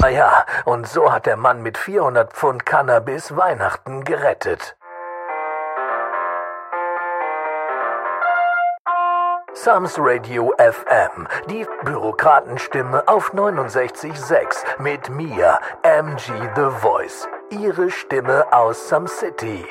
Naja, und so hat der Mann mit 400 Pfund Cannabis Weihnachten gerettet. Sams Radio FM, die Bürokratenstimme auf 69.6 mit mir, MG The Voice, ihre Stimme aus Some City.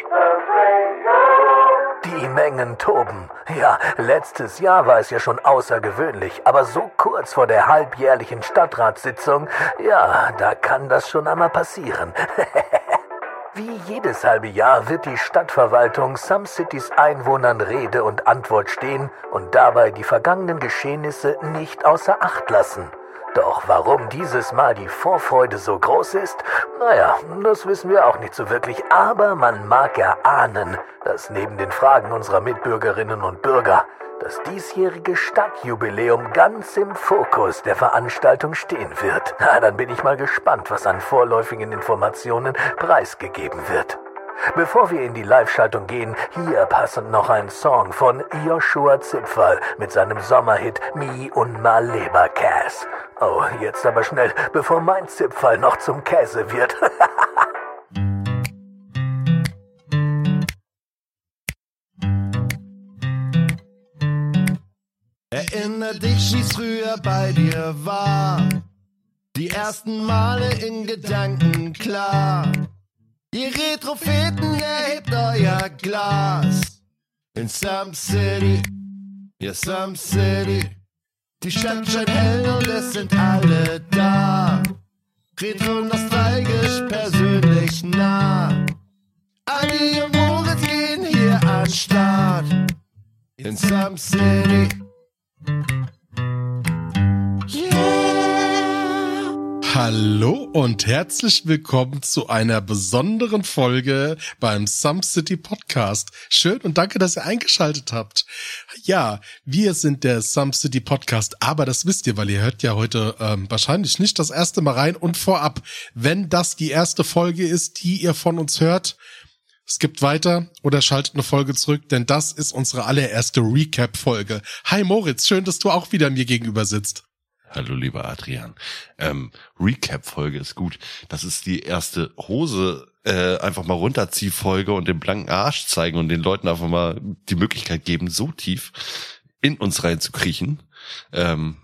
Die Mengen toben. Ja, letztes Jahr war es ja schon außergewöhnlich, aber so kurz vor der halbjährlichen Stadtratssitzung, ja, da kann das schon einmal passieren. Wie jedes halbe Jahr wird die Stadtverwaltung Some Cities Einwohnern Rede und Antwort stehen und dabei die vergangenen Geschehnisse nicht außer Acht lassen. Doch warum dieses Mal die Vorfreude so groß ist, naja, das wissen wir auch nicht so wirklich, aber man mag erahnen, dass neben den Fragen unserer Mitbürgerinnen und Bürger das diesjährige Stadtjubiläum ganz im Fokus der Veranstaltung stehen wird. Na, dann bin ich mal gespannt, was an vorläufigen Informationen preisgegeben wird. Bevor wir in die Live-Schaltung gehen, hier passend noch ein Song von Joshua Zipfel mit seinem Sommerhit Me und My Leber Cass. Oh, jetzt aber schnell, bevor mein Zipfel noch zum Käse wird. Erinner dich, wie's früher bei dir war. Die ersten Male in Gedanken klar. Ihr Retropheten erhebt euer Glas. In Some City, ja Some City. Die Stadt scheint hell und es sind alle da. Retro nostalgisch, persönlich nah. Adi und Moritz gehen hier an Start. In Some City. Hallo und herzlich willkommen zu einer besonderen Folge beim Some City Podcast. Schön und danke, dass ihr eingeschaltet habt. Ja, wir sind der Some City Podcast, aber das wisst ihr, weil ihr hört ja heute ähm, wahrscheinlich nicht das erste Mal rein und vorab, wenn das die erste Folge ist, die ihr von uns hört, skippt weiter oder schaltet eine Folge zurück, denn das ist unsere allererste Recap-Folge. Hi Moritz, schön, dass du auch wieder mir gegenüber sitzt. Hallo lieber Adrian. Ähm, Recap-Folge ist gut. Das ist die erste Hose äh, einfach mal runterzieh-Folge und den blanken Arsch zeigen und den Leuten einfach mal die Möglichkeit geben, so tief in uns reinzukriechen, ähm,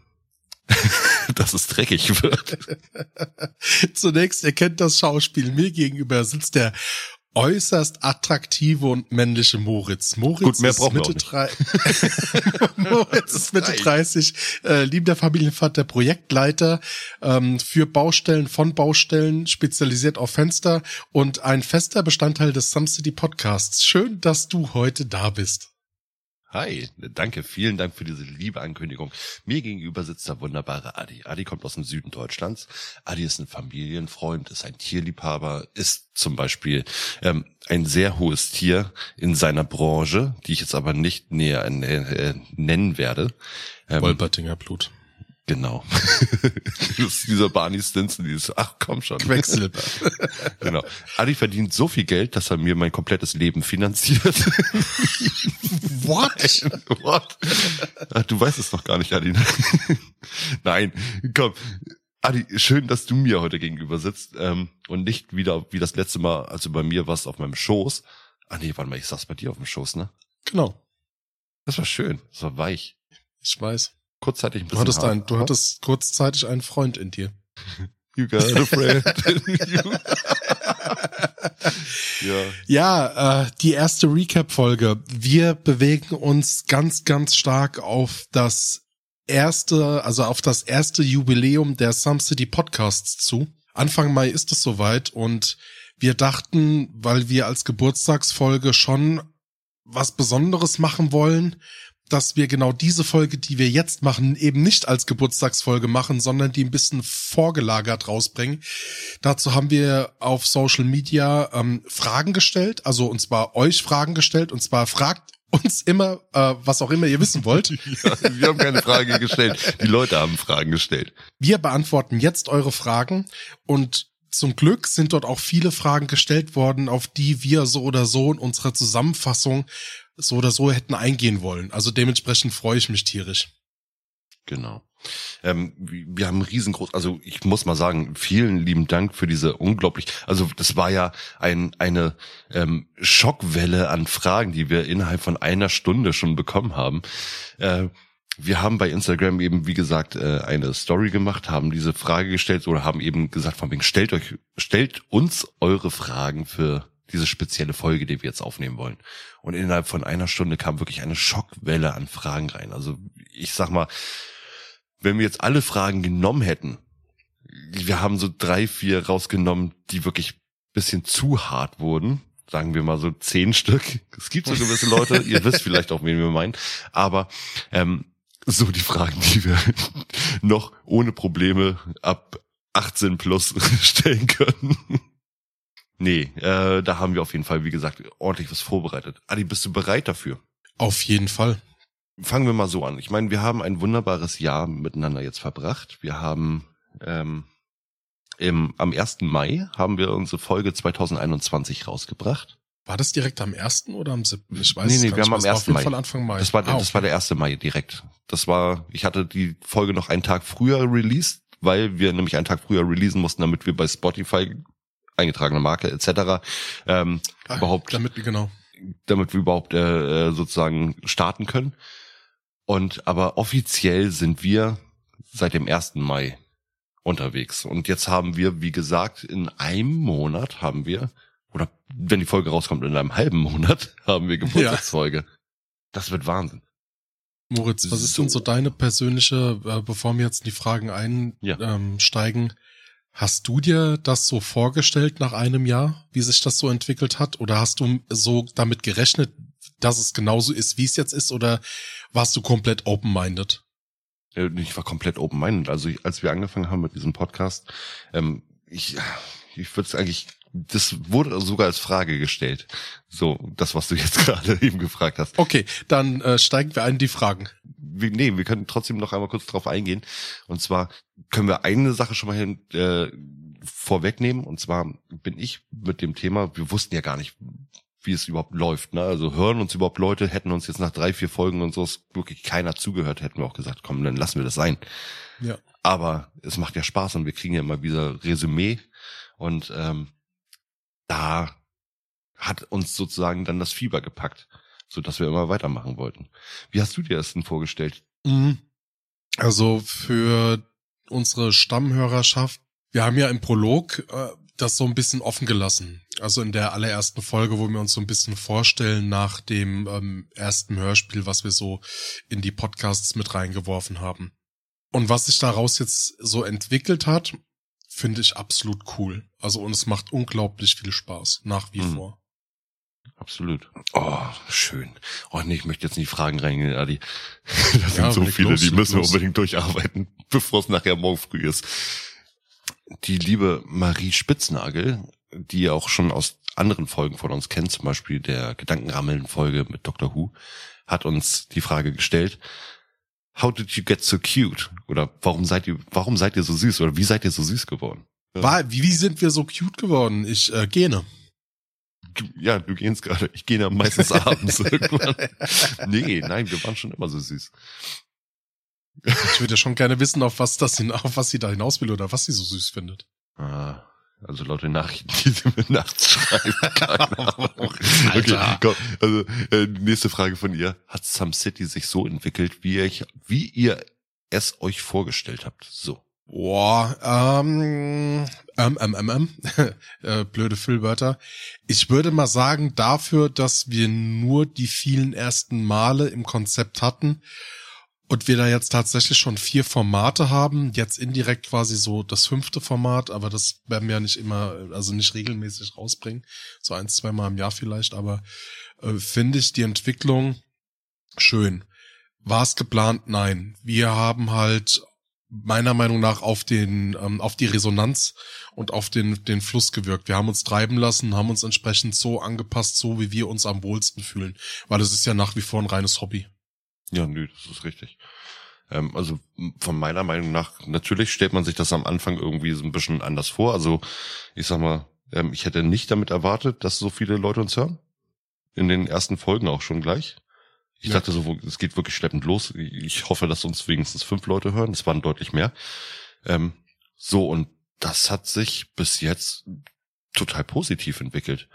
dass es dreckig wird. Zunächst, ihr kennt das Schauspiel. Mir gegenüber sitzt der äußerst attraktive und männliche Moritz. Moritz Gut, mehr ist Mitte drei Moritz ist Mitte Nein. 30, äh, liebender Familienvater, Projektleiter ähm, für Baustellen von Baustellen, spezialisiert auf Fenster und ein fester Bestandteil des Some City Podcasts. Schön, dass du heute da bist. Hi, danke, vielen Dank für diese liebe Ankündigung. Mir gegenüber sitzt der wunderbare Adi. Adi kommt aus dem Süden Deutschlands. Adi ist ein Familienfreund, ist ein Tierliebhaber, ist zum Beispiel ähm, ein sehr hohes Tier in seiner Branche, die ich jetzt aber nicht näher äh, äh, nennen werde. Ähm, Wolpertinger Blut. Genau. das ist dieser Barney Stinson, dieses, ach komm schon. Quecksilber. genau. Adi verdient so viel Geld, dass er mir mein komplettes Leben finanziert. What? What? Ach, du weißt es noch gar nicht, Adi. Nein, komm. Adi, schön, dass du mir heute gegenüber sitzt ähm, und nicht wieder wie das letzte Mal, als du bei mir warst, auf meinem Schoß. Ah nee, warte mal, ich saß bei dir auf dem Schoß, ne? Genau. Das war schön, das war weich. Ich weiß. Kurzzeitig ein Du bisschen hattest, hart. ein, du hattest kurzzeitig einen Freund in dir. You got a friend in you. ja. Ja, äh, die erste Recap-Folge. Wir bewegen uns ganz, ganz stark auf das erste, also auf das erste Jubiläum der Some City Podcasts zu. Anfang Mai ist es soweit und wir dachten, weil wir als Geburtstagsfolge schon was Besonderes machen wollen, dass wir genau diese Folge, die wir jetzt machen, eben nicht als Geburtstagsfolge machen, sondern die ein bisschen vorgelagert rausbringen. Dazu haben wir auf Social Media ähm, Fragen gestellt, also und zwar euch Fragen gestellt, und zwar fragt uns immer, äh, was auch immer ihr wissen wollt. ja. Wir haben keine Frage gestellt. Die Leute haben Fragen gestellt. Wir beantworten jetzt eure Fragen und zum Glück sind dort auch viele Fragen gestellt worden, auf die wir so oder so in unserer Zusammenfassung so oder so hätten eingehen wollen. Also dementsprechend freue ich mich tierisch. Genau. Ähm, wir haben riesengroß, also ich muss mal sagen, vielen lieben Dank für diese unglaublich, also das war ja ein, eine ähm, Schockwelle an Fragen, die wir innerhalb von einer Stunde schon bekommen haben. Äh, wir haben bei Instagram eben, wie gesagt, äh, eine Story gemacht, haben diese Frage gestellt oder haben eben gesagt, von wegen, stellt euch, stellt uns eure Fragen für diese spezielle Folge, die wir jetzt aufnehmen wollen. Und innerhalb von einer Stunde kam wirklich eine Schockwelle an Fragen rein. Also ich sag mal, wenn wir jetzt alle Fragen genommen hätten, wir haben so drei, vier rausgenommen, die wirklich bisschen zu hart wurden. Sagen wir mal so zehn Stück. Es gibt so gewisse Leute, ihr wisst vielleicht auch, wen wir meinen. Aber ähm, so die Fragen, die wir noch ohne Probleme ab 18 plus stellen können. Nee, äh, da haben wir auf jeden Fall, wie gesagt, ordentlich was vorbereitet. Adi, bist du bereit dafür? Auf jeden Fall. Fangen wir mal so an. Ich meine, wir haben ein wunderbares Jahr miteinander jetzt verbracht. Wir haben ähm, im, am 1. Mai haben wir unsere Folge 2021 rausgebracht. War das direkt am 1. oder am 7.? Ich weiß nee, nee, wir haben am 1. Mai. Mai. Das war, ah, okay. das war der 1. Mai direkt. Das war, ich hatte die Folge noch einen Tag früher released, weil wir nämlich einen Tag früher releasen mussten, damit wir bei Spotify eingetragene Marke etc. Ähm, Ah, überhaupt Damit, genau. damit wir überhaupt äh, äh, sozusagen starten können. Und aber offiziell sind wir seit dem 1. Mai unterwegs. Und jetzt haben wir, wie gesagt, in einem Monat haben wir, oder wenn die Folge rauskommt, in einem halben Monat haben wir Geburtstagsfolge. Das wird Wahnsinn. Moritz, was ist So. denn so deine persönliche, äh, bevor wir jetzt in die Fragen Ja. einsteigen, ähm, steigen, hast du dir das so vorgestellt nach einem Jahr, wie sich das so entwickelt hat? Oder hast du so damit gerechnet, dass es genauso ist, wie es jetzt ist? Oder warst du komplett open-minded? Äh, Ich war komplett open-minded. Also ich, als wir angefangen haben mit diesem Podcast, ähm, ich, ich würde es eigentlich, das wurde sogar als Frage gestellt. So, das, was du jetzt gerade eben gefragt hast. Okay, dann äh, steigen wir ein in die Fragen. wir, nee, wir können trotzdem noch einmal kurz drauf eingehen. Und zwar können wir eine Sache schon mal hin, äh, vorwegnehmen. Und zwar bin ich mit dem Thema, wir wussten ja gar nicht, wie es überhaupt läuft. Ne? Also hören uns überhaupt Leute, hätten uns jetzt nach drei, vier Folgen und so wirklich keiner zugehört, hätten wir auch gesagt, komm, dann lassen wir das sein. Ja. Aber es macht ja Spaß und wir kriegen ja immer wieder Resümee. Und ähm, da hat uns sozusagen dann das Fieber gepackt, so dass wir immer weitermachen wollten. Wie hast du dir das denn vorgestellt? Mhm. Also für unsere Stammhörerschaft, wir haben ja im Prolog äh, das so ein bisschen offen gelassen. Also in der allerersten Folge, wo wir uns so ein bisschen vorstellen nach dem ähm, ersten Hörspiel, was wir so in die Podcasts mit reingeworfen haben. Und was sich daraus jetzt so entwickelt hat, finde ich absolut cool. Also und es macht unglaublich viel Spaß, nach wie Mhm. vor. Absolut. Oh, schön. Oh nee, ich möchte jetzt nicht Fragen reingehen, Adi. Sind Ja, so leg viele, los, die müssen wir unbedingt durcharbeiten, bevor es nachher morgen früh ist. Die liebe Marie Spitznagel, die ihr auch schon aus anderen Folgen von uns kennt, zum Beispiel der Gedankenrammeln-Folge mit Dr. Who, hat uns die Frage gestellt, How did you get so cute? Oder warum seid ihr, warum seid ihr so süß? Oder wie seid ihr so süß geworden? War, wie, wie sind wir so cute geworden? Ich äh, gene. Ja, du gehst gerade. Ich gehe dann meistens abends irgendwann. Nee, nein, wir waren schon immer so süß. Ich würde ja schon gerne wissen, auf was das hin, auf was sie da hinaus will oder was sie so süß findet. Ah, also laut den Nachrichten, die sie mir nachts schreiben. Okay, komm, also äh, nächste Frage von ihr. Hat Some City sich so entwickelt, wie ihr, wie ihr es euch vorgestellt habt? So. Boah, ähm, ähm, ähm, ähm, ähm. äh, blöde Füllwörter. Ich würde mal sagen, dafür, dass wir nur die vielen ersten Male im Konzept hatten und wir da jetzt tatsächlich schon vier Formate haben, jetzt indirekt quasi so das fünfte Format, aber das werden wir ja nicht immer, also nicht regelmäßig rausbringen, so eins, zweimal im Jahr vielleicht, aber äh, finde ich die Entwicklung schön. War es geplant? Nein. Wir haben halt meiner Meinung nach auf den ähm, auf die Resonanz und auf den den Fluss gewirkt. Wir haben uns treiben lassen, haben uns entsprechend so angepasst, so wie wir uns am wohlsten fühlen, weil es ist ja nach wie vor ein reines Hobby. Ja, nö, das ist richtig. Ähm, also von meiner Meinung nach, natürlich stellt man sich das am Anfang irgendwie so ein bisschen anders vor. Also ich sag mal, ähm, ich hätte nicht damit erwartet, dass so viele Leute uns hören. In den ersten Folgen auch schon gleich. Ich Ja. dachte so, es geht wirklich schleppend los. Ich hoffe, dass uns wenigstens fünf Leute hören. Es waren deutlich mehr. Ähm, so, und das hat sich bis jetzt total positiv entwickelt.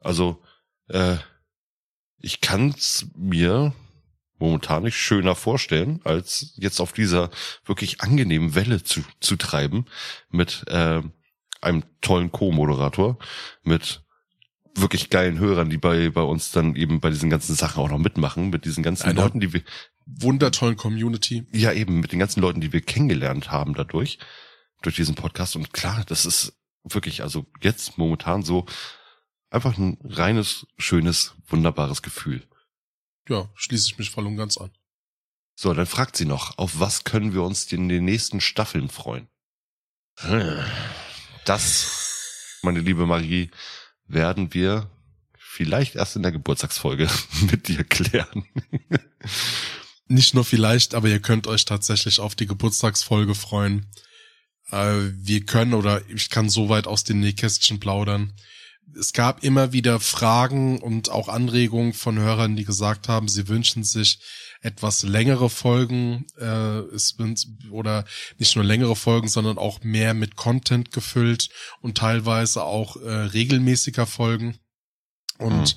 Also, äh, ich kann's mir momentan nicht schöner vorstellen, als jetzt auf dieser wirklich angenehmen Welle zu, zu treiben mit äh, einem tollen Co-Moderator, mit wirklich geilen Hörern, die bei, bei uns dann eben bei diesen ganzen Sachen auch noch mitmachen, mit diesen ganzen Einer- Leuten, die wir, Wundertollen Community. ja eben, mit den ganzen Leuten, die wir kennengelernt haben dadurch, durch diesen Podcast. Und klar, das ist wirklich, also jetzt momentan so einfach ein reines, schönes, wunderbares Gefühl. Ja, schließe ich mich voll und ganz an. So, dann fragt sie noch, auf was können wir uns in den nächsten Staffeln freuen? Das, meine liebe Marie, werden wir vielleicht erst in der Geburtstagsfolge mit dir klären. Nicht nur vielleicht, aber ihr könnt euch tatsächlich auf die Geburtstagsfolge freuen. Äh, wir können oder ich kann so weit aus den Nähkästchen plaudern. Es gab immer wieder Fragen und auch Anregungen von Hörern, die gesagt haben, sie wünschen sich etwas längere Folgen äh, es sind, oder nicht nur längere Folgen, sondern auch mehr mit Content gefüllt und teilweise auch äh, regelmäßiger Folgen. Und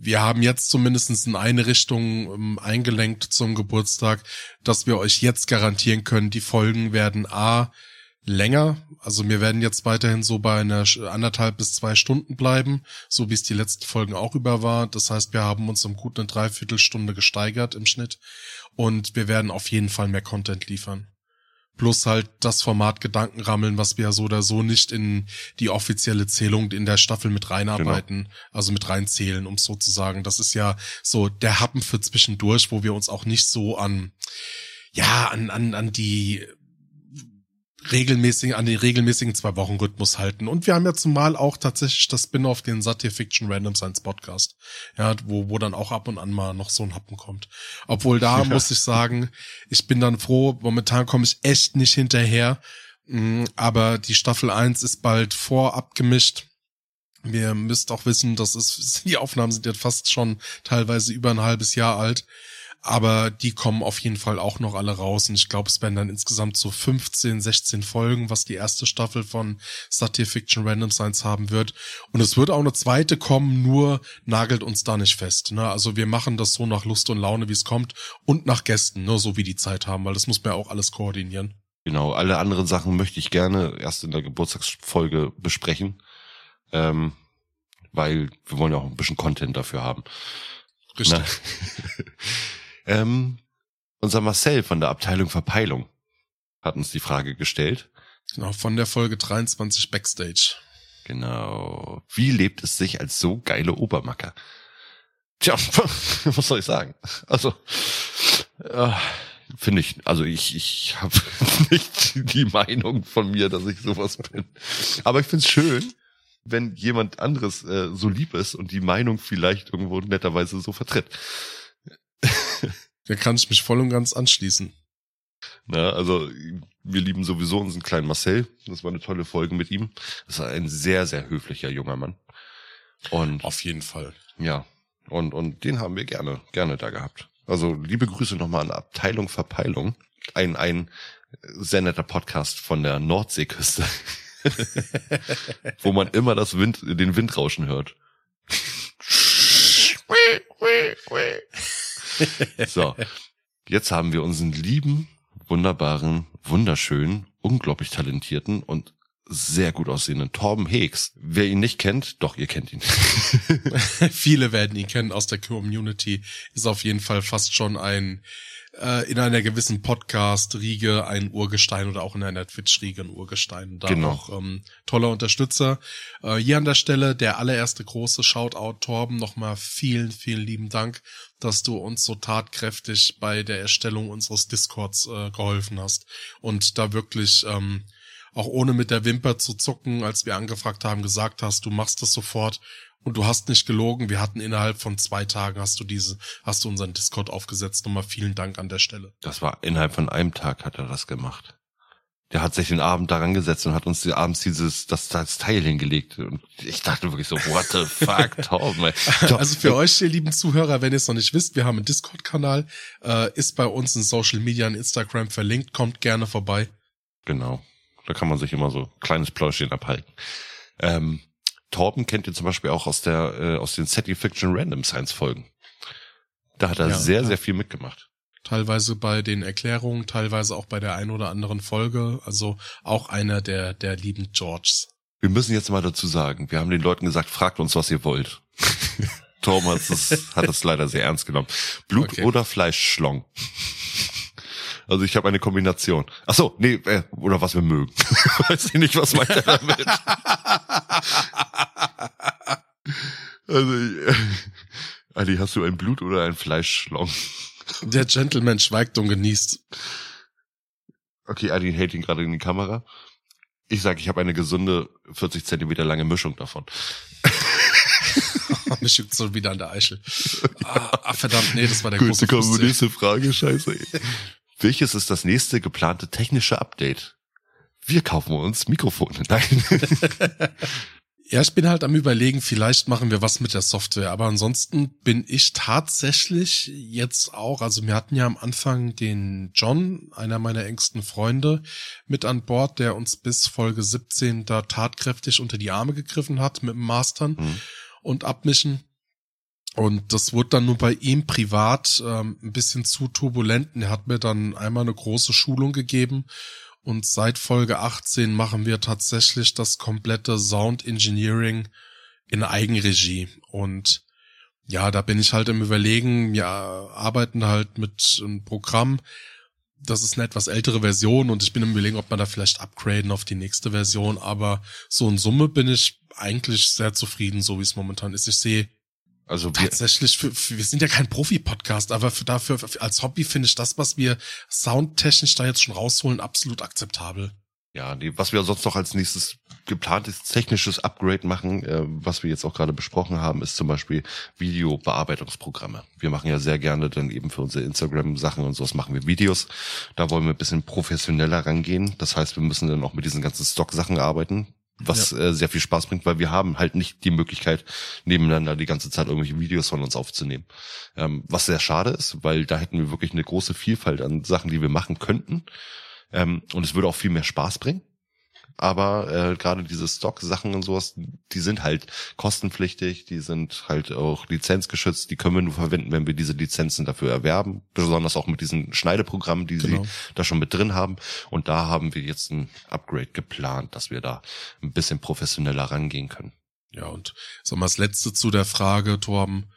wir haben jetzt zumindestens in eine Richtung ähm, eingelenkt zum Geburtstag, dass wir euch jetzt garantieren können, die Folgen werden A länger, also wir werden jetzt weiterhin so bei einer anderthalb bis zwei Stunden bleiben, so wie es die letzten Folgen auch über war. Das heißt, wir haben uns um gut eine Dreiviertelstunde gesteigert im Schnitt und wir werden auf jeden Fall mehr Content liefern. Plus halt das Format Gedankenrammeln, was wir ja so oder so nicht in die offizielle Zählung in der Staffel mit reinarbeiten, also mit reinzählen, um so zu sagen. Das ist ja so der Happen für zwischendurch, wo wir uns auch nicht so an, ja, an, an, an die regelmäßigen, an den regelmäßigen Zwei-Wochen-Rhythmus halten. Und wir haben ja zumal auch tatsächlich das Spin-off, den Satire Fiction Random Science Podcast. Ja, wo, wo dann auch ab und an mal noch so ein Happen kommt. Obwohl da muss ich sagen, ich bin dann froh, momentan komme ich echt nicht hinterher. Mm, Aber die Staffel 1 ist bald vorab gemischt. Wir müsst auch wissen, dass es, die Aufnahmen sind jetzt fast schon teilweise über ein halbes Jahr alt. Aber die kommen auf jeden Fall auch noch alle raus. Und ich glaube, es werden dann insgesamt so 15, 16 Folgen, was die erste Staffel von Satire Fiction Random Science haben wird. Und es wird auch eine zweite kommen, nur nagelt uns da nicht fest. Ne? Also wir machen das so nach Lust und Laune, wie es kommt. Und nach Gästen, ne? so wie die Zeit haben, weil das muss man ja auch alles koordinieren. Genau, alle anderen Sachen möchte ich gerne erst in der Geburtstagsfolge besprechen, ähm, weil wir wollen ja auch ein bisschen Content dafür haben. Richtig. Ähm, unser Marcel von der Abteilung Verpeilung hat uns die Frage gestellt. Genau, von der Folge 23 Backstage. Genau. Wie lebt es sich als so geile Obermacker? Tja, was soll ich sagen? Also, äh, finde ich, also ich, ich habe nicht die Meinung von mir, dass ich sowas bin. Aber ich finde es schön, wenn jemand anderes äh, so lieb ist und die Meinung vielleicht irgendwo netterweise so vertritt. Da kann ich mich voll und ganz anschließen. Na, also wir lieben sowieso unseren kleinen Marcel. Das war eine tolle Folge mit ihm. Das war ein sehr, sehr höflicher junger Mann. Und Auf jeden Fall. Ja, und, und den haben wir gerne, gerne da gehabt. Also liebe Grüße nochmal an Abteilung Verpeilung. Ein, ein sehr netter Podcast von der Nordseeküste. Wo man immer das Wind, den Windrauschen hört. So, jetzt haben wir unseren lieben, wunderbaren, wunderschönen, unglaublich talentierten und sehr gut aussehenden Torben Heeks. Wer ihn nicht kennt, doch, ihr kennt ihn. Viele werden ihn kennen aus der Community. Ist auf jeden Fall fast schon ein äh, in einer gewissen Podcast-Riege ein Urgestein oder auch in einer Twitch-Riege ein Urgestein. Da Genau. auch ähm, toller Unterstützer. Äh, hier an der Stelle der allererste große Shoutout Torben. Nochmal vielen, vielen lieben Dank, dass du uns so tatkräftig bei der Erstellung unseres Discords äh, geholfen hast und da wirklich ähm, auch ohne mit der Wimper zu zucken, als wir angefragt haben, gesagt hast, du machst das sofort und du hast nicht gelogen. Wir hatten innerhalb von zwei Tagen hast du diese, hast du unseren Discord aufgesetzt. Nochmal vielen Dank an der Stelle. Das war innerhalb von einem Tag hat er das gemacht. der hat sich den Abend daran gesetzt und hat uns die, abends dieses das, das Teil hingelegt und ich dachte wirklich so what the fuck ey. Also für euch ihr lieben Zuhörer, wenn ihr es noch nicht wisst, wir haben einen Discord Kanal, äh, ist bei uns in Social Media und Instagram verlinkt, kommt gerne vorbei. Genau. Da kann man sich immer so kleines Pläuschen abhalten. Ähm, Torben kennt ihr zum Beispiel auch aus der äh, aus den Setting Fiction Random Science Folgen. Da hat er Ja, sehr sehr viel mitgemacht. Teilweise bei den Erklärungen, teilweise auch bei der ein oder anderen Folge. Also auch einer der, der lieben Georges. Wir müssen jetzt mal dazu sagen, wir haben den Leuten gesagt, fragt uns, was ihr wollt. Torben hat es, hat es leider sehr ernst genommen. Blut Okay. oder Fleischschlong? Also ich habe eine Kombination. Ach so, nee, äh, oder was wir mögen. Weiß ich nicht, was meint er damit. also, äh, Adi, hast du ein Blut oder ein Fleischschlong? Der Gentleman schweigt und genießt. Okay, Adi hält ihn gerade in die Kamera. Ich sage, ich habe eine gesunde 40 Zentimeter lange Mischung davon. Mich juckt so wieder an der Eichel. Ah, ah, verdammt, nee, das war der Gut, große nächste Frage, scheiße. Welches ist das nächste geplante technische Update? Wir kaufen uns Mikrofone. Nein. Ja, ich bin halt am überlegen, vielleicht machen wir was mit der Software, aber ansonsten bin ich tatsächlich jetzt auch, also wir hatten ja am Anfang den John, einer meiner engsten Freunde, mit an Bord, der uns bis Folge 17 da tatkräftig unter die Arme gegriffen hat mit dem Mastern Hm. und Abmischen. Und das wurde dann nur bei ihm privat ähm, ein bisschen zu turbulent. Er hat mir dann einmal eine große Schulung gegeben. Und seit Folge 18 machen wir tatsächlich das komplette Sound Engineering in Eigenregie. Und ja, da bin ich halt im Überlegen, wir arbeiten halt mit einem Programm. Das ist eine etwas ältere Version und ich bin im Überlegen, ob man da vielleicht upgraden auf die nächste Version. Aber so in Summe bin ich eigentlich sehr zufrieden, so wie es momentan ist. Ich sehe Also wir, Tatsächlich, für, wir sind ja kein Profi-Podcast, aber für dafür, für, als Hobby finde ich das, was wir soundtechnisch da jetzt schon rausholen, absolut akzeptabel. ja, die, was wir sonst noch als nächstes geplantes technisches Upgrade machen, äh, was wir jetzt auch gerade besprochen haben, ist zum Beispiel Videobearbeitungsprogramme. Wir machen ja sehr gerne dann eben für unsere Instagram-Sachen und sowas machen wir Videos. Da wollen wir ein bisschen professioneller rangehen. Das heißt, wir müssen dann auch mit diesen ganzen Stock-Sachen arbeiten, was äh, sehr viel Spaß bringt, weil wir haben halt nicht die Möglichkeit, nebeneinander die ganze Zeit irgendwelche Videos von uns aufzunehmen. Ähm, was sehr schade ist, weil da hätten wir wirklich eine große Vielfalt an Sachen, die wir machen könnten. Ähm, und es würde auch viel mehr Spaß bringen. Aber äh, gerade diese Stock-Sachen und sowas, die sind halt kostenpflichtig, die sind halt auch lizenzgeschützt, die können wir nur verwenden, wenn wir diese Lizenzen dafür erwerben, besonders auch mit diesen Schneideprogrammen, die Genau. sie da schon mit drin haben. Und da haben wir jetzt ein Upgrade geplant, dass wir da ein bisschen professioneller rangehen können. Ja, und sag mal, das letzte zu der Frage, Torben,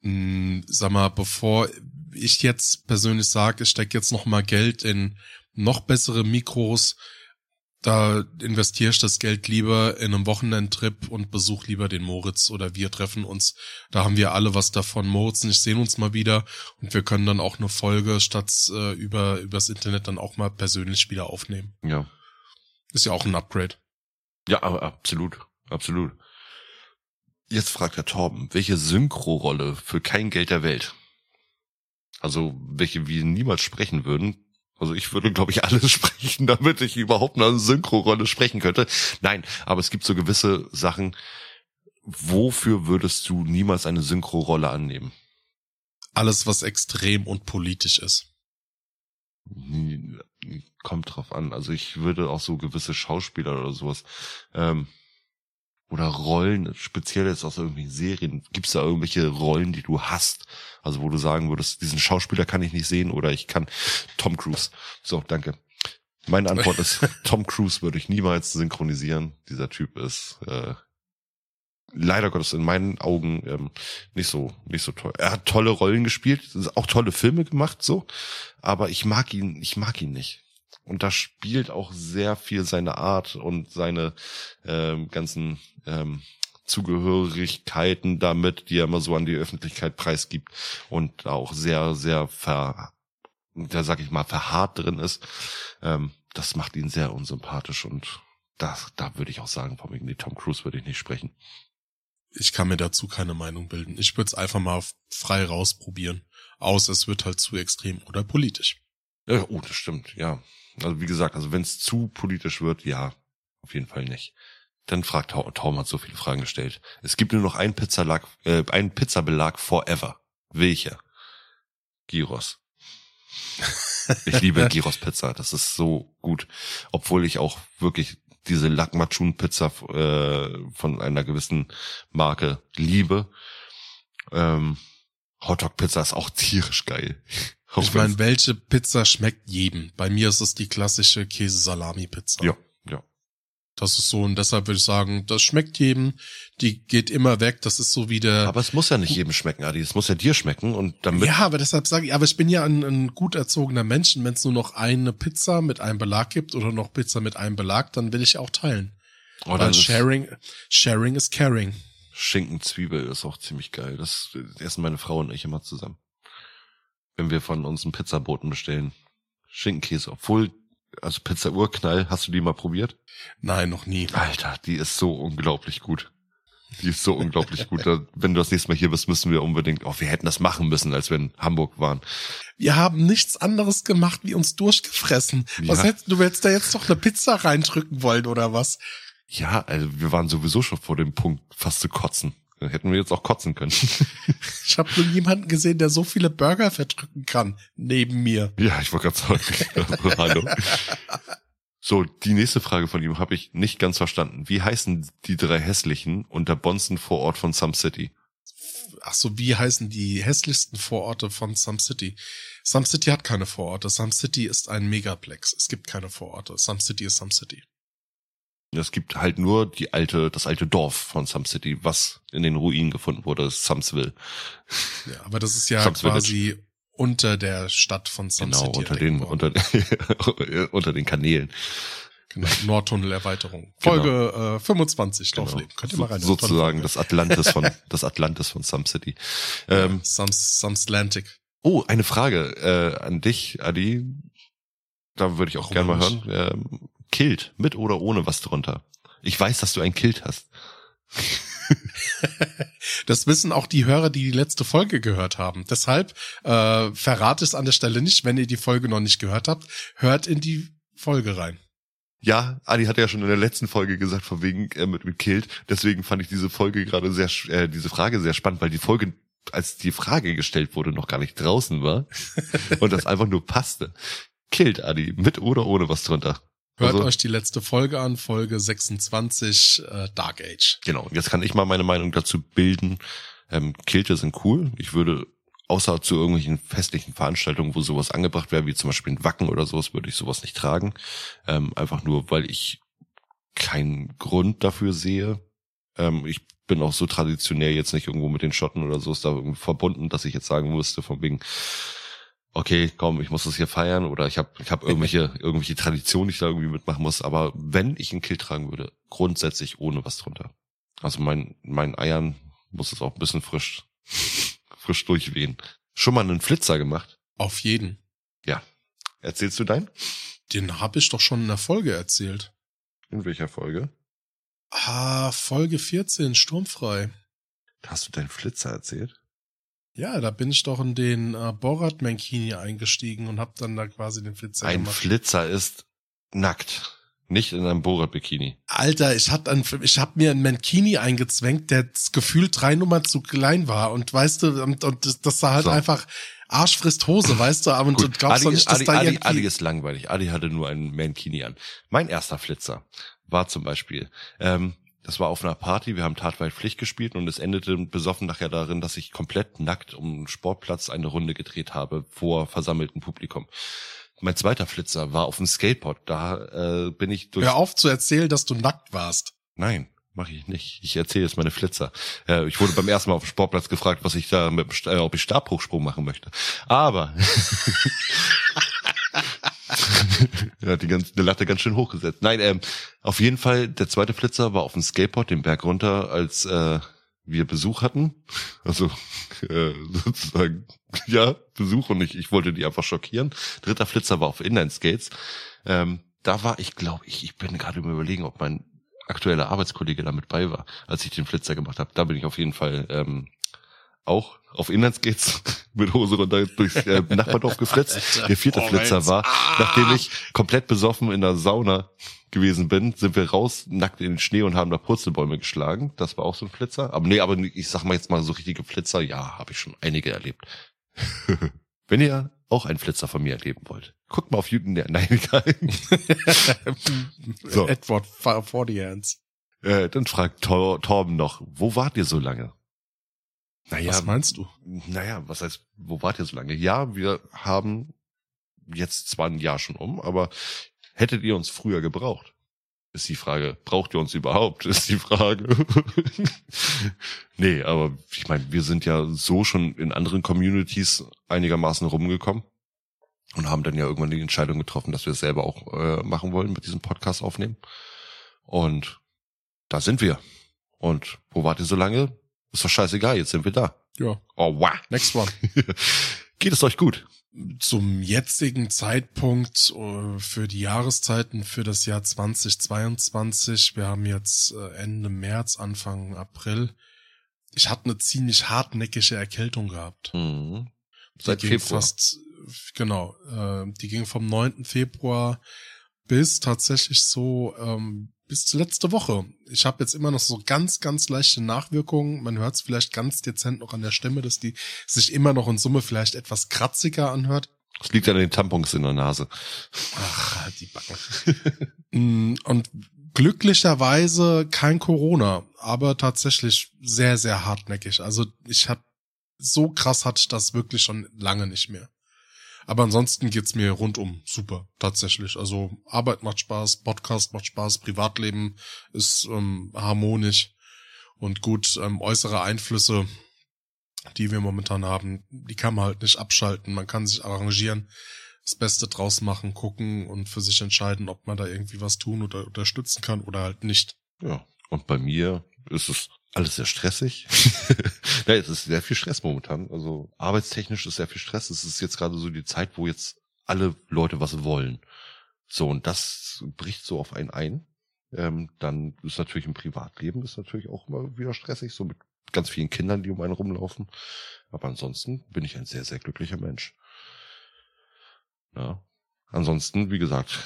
mh, sag mal, bevor ich jetzt persönlich sage, ich stecke jetzt noch mal Geld in noch bessere Mikros, da investiere ich das Geld lieber in einen Wochenendtrip und besuch lieber den Moritz oder wir treffen uns. Da haben wir alle was davon. Moritz und ich sehen uns mal wieder und wir können dann auch eine Folge statt äh, über übers Internet dann auch mal persönlich wieder aufnehmen. Ja. Ist ja auch ein Upgrade. Ja, aber absolut, absolut. Jetzt fragt Herr Torben, welche Synchro-Rolle für kein Geld der Welt? Also, welche wir niemals sprechen würden. Also ich würde, glaube ich, alles sprechen, damit ich überhaupt eine Synchro-Rolle sprechen könnte. Nein, aber es gibt so gewisse Sachen, wofür würdest du niemals eine Synchro-Rolle annehmen? Alles, was extrem und politisch ist. Kommt drauf an. Also ich würde auch so gewisse Schauspieler oder sowas ähm, oder Rollen, speziell jetzt aus irgendwelchen Serien, gibt's da irgendwelche Rollen, die du hast? Also wo du sagen würdest, diesen Schauspieler kann ich nicht sehen oder ich kann Tom Cruise. So, danke. Meine Antwort ist, Tom Cruise würde ich niemals synchronisieren. Dieser Typ ist äh, leider Gottes in meinen Augen ähm, nicht so nicht so toll. Er hat tolle Rollen gespielt, auch tolle Filme gemacht, so, aber ich mag ihn, ich mag ihn nicht. Und da spielt auch sehr viel seine Art und seine ähm, ganzen ähm, Zugehörigkeiten damit, die er immer so an die Öffentlichkeit preisgibt und auch sehr, sehr ver, da sag ich mal, verharrt drin ist. Ähm, das macht ihn sehr unsympathisch und das, da würde ich auch sagen, von wegen, nee, Tom Cruise würde ich nicht sprechen. Ich kann mir dazu keine Meinung bilden. Ich würde es einfach mal frei rausprobieren. Außer es wird halt zu extrem oder politisch. Ja, oh, das stimmt, ja. Also wie gesagt, also wenn es zu politisch wird, ja, auf jeden Fall nicht. Dann fragt Taum, Taum hat so viele Fragen gestellt. Es gibt nur noch einen Pizzabelag, äh, einen Pizzabelag forever. Welcher? Gyros. Ich liebe Gyros Pizza, das ist so gut. Obwohl ich auch wirklich diese Lakmachun Pizza äh, von einer gewissen Marke liebe. Ähm, Hotdog Pizza ist auch tierisch geil. Auch Ich meine, welche Pizza schmeckt jedem? Bei mir ist es die klassische Käse-Salami-Pizza. ja, ja. Das ist so und deshalb würde ich sagen, das schmeckt jedem. Die geht immer weg. Das ist so wie der. Aber es muss ja nicht jedem schmecken, Adi. Es muss ja dir schmecken und damit. ja, aber deshalb sage ich, aber ich bin ja ein, ein gut erzogener Mensch. Und wenn es nur noch eine Pizza mit einem Belag gibt oder noch Pizza mit einem Belag, dann will ich auch teilen. oh, Weil Sharing, Sharing is caring. Schinken Zwiebel ist auch ziemlich geil. Das essen meine Frau und ich immer zusammen. Wenn wir von uns einen Pizzaboten bestellen. Schinkenkäse. Obwohl, also Pizza Urknall, hast du die mal probiert? Nein, noch nie. Alter, die ist so unglaublich gut. Die ist so unglaublich gut. Da, wenn du das nächste Mal hier bist, müssen wir unbedingt, oh, wir hätten das machen müssen, als wir in Hamburg waren. Wir haben nichts anderes gemacht, wie uns durchgefressen. Was Ja. hättest du willst da jetzt doch eine Pizza reindrücken wollen oder was? Ja, also wir waren sowieso schon vor dem Punkt, fast zu kotzen. Dann hätten wir jetzt auch kotzen können. Ich habe nur jemanden gesehen, der so viele Burger verdrücken kann neben mir. Ja, ich wollte gerade sagen. Hallo. So, die nächste Frage von ihm habe ich nicht ganz verstanden. Wie heißen die drei hässlichen unter Bonzen Vorort von Some City? Ach so, wie heißen die hässlichsten Vororte von Some City? Some City hat keine Vororte. Some City ist ein Megaplex. Es gibt keine Vororte. Some City ist Some City. Es gibt halt nur die alte, das alte Dorf von Some City, was in den Ruinen gefunden wurde, ist Sumsville. Ja, aber das ist ja Sums quasi unter der Stadt von Some Genau, City. unter den, unter, unter den Kanälen. genau, Nordtunnel-Erweiterung. Genau. Folge äh, 25 Genau. Laufleben. Könnt ihr mal rein. So, sozusagen das Atlantis von, das Atlantis von Some City. Ähm, Ähm, Sums, Sums Atlantic. Oh, eine Frage äh, an dich, Adi. Da würde ich auch gerne mal hören. Ähm, Kilt, mit oder ohne was drunter? Ich weiß, dass du ein Kilt hast. Das wissen auch die Hörer, die die letzte Folge gehört haben. Deshalb äh, verrate es an der Stelle nicht, wenn ihr die Folge noch nicht gehört habt. Hört in die Folge rein. Ja, Adi hat ja schon in der letzten Folge gesagt, von wegen äh, mit, mit Kilt. Deswegen fand ich diese Folge gerade sehr, äh, diese Frage sehr spannend, weil die Folge, als die Frage gestellt wurde, noch gar nicht draußen war und das einfach nur passte. Kilt, Adi, mit oder ohne was drunter? Hört Also- euch die letzte Folge an, Folge 26, äh, Dark Age. Genau, jetzt kann ich mal meine Meinung dazu bilden. Ähm, Kilte sind cool. Ich würde außer zu irgendwelchen festlichen Veranstaltungen, wo sowas angebracht wäre, wie zum Beispiel ein Wacken oder sowas, würde ich sowas nicht tragen. Ähm, einfach nur, weil ich keinen Grund dafür sehe. Ähm, ich bin auch so traditionell jetzt nicht irgendwo mit den Schotten oder so ist da verbunden, dass ich jetzt sagen müsste, von wegen, okay, komm, ich muss das hier feiern oder ich habe ich hab irgendwelche, irgendwelche Traditionen, die ich da irgendwie mitmachen muss. Aber wenn ich ein Kilt tragen würde, grundsätzlich ohne was drunter. Also mein, mein Eiern muss es auch ein bisschen frisch, frisch durchwehen. Schon mal einen Flitzer gemacht? Auf jeden. Erzählst du deinen? Den habe ich doch schon in der Folge erzählt. In welcher Folge? Ah, Folge 14, sturmfrei. Hast du deinen Flitzer erzählt? Ja, da bin ich doch in den äh, Borat Mankini eingestiegen und habe dann da quasi den Flitzer Ein gemacht. Flitzer ist nackt. Nicht in einem Borat-Bikini. Alter, ich hab, ein, ich hab mir einen Mankini eingezwängt, der gefühlt drei Nummern zu klein war. Und weißt du, und, und das, das sah halt So. einfach Arsch frisst Hose, weißt du, aber und glaubst Adi, doch nicht, dass Adi, da Adi, irgendwie... Adi ist langweilig. Adi hatte nur einen Mankini an. Mein erster Flitzer war zum Beispiel, ähm, das war auf einer Party, wir haben Tatweit Pflicht gespielt und es endete besoffen nachher darin, dass ich komplett nackt um den Sportplatz eine Runde gedreht habe vor versammeltem Publikum. Mein zweiter Flitzer war auf dem Skateboard. Da äh, bin ich durch. Hör auf zu erzählen, dass du nackt warst. Nein, mache ich nicht. Ich erzähle jetzt meine Flitzer. Äh, ich wurde beim ersten Mal auf dem Sportplatz gefragt, was ich da mit, äh, ob ich Stabhochsprung machen möchte. Aber er hat die ganze die Latte ganz schön hochgesetzt. Nein, ähm, auf jeden Fall der zweite Flitzer war auf dem Skateboard den Berg runter, als äh, wir Besuch hatten. Also äh, sozusagen ja Besuch und ich, ich wollte die einfach schockieren. Dritter Flitzer war auf Inline-Skates. Ähm, da war ich, glaube ich, ich bin gerade Überlegen, ob mein aktueller Arbeitskollege da mit bei war, als ich den Flitzer gemacht habe. Da bin ich auf jeden Fall ähm, auch auf Inlandsgates mit Hose runter durchs äh, Nachbardorf geflitzt. Der vierte Flitzer war, nachdem ich komplett besoffen in der Sauna gewesen bin, sind wir raus, nackt in den Schnee und haben da Purzelbäume geschlagen. Das war auch so ein Flitzer. Aber nee, aber ich sag mal jetzt mal so richtige Flitzer, ja, habe ich schon einige erlebt. Wenn ihr auch einen Flitzer von mir erleben wollt, guckt mal auf YouTube. Nein, egal. so. Edward 40 Hands. Äh, dann fragt Tor Torben noch, wo wart ihr so lange? Naja, was meinst du? Naja, was heißt, wo wart ihr so lange? Ja, wir haben jetzt zwar ein Jahr schon um, aber hättet ihr uns früher gebraucht? Ist die Frage, braucht ihr uns überhaupt? Ist die Frage. nee, aber ich meine, wir sind ja so schon in anderen Communities einigermaßen rumgekommen und haben dann ja irgendwann die Entscheidung getroffen, dass wir es selber auch äh, machen wollen, mit diesem Podcast aufnehmen. Und da sind wir. Und wo wart ihr so lange? Ist doch scheißegal, jetzt sind wir da. Ja. Oh, wow. Next one. Geht es euch gut? Zum jetzigen Zeitpunkt äh, für die Jahreszeiten für das Jahr 2022, wir haben jetzt äh, Ende März, Anfang April, ich hatte eine ziemlich hartnäckige Erkältung gehabt. Mhm. Seit Februar. Fast, genau, äh, die ging vom 9. Februar bis tatsächlich so ähm, bis letzte Woche. Ich habe jetzt immer noch so ganz, ganz leichte Nachwirkungen. Man hört es vielleicht ganz dezent noch an der Stimme, dass die sich immer noch in Summe vielleicht etwas kratziger anhört. Das liegt an den Tampons in der Nase. Ach, die Backen. Mm, und glücklicherweise kein Corona, aber tatsächlich sehr, sehr hartnäckig. Also ich hab so krass hatte ich das wirklich schon lange nicht mehr. Aber ansonsten geht's mir rundum super, tatsächlich. Also Arbeit macht Spaß, Podcast macht Spaß, Privatleben ist ähm, harmonisch und gut. Ähm, äußere Einflüsse, die wir momentan haben, die kann man halt nicht abschalten. Man kann sich arrangieren, das Beste draus machen, gucken und für sich entscheiden, ob man da irgendwie was tun oder unterstützen kann oder halt nicht. Ja, und bei mir ist es alles sehr stressig. ja, es ist sehr viel Stress momentan. Also arbeitstechnisch ist sehr viel Stress. Es ist jetzt gerade so die Zeit, wo jetzt alle Leute was wollen. So, und das bricht so auf einen ein. Ähm, dann ist natürlich im Privatleben ist natürlich auch immer wieder stressig, so mit ganz vielen Kindern, die um einen rumlaufen. Aber ansonsten bin ich ein sehr, sehr glücklicher Mensch. Ja. Ansonsten, wie gesagt,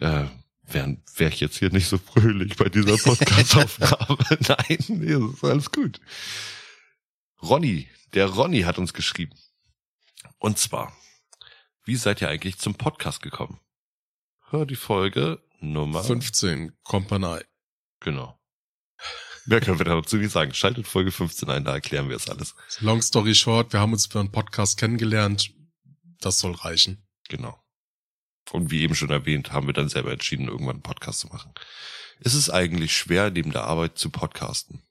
äh, wäre wär ich jetzt hier nicht so fröhlich bei dieser Podcast-Aufnahme. Nein, nee, das ist alles gut. Ronny, der Ronny hat uns geschrieben. Und zwar, wie seid ihr eigentlich zum Podcast gekommen? Hör die Folge Nummer 15, Company. Genau. Mehr können wir dazu nicht sagen. Schaltet Folge 15 ein, da erklären wir es alles. Long story short, wir haben uns für einen Podcast kennengelernt. Das soll reichen. Genau. Und wie eben schon erwähnt, haben wir dann selber entschieden, irgendwann einen Podcast zu machen. Ist es eigentlich schwer, neben der Arbeit zu podcasten?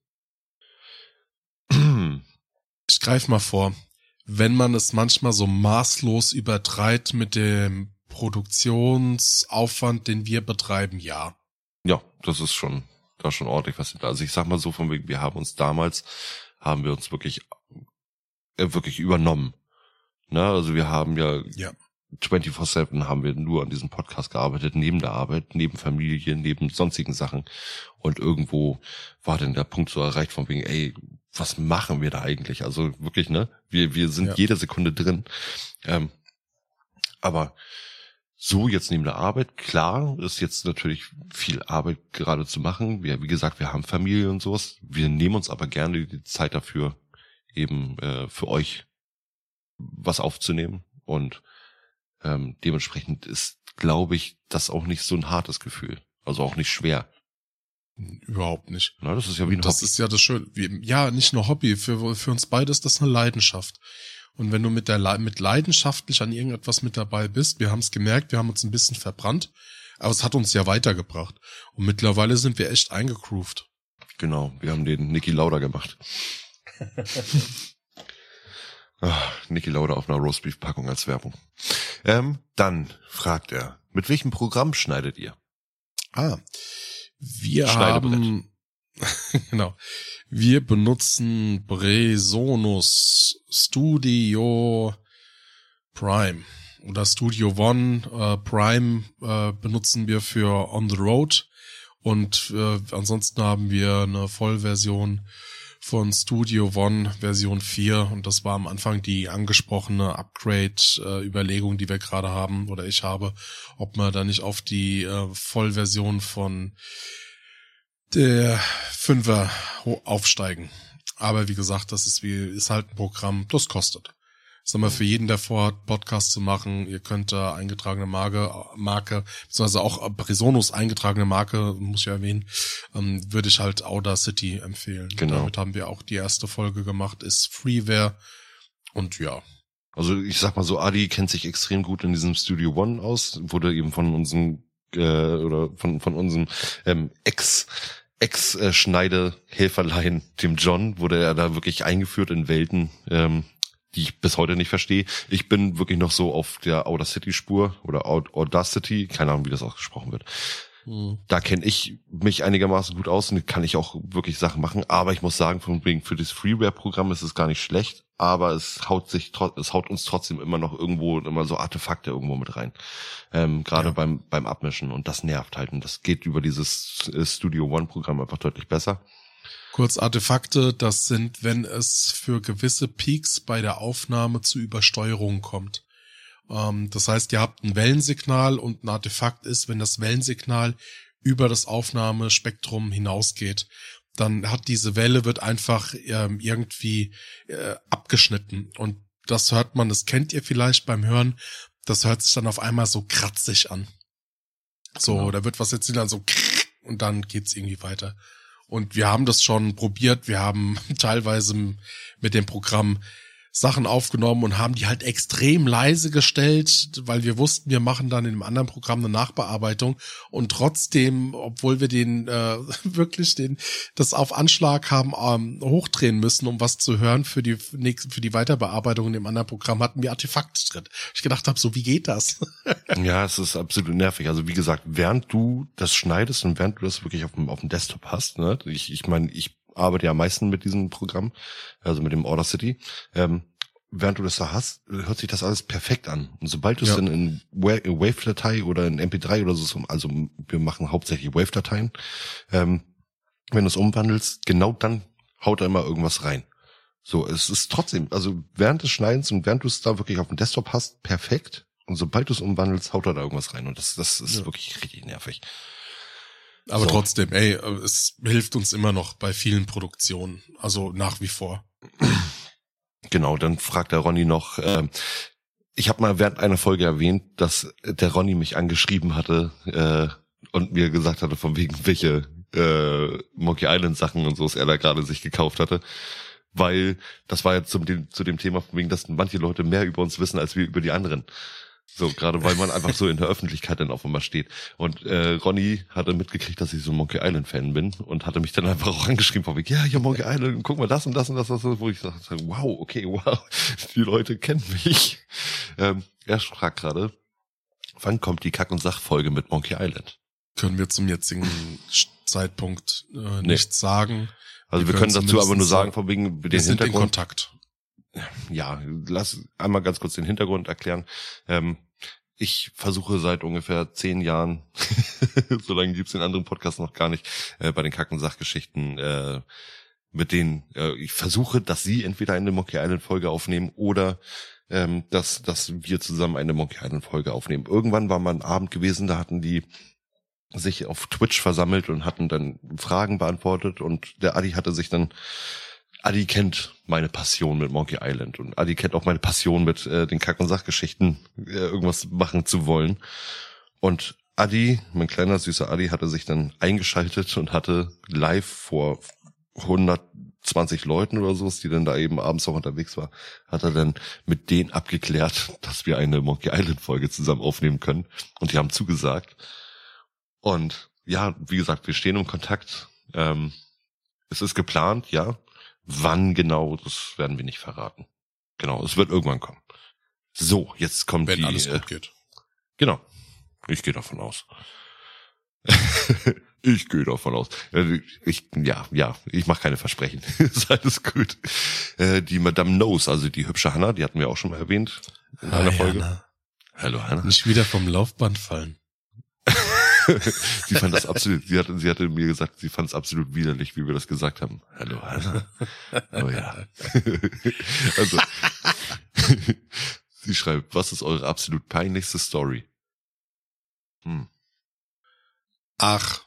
Ich greife mal vor. Wenn man es manchmal so maßlos übertreibt mit dem Produktionsaufwand, den wir betreiben, ja. Ja, das ist schon, da schon ordentlich was. Also ich sag mal so von wegen, wir haben uns damals, haben wir uns wirklich, äh, wirklich übernommen. Ne, also wir haben ja, ja 24-7 haben wir nur an diesem Podcast gearbeitet, neben der Arbeit, neben Familie, neben sonstigen Sachen. Und irgendwo war dann der Punkt so erreicht von wegen, ey, was machen wir da eigentlich? Also wirklich, ne? Wir, wir sind ja. jede Sekunde drin. Ähm, aber so jetzt neben der Arbeit, klar, ist jetzt natürlich viel Arbeit gerade zu machen. Wir, wie gesagt, wir haben Familie und sowas. Wir nehmen uns aber gerne die Zeit dafür, eben äh, für euch was aufzunehmen. Und ähm, dementsprechend ist, glaube ich, das auch nicht so ein hartes Gefühl. Also auch nicht schwer. Überhaupt nicht. Na, das ist ja wie ein das Hobby. Das ist ja das Schöne. Ja, nicht nur Hobby. Für, für uns beide ist das eine Leidenschaft. Und wenn du mit der mit leidenschaftlich an irgendetwas mit dabei bist, wir haben es gemerkt, wir haben uns ein bisschen verbrannt, aber es hat uns ja weitergebracht. Und mittlerweile sind wir echt eingegroovt. Genau, wir haben den Niki Lauda gemacht. Ach, Niki Lauda auf einer Roastbeef-Packung als Werbung. Ähm, dann fragt er, mit welchem Programm schneidet ihr? Ah, wir haben, genau, wir benutzen Bresonus Studio Prime oder Studio One äh, Prime äh, benutzen wir für On the Road und äh, ansonsten haben wir eine Vollversion von Studio One Version 4 und das war am Anfang die angesprochene Upgrade-Überlegung, die wir gerade haben oder ich habe, ob man da nicht auf die äh, Vollversion von der 5er aufsteigen. Aber wie gesagt, das ist wie, ist halt ein Programm, das kostet. Sag mal, für jeden, der vorhat, Podcast zu machen, ihr könnt da eingetragene Marke, Marke, beziehungsweise auch Presonus eingetragene Marke, muss ich erwähnen, ähm, würde ich halt Audacity empfehlen. Genau. Damit haben wir auch die erste Folge gemacht, ist Freeware und ja. Also ich sag mal so, Adi kennt sich extrem gut in diesem Studio One aus, wurde eben von unserem äh, oder von von unserem ähm, Ex Ex-Schneide-Helferlein, dem John, wurde er da wirklich eingeführt in Welten, ähm, die ich bis heute nicht verstehe. Ich bin wirklich noch so auf der Audacity-Spur oder Audacity, keine Ahnung, wie das ausgesprochen wird. Hm. Da kenne ich mich einigermaßen gut aus und kann ich auch wirklich Sachen machen. Aber ich muss sagen, von wegen für das Freeware-Programm ist es gar nicht schlecht, aber es haut sich, es haut uns trotzdem immer noch irgendwo immer so Artefakte irgendwo mit rein. Ähm, Gerade Ja. beim beim Abmischen und das nervt halt und das geht über dieses äh, Studio One-Programm einfach deutlich besser. Kurz Artefakte, das sind, wenn es für gewisse Peaks bei der Aufnahme zu Übersteuerungen kommt. Ähm, das heißt, ihr habt ein Wellensignal und ein Artefakt ist, wenn das Wellensignal über das Aufnahmespektrum hinausgeht, dann hat diese Welle wird einfach ähm, irgendwie äh, abgeschnitten und das hört man, das kennt ihr vielleicht beim Hören, das hört sich dann auf einmal so kratzig an. So, Genau. da wird was jetzt dann so und dann geht's irgendwie weiter. Und wir haben das schon probiert. Wir haben teilweise mit dem Programm Sachen aufgenommen und haben die halt extrem leise gestellt, weil wir wussten, wir machen dann in einem anderen Programm eine Nachbearbeitung und trotzdem, obwohl wir den äh, wirklich den das auf Anschlag haben ähm, hochdrehen müssen, um was zu hören für die nächste für die Weiterbearbeitung in dem anderen Programm, hatten wir Artefakte drin. Ich gedacht habe, so wie geht das? Ja, es ist absolut nervig. Also wie gesagt, während du das schneidest und während du das wirklich auf dem, auf dem Desktop hast, ne, ich, ich meine, ich arbeite ja am meisten mit diesem Programm, also mit dem Audacity, ähm, während du das da hast, hört sich das alles perfekt an. Und sobald du es Ja. dann in Wave-Datei oder in MP3 oder so, also wir machen hauptsächlich Wave-Dateien, ähm, wenn du es umwandelst, genau dann haut er immer irgendwas rein. So, es ist trotzdem, also während des Schneidens und während du es da wirklich auf dem Desktop hast, perfekt. Und sobald du es umwandelst, haut er da irgendwas rein. Und das, das ist Ja. wirklich richtig nervig. Aber So. trotzdem, ey, es hilft uns immer noch bei vielen Produktionen, also nach wie vor. Genau, dann fragt der Ronny noch, ähm, ich habe mal während einer Folge erwähnt, dass der Ronny mich angeschrieben hatte äh, und mir gesagt hatte, von wegen welche äh, Monkey Island Sachen und so, was er da gerade sich gekauft hatte. Weil das war ja zum, dem, zu dem Thema, von wegen, dass manche Leute mehr über uns wissen als wir über die anderen. So, gerade weil man einfach so in der Öffentlichkeit dann auf einmal steht. Und äh, Ronny hatte mitgekriegt, dass ich so ein Monkey Island Fan bin und hatte mich dann einfach auch angeschrieben, von ja, hier Monkey Island, guck mal das und das und das, das wo ich sagte, wow, okay, wow, die Leute kennen mich. Ähm, er fragt gerade, wann kommt die Kack- und Sachfolge mit Monkey Island? Können wir zum jetzigen Zeitpunkt äh, Nee. nichts sagen. Also wir, Wir können können dazu aber nur sagen, von wegen Wir den sind in Hintergrund. Kontakt. Ja, lass einmal ganz kurz den Hintergrund erklären. Ähm, ich versuche seit ungefähr zehn Jahren, so lange gibt's den anderen Podcast noch gar nicht, äh, bei den Kacken Sachgeschichten, äh, mit denen äh, ich versuche, dass sie entweder eine Monkey Island Folge aufnehmen oder ähm, dass, dass wir zusammen eine Monkey Island Folge aufnehmen. Irgendwann war mal ein Abend gewesen, da hatten die sich auf Twitch versammelt und hatten dann Fragen beantwortet und der Adi hatte sich dann Adi kennt meine Passion mit Monkey Island und Adi kennt auch meine Passion mit äh, den Kack- und Sachgeschichten, äh, irgendwas machen zu wollen. Und Adi, mein kleiner süßer Adi, hatte sich dann eingeschaltet und hatte live vor 120 Leuten oder so, die dann da eben abends auch unterwegs war, hat er dann mit denen abgeklärt, dass wir eine Monkey Island Folge zusammen aufnehmen können. Und die haben zugesagt. Und ja, wie gesagt, wir stehen im Kontakt. Ähm, es ist geplant, ja. Wann genau, das werden wir nicht verraten. Genau, es wird irgendwann kommen. So, jetzt kommt Wenn die. alles äh, gut geht. Genau. Ich gehe davon aus. ich gehe davon aus. Äh, Ich, ja, ja, ich mache keine Versprechen. ist alles gut. Äh, Die Madame Knows, also die hübsche Hannah, die hatten wir auch schon mal erwähnt in einer Hi, Folge. Anna. Hallo Hannah. Nicht wieder vom Laufband fallen. sie fand das absolut, sie hatte, sie hatte mir gesagt, sie fand es absolut widerlich, wie wir das gesagt haben. Hallo, Hanna. Oh ja. also, sie schreibt, was ist eure absolut peinlichste Story? Hm. Ach,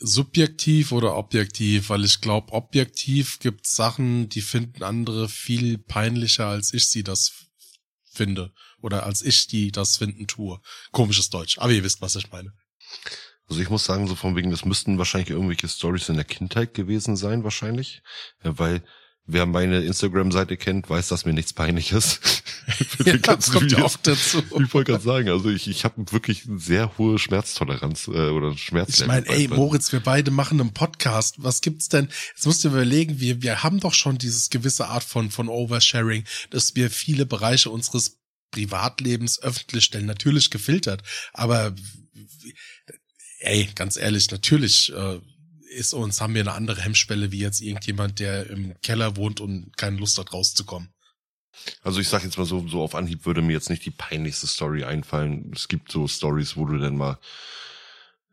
subjektiv oder objektiv, weil ich glaube, objektiv gibt Sachen, die finden andere viel peinlicher, als ich sie das finde. Oder als ich die das finden tue. Komisches Deutsch, aber ihr wisst, was ich meine. Also ich muss sagen, so von wegen, das müssten wahrscheinlich irgendwelche Stories in der Kindheit gewesen sein, wahrscheinlich. Weil wer meine Instagram-Seite kennt, weiß, dass mir nichts peinlich ist. ja, das kommt ja auch dazu. Ich wollte gerade sagen, also ich, ich habe wirklich eine sehr hohe Schmerztoleranz äh, oder Schmerz. Ich meine, ey, Moritz, wir beide machen einen Podcast. Was gibt's denn? Jetzt musst du überlegen, wir, wir haben doch schon dieses gewisse Art von, von Oversharing, dass wir viele Bereiche unseres Privatlebens öffentlich stellen. Natürlich gefiltert, aber ey, ganz ehrlich, natürlich äh, ist uns, haben wir eine andere Hemmschwelle wie jetzt irgendjemand, der im Keller wohnt und keine Lust hat, rauszukommen. Also ich sag jetzt mal so, so auf Anhieb würde mir jetzt nicht die peinlichste Story einfallen. Es gibt so Stories, wo du denn mal,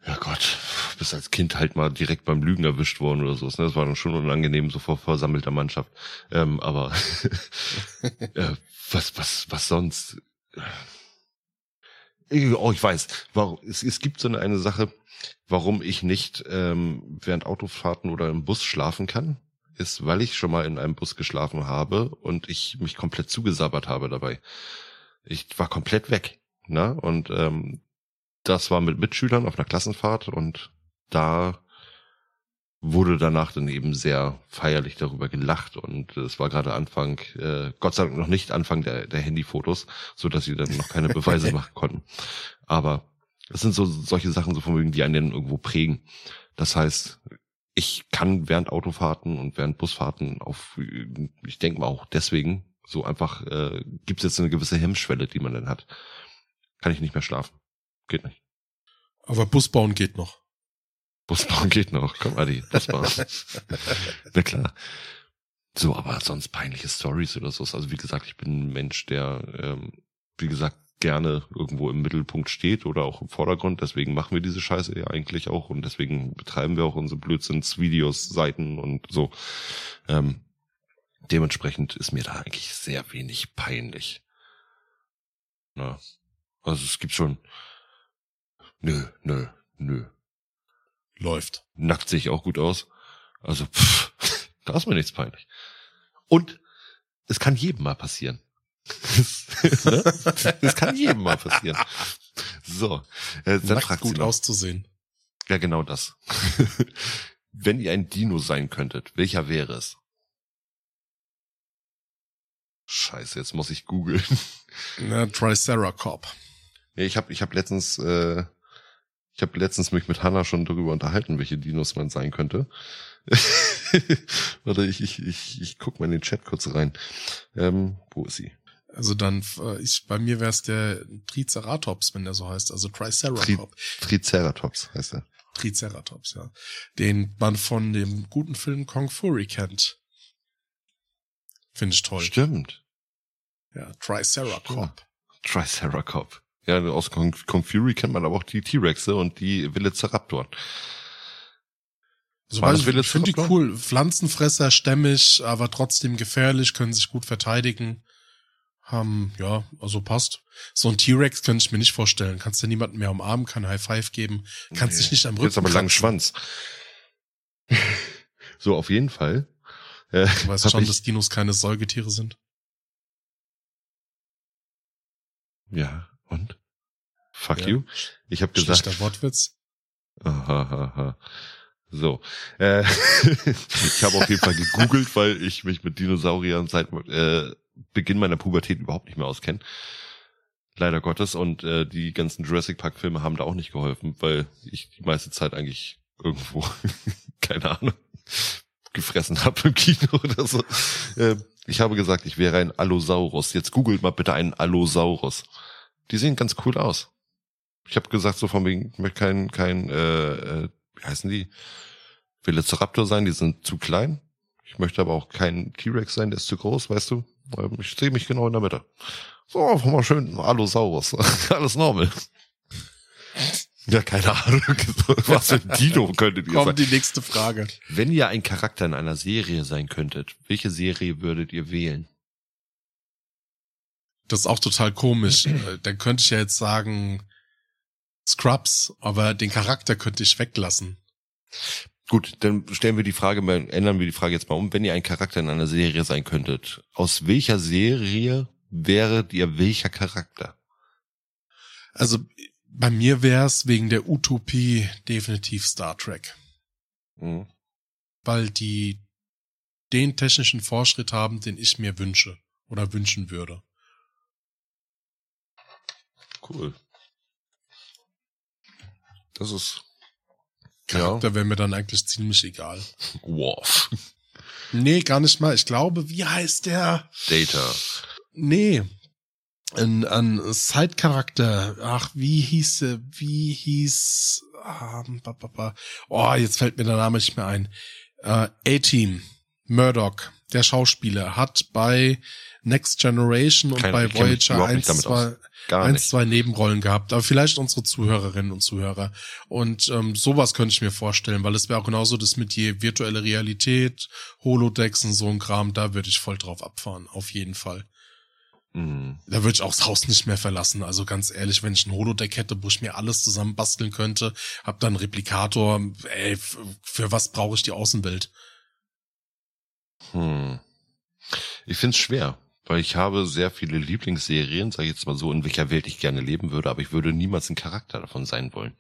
ja Gott, bist als Kind halt mal direkt beim Lügen erwischt worden oder so. Ne? Das war dann schon unangenehm, so vor versammelter Mannschaft. Ähm, aber äh, was, was, was sonst? Oh, ich weiß. Warum, es, es gibt so eine, eine Sache, warum ich nicht ähm, während Autofahrten oder im Bus schlafen kann, ist, weil ich schon mal in einem Bus geschlafen habe und ich mich komplett zugesabbert habe dabei. Ich war komplett weg. Ne? Und ähm, das war mit Mitschülern auf einer Klassenfahrt und da wurde danach dann eben sehr feierlich darüber gelacht und es war gerade Anfang, äh, Gott sei Dank noch nicht Anfang der, der Handyfotos, so dass sie dann noch keine Beweise machen konnten. Aber das sind so solche Sachen, so von wegen, die einen irgendwo prägen. Das heißt, ich kann während Autofahrten und während Busfahrten auf, ich denke mal auch deswegen, so einfach äh, gibt es jetzt eine gewisse Hemmschwelle, die man dann hat. Kann ich nicht mehr schlafen. Geht nicht. Aber Busbauen geht noch. Busbauen geht noch. Komm, Adi, Busbauen. Na klar. So, aber sonst peinliche Stories oder so. Also wie gesagt, ich bin ein Mensch, der, ähm, wie gesagt, gerne irgendwo im Mittelpunkt steht oder auch im Vordergrund. Deswegen machen wir diese Scheiße ja eigentlich auch und deswegen betreiben wir auch unsere Blödsinns-Videos, Seiten und so. Ähm, dementsprechend ist mir da eigentlich sehr wenig peinlich. Na, also es gibt schon. Nö, nö, nö. Läuft. Nackt sehe ich auch gut aus. Also, pff, da ist mir nichts peinlich. Und es kann jedem mal passieren. Ne? das kann jedem mal passieren. So, äh, dann Nackt fragt gut auszusehen. Ja, genau das. Wenn ihr ein Dino sein könntet, welcher wäre es? Scheiße, jetzt muss ich googeln. Na, Triceracop. Ja, ich habe ich hab letztens äh, ich habe letztens mich mit Hannah schon darüber unterhalten, welche Dinos man sein könnte. Warte, ich, ich, ich, ich guck mal in den Chat kurz rein. Ähm, wo ist sie? Also dann, äh, ich, bei mir wäre es der Triceratops, wenn der so heißt, also Triceratops. Tri Triceratops heißt er. Triceratops, ja. Den man von dem guten Film Kong Fury kennt. Finde ich toll. Stimmt. Ja, Triceracop. Triceracop. Ja, aus Kong, Kong Fury kennt man aber auch die T-Rexe und die Velociraptoren. Also weiß ich finde die cool. Pflanzenfresser, stämmig, aber trotzdem gefährlich, können sich gut verteidigen haben, ja, also passt. So ein T-Rex könnte ich mir nicht vorstellen. Kannst du niemanden mehr umarmen, kann High Five geben, kannst nee. dich nicht am Rücken. Jetzt aber langen Schwanz. so, auf jeden Fall. Äh, du weißt schon, ich... dass Dinos keine Säugetiere sind. Ja, und? Fuck ja. you. Ich habe gesagt. Schlechter Wortwitz. Aha, aha. So, äh, ich habe auf jeden Fall gegoogelt, weil ich mich mit Dinosauriern seit äh, Beginn meiner Pubertät überhaupt nicht mehr auskenne. Leider Gottes. Und äh, die ganzen Jurassic Park Filme haben da auch nicht geholfen, weil ich die meiste Zeit eigentlich irgendwo, keine Ahnung, gefressen habe im Kino oder so. Äh, ich habe gesagt, ich wäre ein Allosaurus. Jetzt googelt mal bitte einen Allosaurus. Die sehen ganz cool aus. Ich habe gesagt, so von wegen, ich möchte kein, kein, äh, äh, wie heißen die? Velociraptor sein, die sind zu klein. Ich möchte aber auch kein T-Rex sein, der ist zu groß, weißt du? Ich sehe mich genau in der Mitte. So, einfach mal schön Allosaurus. Alles normal. Ja, keine Ahnung. Was für ein Dino könntet ihr Kommt sein? die nächste Frage. Wenn ihr ein Charakter in einer Serie sein könntet, welche Serie würdet ihr wählen? Das ist auch total komisch. Äh, Dann könnte ich ja jetzt sagen Scrubs, aber den Charakter könnte ich weglassen. Gut, dann stellen wir die Frage ändern wir die Frage jetzt mal um. Wenn ihr ein Charakter in einer Serie sein könntet, aus welcher Serie wäret ihr welcher Charakter? Also bei mir wäre es wegen der Utopie definitiv Star Trek, Mhm. weil die den technischen Fortschritt haben, den ich mir wünsche oder wünschen würde. Cool. Das ist Charakter wäre mir dann eigentlich ziemlich egal. Worf. Nee, gar nicht mal. Ich glaube, wie heißt der? Data. Nee. Ein, ein Side-Charakter. Ach, wie hieß er? Wie hieß. Ah, ba. Oh, jetzt fällt mir der Name nicht mehr ein. Äh, A-Team. Murdoch, der Schauspieler, hat bei Next Generation und Keine- bei Voyager überhaupt eins, nicht damit zwei, aus. Gar eins, zwei Nebenrollen gehabt, aber vielleicht unsere Zuhörerinnen und Zuhörer. Und ähm, sowas könnte ich mir vorstellen, weil es wäre auch genauso das mit je virtuelle Realität, Holodecks und so ein Kram, da würde ich voll drauf abfahren, auf jeden Fall. Mhm. Da würde ich auch das Haus nicht mehr verlassen. Also ganz ehrlich, wenn ich ein Holodeck hätte, wo ich mir alles zusammen basteln könnte, hab dann einen Replikator, ey, für was brauche ich die Außenwelt? Hm. Ich find's schwer, weil ich habe sehr viele Lieblingsserien, sag ich jetzt mal so, in welcher Welt ich gerne leben würde, aber ich würde niemals ein Charakter davon sein wollen.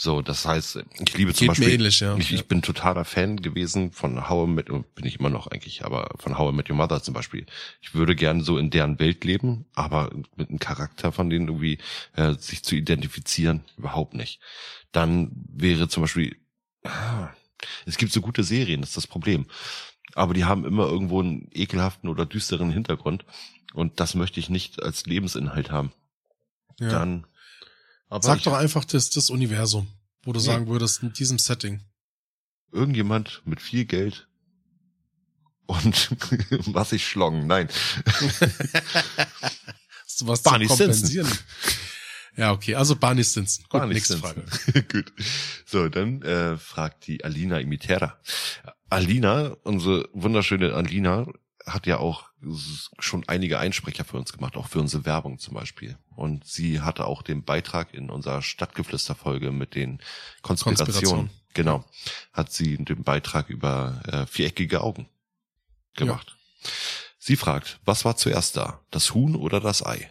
So, das heißt, ich liebe zum Geht Beispiel, ähnlich, ja. ich, ich bin totaler Fan gewesen von How I Met, bin ich immer noch eigentlich, aber von How I Met Your Mother zum Beispiel. Ich würde gerne so in deren Welt leben, aber mit einem Charakter von denen irgendwie äh, sich zu identifizieren, überhaupt nicht. Dann wäre zum Beispiel, ah, es gibt so gute Serien, das ist das Problem. Aber die haben immer irgendwo einen ekelhaften oder düsteren Hintergrund. Und das möchte ich nicht als Lebensinhalt haben. ja. Dann, aber Sag doch einfach das, das Universum, wo du Nee. sagen würdest, in diesem Setting. irgendjemand mit viel Geld und was ich schlong. Nein. Hast du was Barney zu kompensieren? Ja, okay, also Barney Stinson. Gut, Barney nächste Stinson. Frage. Gut. So, dann äh, fragt die Alina Imitera. Alina, unsere wunderschöne Alina, hat ja auch schon einige Einsprecher für uns gemacht, auch für unsere Werbung zum Beispiel. Und sie hatte auch den Beitrag in unserer Stadtgeflüster-Folge mit den Konspirationen. Konspiration. Genau. Hat sie den Beitrag über äh, viereckige Augen gemacht. Sie fragt, was war zuerst da? Das Huhn oder das Ei?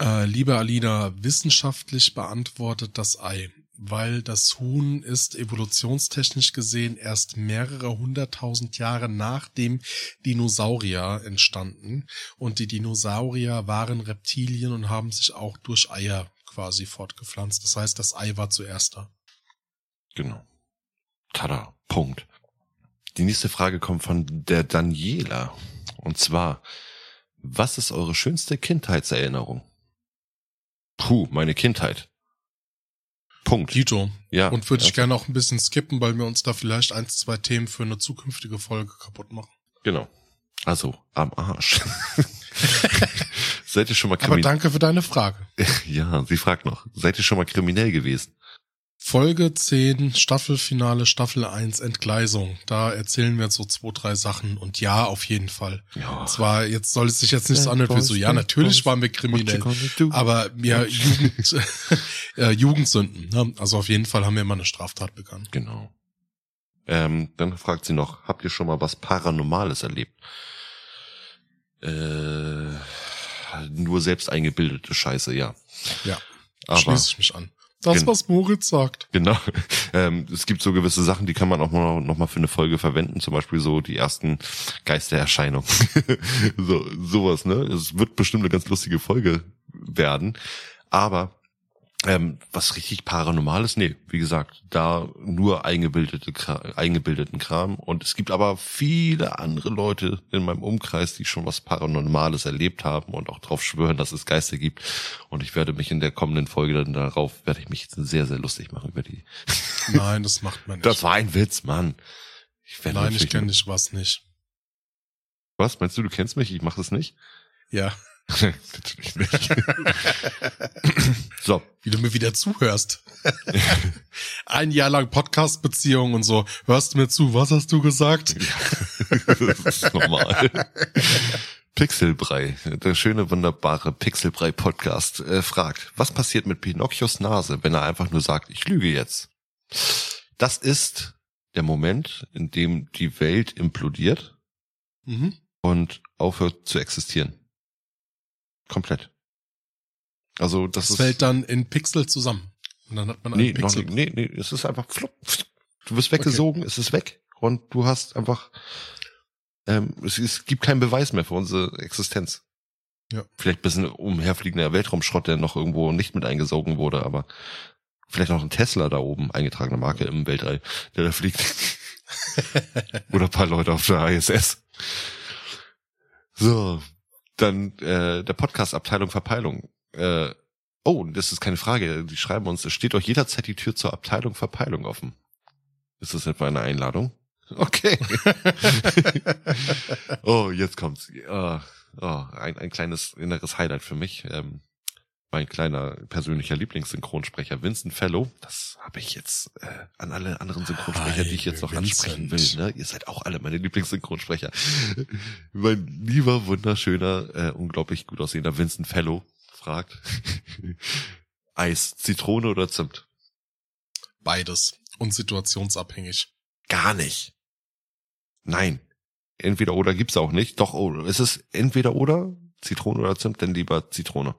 Äh, liebe Alina, wissenschaftlich beantwortet das Ei, weil das Huhn ist evolutionstechnisch gesehen erst mehrere hunderttausend Jahre nach dem Dinosaurier entstanden und die Dinosaurier waren Reptilien und haben sich auch durch Eier quasi fortgepflanzt. Das heißt, das Ei war zuerst da. Genau. Tada. Punkt. Die nächste Frage kommt von der Daniela. Und zwar, was ist eure schönste Kindheitserinnerung? Puh, meine Kindheit. Punkt. Dito. Ja. Und würde ich gerne auch ein bisschen skippen, weil wir uns da vielleicht ein, zwei Themen für eine zukünftige Folge kaputt machen. Genau. Also, am Arsch. Seid ihr schon mal Aber kriminell? danke für deine Frage. Ja, sie fragt noch. Seid ihr schon mal kriminell gewesen? Folge 10, Staffelfinale, Staffel 1, Entgleisung. Da erzählen wir jetzt so zwei, drei Sachen. Und ja, auf jeden Fall. Ja. Zwar, jetzt soll es sich jetzt nicht so anhören wie so, ja, natürlich waren wir kriminell. Aber ja, Jugend, äh, Jugendsünden. Ne? Also auf jeden Fall haben wir immer eine Straftat begangen. Genau. Ähm, dann fragt sie noch, habt ihr schon mal was Paranormales erlebt? Äh, nur selbst eingebildete Scheiße, ja. Ja, Aber schließe ich mich an. Das, Gen- was Moritz sagt. genau, ähm, es gibt so gewisse Sachen, die kann man auch mal, noch mal für eine Folge verwenden, zum Beispiel so die ersten Geistererscheinungen. so, sowas, ne? Es wird bestimmt eine ganz lustige Folge werden. Aber ähm, was richtig Paranormales, nee, wie gesagt, da nur eingebildete, eingebildeten Kram. Und es gibt aber viele andere Leute in meinem Umkreis, die schon was Paranormales erlebt haben und auch darauf schwören, dass es Geister gibt. Und ich werde mich in der kommenden Folge dann darauf, werde ich mich sehr, sehr lustig machen über die. Nein, das macht man nicht. Das war ein Witz, Mann. Ich Nein, ich kenne dich was nicht. Was? Meinst du, du kennst mich? Ich mache das nicht? Ja. Natürlich nicht. so. Wie du mir wieder zuhörst. Ein Jahr lang Podcast-Beziehung und so. Hörst du mir zu? Was hast du gesagt? das ist normal. Pixelbrei, der schöne, wunderbare Pixelbrei-Podcast, äh, fragt, was passiert mit Pinocchios Nase, wenn er einfach nur sagt, ich lüge jetzt? Das ist der Moment, in dem die Welt implodiert Mhm. und aufhört zu existieren. Komplett. Also das, Das, ist fällt dann in Pixel zusammen. Und dann hat man einen nee, noch Pixel. nee, nee, es ist einfach flupp, du wirst weggesogen, es ist weg und du hast einfach ähm, es, es gibt keinen Beweis mehr für unsere Existenz. Ja. Vielleicht ein bisschen umherfliegender Weltraumschrott, der noch irgendwo nicht mit eingesogen wurde, aber vielleicht noch ein Tesla da oben, eingetragene Marke im Weltall, der da fliegt. Oder ein paar Leute auf der ISS. So, dann äh, der Podcast-Abteilung Verpeilung. Äh, oh, das ist keine Frage. Die schreiben uns, es steht euch jederzeit die Tür zur Abteilung Verpeilung offen. Ist das etwa eine Einladung? Okay. oh, jetzt kommt's. Oh, oh, ein, ein kleines inneres Highlight für mich. Ähm, mein kleiner persönlicher Lieblingssynchronsprecher Vincent Fellow. Das habe ich jetzt äh, an alle anderen Synchronsprecher, die ich jetzt noch Hi, ansprechen will. Vincent. Ne? Ihr seid auch alle meine Lieblingssynchronsprecher. mein lieber, wunderschöner, äh, unglaublich gut aussehender Vincent Fellow fragt. Eis, Zitrone oder Zimt? Beides. Und situationsabhängig. Gar nicht. Nein. Entweder oder gibt's auch nicht. Doch, oh, ist es entweder oder? Zitrone oder Zimt? Denn lieber Zitrone.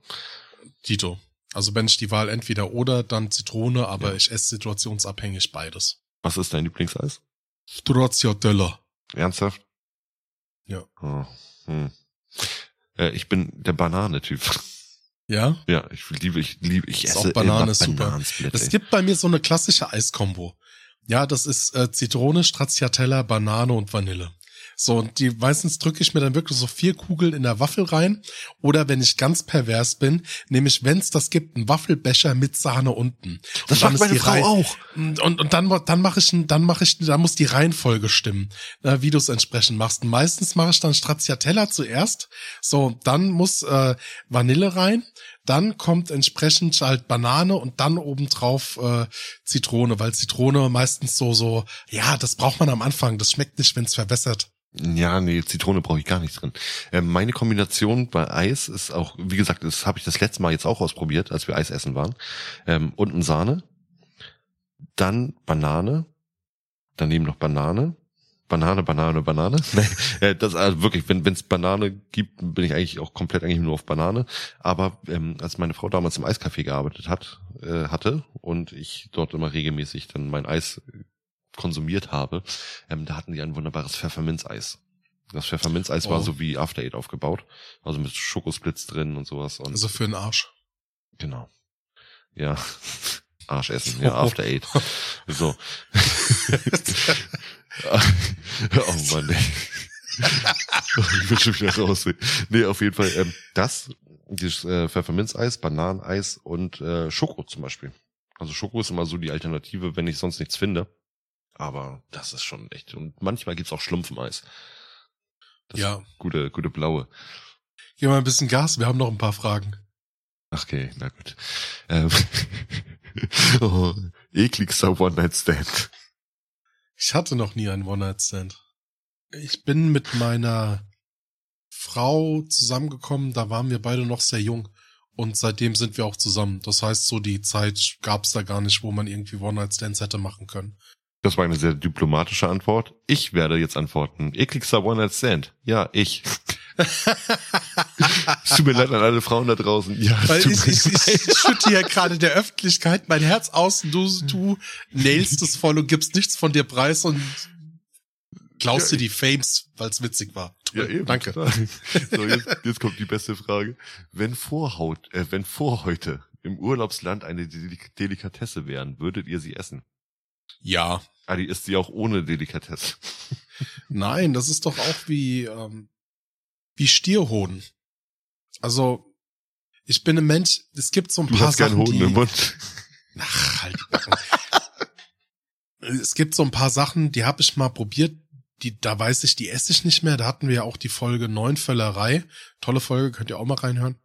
Tito. Also wenn ich die Wahl entweder oder, dann Zitrone, aber Ja. ich esse situationsabhängig beides. Was ist dein Lieblingseis? Stracciatella. Ernsthaft? Ja. Oh, hm. äh, ich bin der Banane-Typ. Ja? ja, ich liebe, ich liebe, ich Ist esse auch Banane immer ist super. Es gibt bei mir so eine klassische Eiskombo. Ja, das ist äh, Zitrone, Stracciatella, Banane und Vanille. So, und die meistens drücke ich mir dann wirklich so vier Kugeln in der Waffel rein. Oder wenn ich ganz pervers bin, nehme ich, wenn es das gibt, einen Waffelbecher mit Sahne unten. Das und dann macht meine Frau Rei- auch. Und, und dann, dann mache ich, dann mache ich, dann muss die Reihenfolge stimmen, äh, wie du es entsprechend machst. Und meistens mache ich dann Stracciatella zuerst. So, dann muss äh, Vanille rein. Dann kommt entsprechend halt Banane und dann obendrauf äh, Zitrone, weil Zitrone meistens so, so, ja, das braucht man am Anfang. Das schmeckt nicht, wenn es verwässert. Ja, nee, Zitrone brauche ich gar nicht drin. Ähm, meine Kombination bei Eis ist auch, wie gesagt, das habe ich das letzte Mal jetzt auch ausprobiert, als wir Eis essen waren. Ähm, unten Sahne, dann Banane, daneben noch Banane, Banane, Banane, Banane. Nee, äh, das also wirklich, wenn es Banane gibt, bin ich eigentlich auch komplett eigentlich nur auf Banane. Aber ähm, als meine Frau damals im Eiscafé gearbeitet hat, äh, hatte und ich dort immer regelmäßig dann mein Eis konsumiert habe, ähm, da hatten die ein wunderbares Pfefferminzeis. Das Pfefferminzeis war Oh. so wie After Eight aufgebaut, also mit Schokosplitz drin und sowas. Und Also für den Arsch. genau, ja, Arsch essen, ja After Eight. So. oh Mann, ey. ich will schon wieder raus. Nee, auf jeden Fall ähm, das, dieses äh, Pfefferminzeis, Bananeneis und äh, Schoko zum Beispiel. Also Schoko ist immer so die Alternative, wenn ich sonst nichts finde. Aber das ist schon echt. Und manchmal gibt's auch Schlumpfeneis. Das Ja. Gute, gute blaue. Gib mal ein bisschen Gas, wir haben noch ein paar Fragen. Ach, Okay, na gut. Ähm, oh, ekligster One-Night-Stand. Ich hatte noch nie einen One-Night-Stand. Ich bin mit meiner Frau zusammengekommen, da waren wir beide noch sehr jung. Und seitdem sind wir auch zusammen. Das heißt, so die Zeit gab's da gar nicht, wo man irgendwie One-Night-Stands hätte machen können. Das war eine sehr diplomatische Antwort. Ich werde jetzt antworten. Ekligster One-Night-Stand. Ja, ich. es tut mir leid an alle Frauen da draußen. Ja, es Weil ich, ich, ich schütte hier gerade der Öffentlichkeit mein Herz aus und du, du nailst es voll und gibst nichts von dir preis und klaust Ja, dir die Fames, weil's witzig war. Ja, eben. Danke. klar. So, jetzt, jetzt kommt die beste Frage. Wenn vor, Haut, äh, wenn vor heute im Urlaubsland eine Delik Delikatesse wären, würdet ihr sie essen? Ja. Adi isst sie auch ohne Delikatesse. Nein, das ist doch auch wie, ähm, wie Stierhoden. Also, ich bin ein Mensch, es gibt so ein Du paar hast Sachen, Hoden die, im Mund. Ach, halt die es gibt so ein paar Sachen, die habe ich mal probiert, die, da weiß ich, die esse ich nicht mehr. Da hatten wir ja auch die Folge Neunvöllerei. Tolle Folge, könnt ihr auch mal reinhören.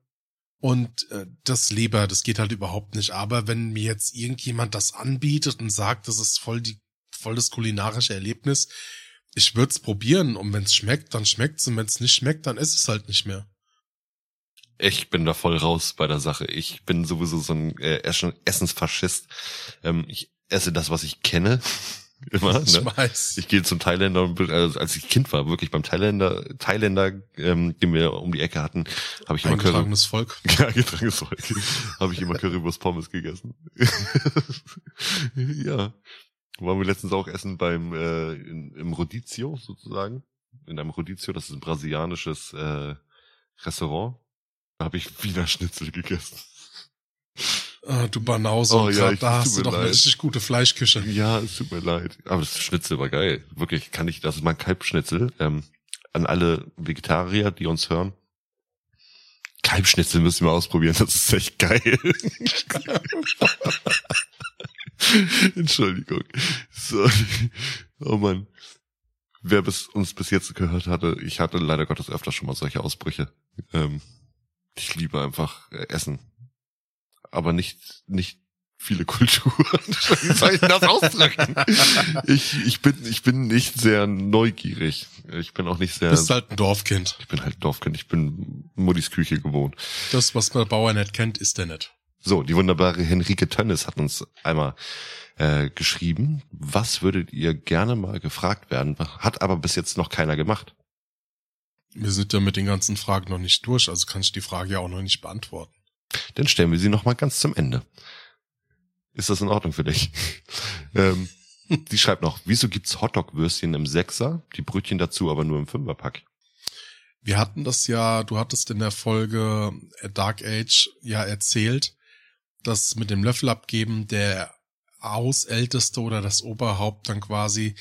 Und äh, das Leber, das geht halt überhaupt nicht. Aber wenn mir jetzt irgendjemand das anbietet und sagt, das ist voll die, voll das kulinarische Erlebnis, ich würde es probieren. Und wenn es schmeckt, dann schmeckt's. Und wenn es nicht schmeckt, dann ist es halt nicht mehr. Ich bin da voll raus bei der Sache. Ich bin sowieso so ein äh, Essensfaschist. Ähm, ich esse das, was ich kenne. Immer, Ich ne? weiß. Ich gehe zum Thailänder, und bin- also als ich Kind war, wirklich beim Thailänder, Thailänder, ähm, den wir um die Ecke hatten, habe ich immer Curry, Eingetragenes Volk. ja, eingetragenes Volk, habe ich immer Currywurst Pommes gegessen. ja, waren wir letztens auch essen beim äh, in, im Rodizio sozusagen, in einem Rodizio, das ist ein brasilianisches äh, Restaurant. Da habe ich Wiener Schnitzel gegessen. Ah, du Banause. Oh ja, ich- da hast du doch eine leid. richtig gute Fleischküche. Ja, es tut mir leid. Aber das Schnitzel war geil. Wirklich, kann ich, das ist mein Kalbschnitzel. Ähm, an alle Vegetarier, die uns hören. Kalbschnitzel müssen wir ausprobieren, das ist echt geil. Entschuldigung. So. Oh Mann. Wer bis, uns bis jetzt gehört hatte, ich hatte leider Gottes öfter schon mal solche Ausbrüche. Ähm, ich liebe einfach äh, Essen. Aber nicht, nicht viele Kulturen. Wie soll ich das ausdrücken? Ich, ich bin, ich bin nicht sehr neugierig. Ich bin auch nicht sehr, Bist halt ein Dorfkind. ich bin halt Dorfkind. Ich bin Muttis Küche gewohnt. Das, was man Bauer nicht kennt, ist der nicht. So, die wunderbare Henrike Tönnes hat uns einmal äh, geschrieben. Was würdet ihr gerne mal gefragt werden? Hat aber bis jetzt noch keiner gemacht. Wir sind ja mit den ganzen Fragen noch nicht durch, also kann ich die Frage ja auch noch nicht beantworten. Dann stellen wir sie noch mal ganz zum Ende. Ist das in Ordnung für dich? ähm, die schreibt noch, wieso gibt's Hotdog-Würstchen im Sechser, die Brötchen dazu aber nur im Fünferpack? Wir hatten das ja, du hattest in der Folge äh, Dark Age ja erzählt, dass mit dem Löffel abgeben der Hausälteste oder das Oberhaupt dann quasi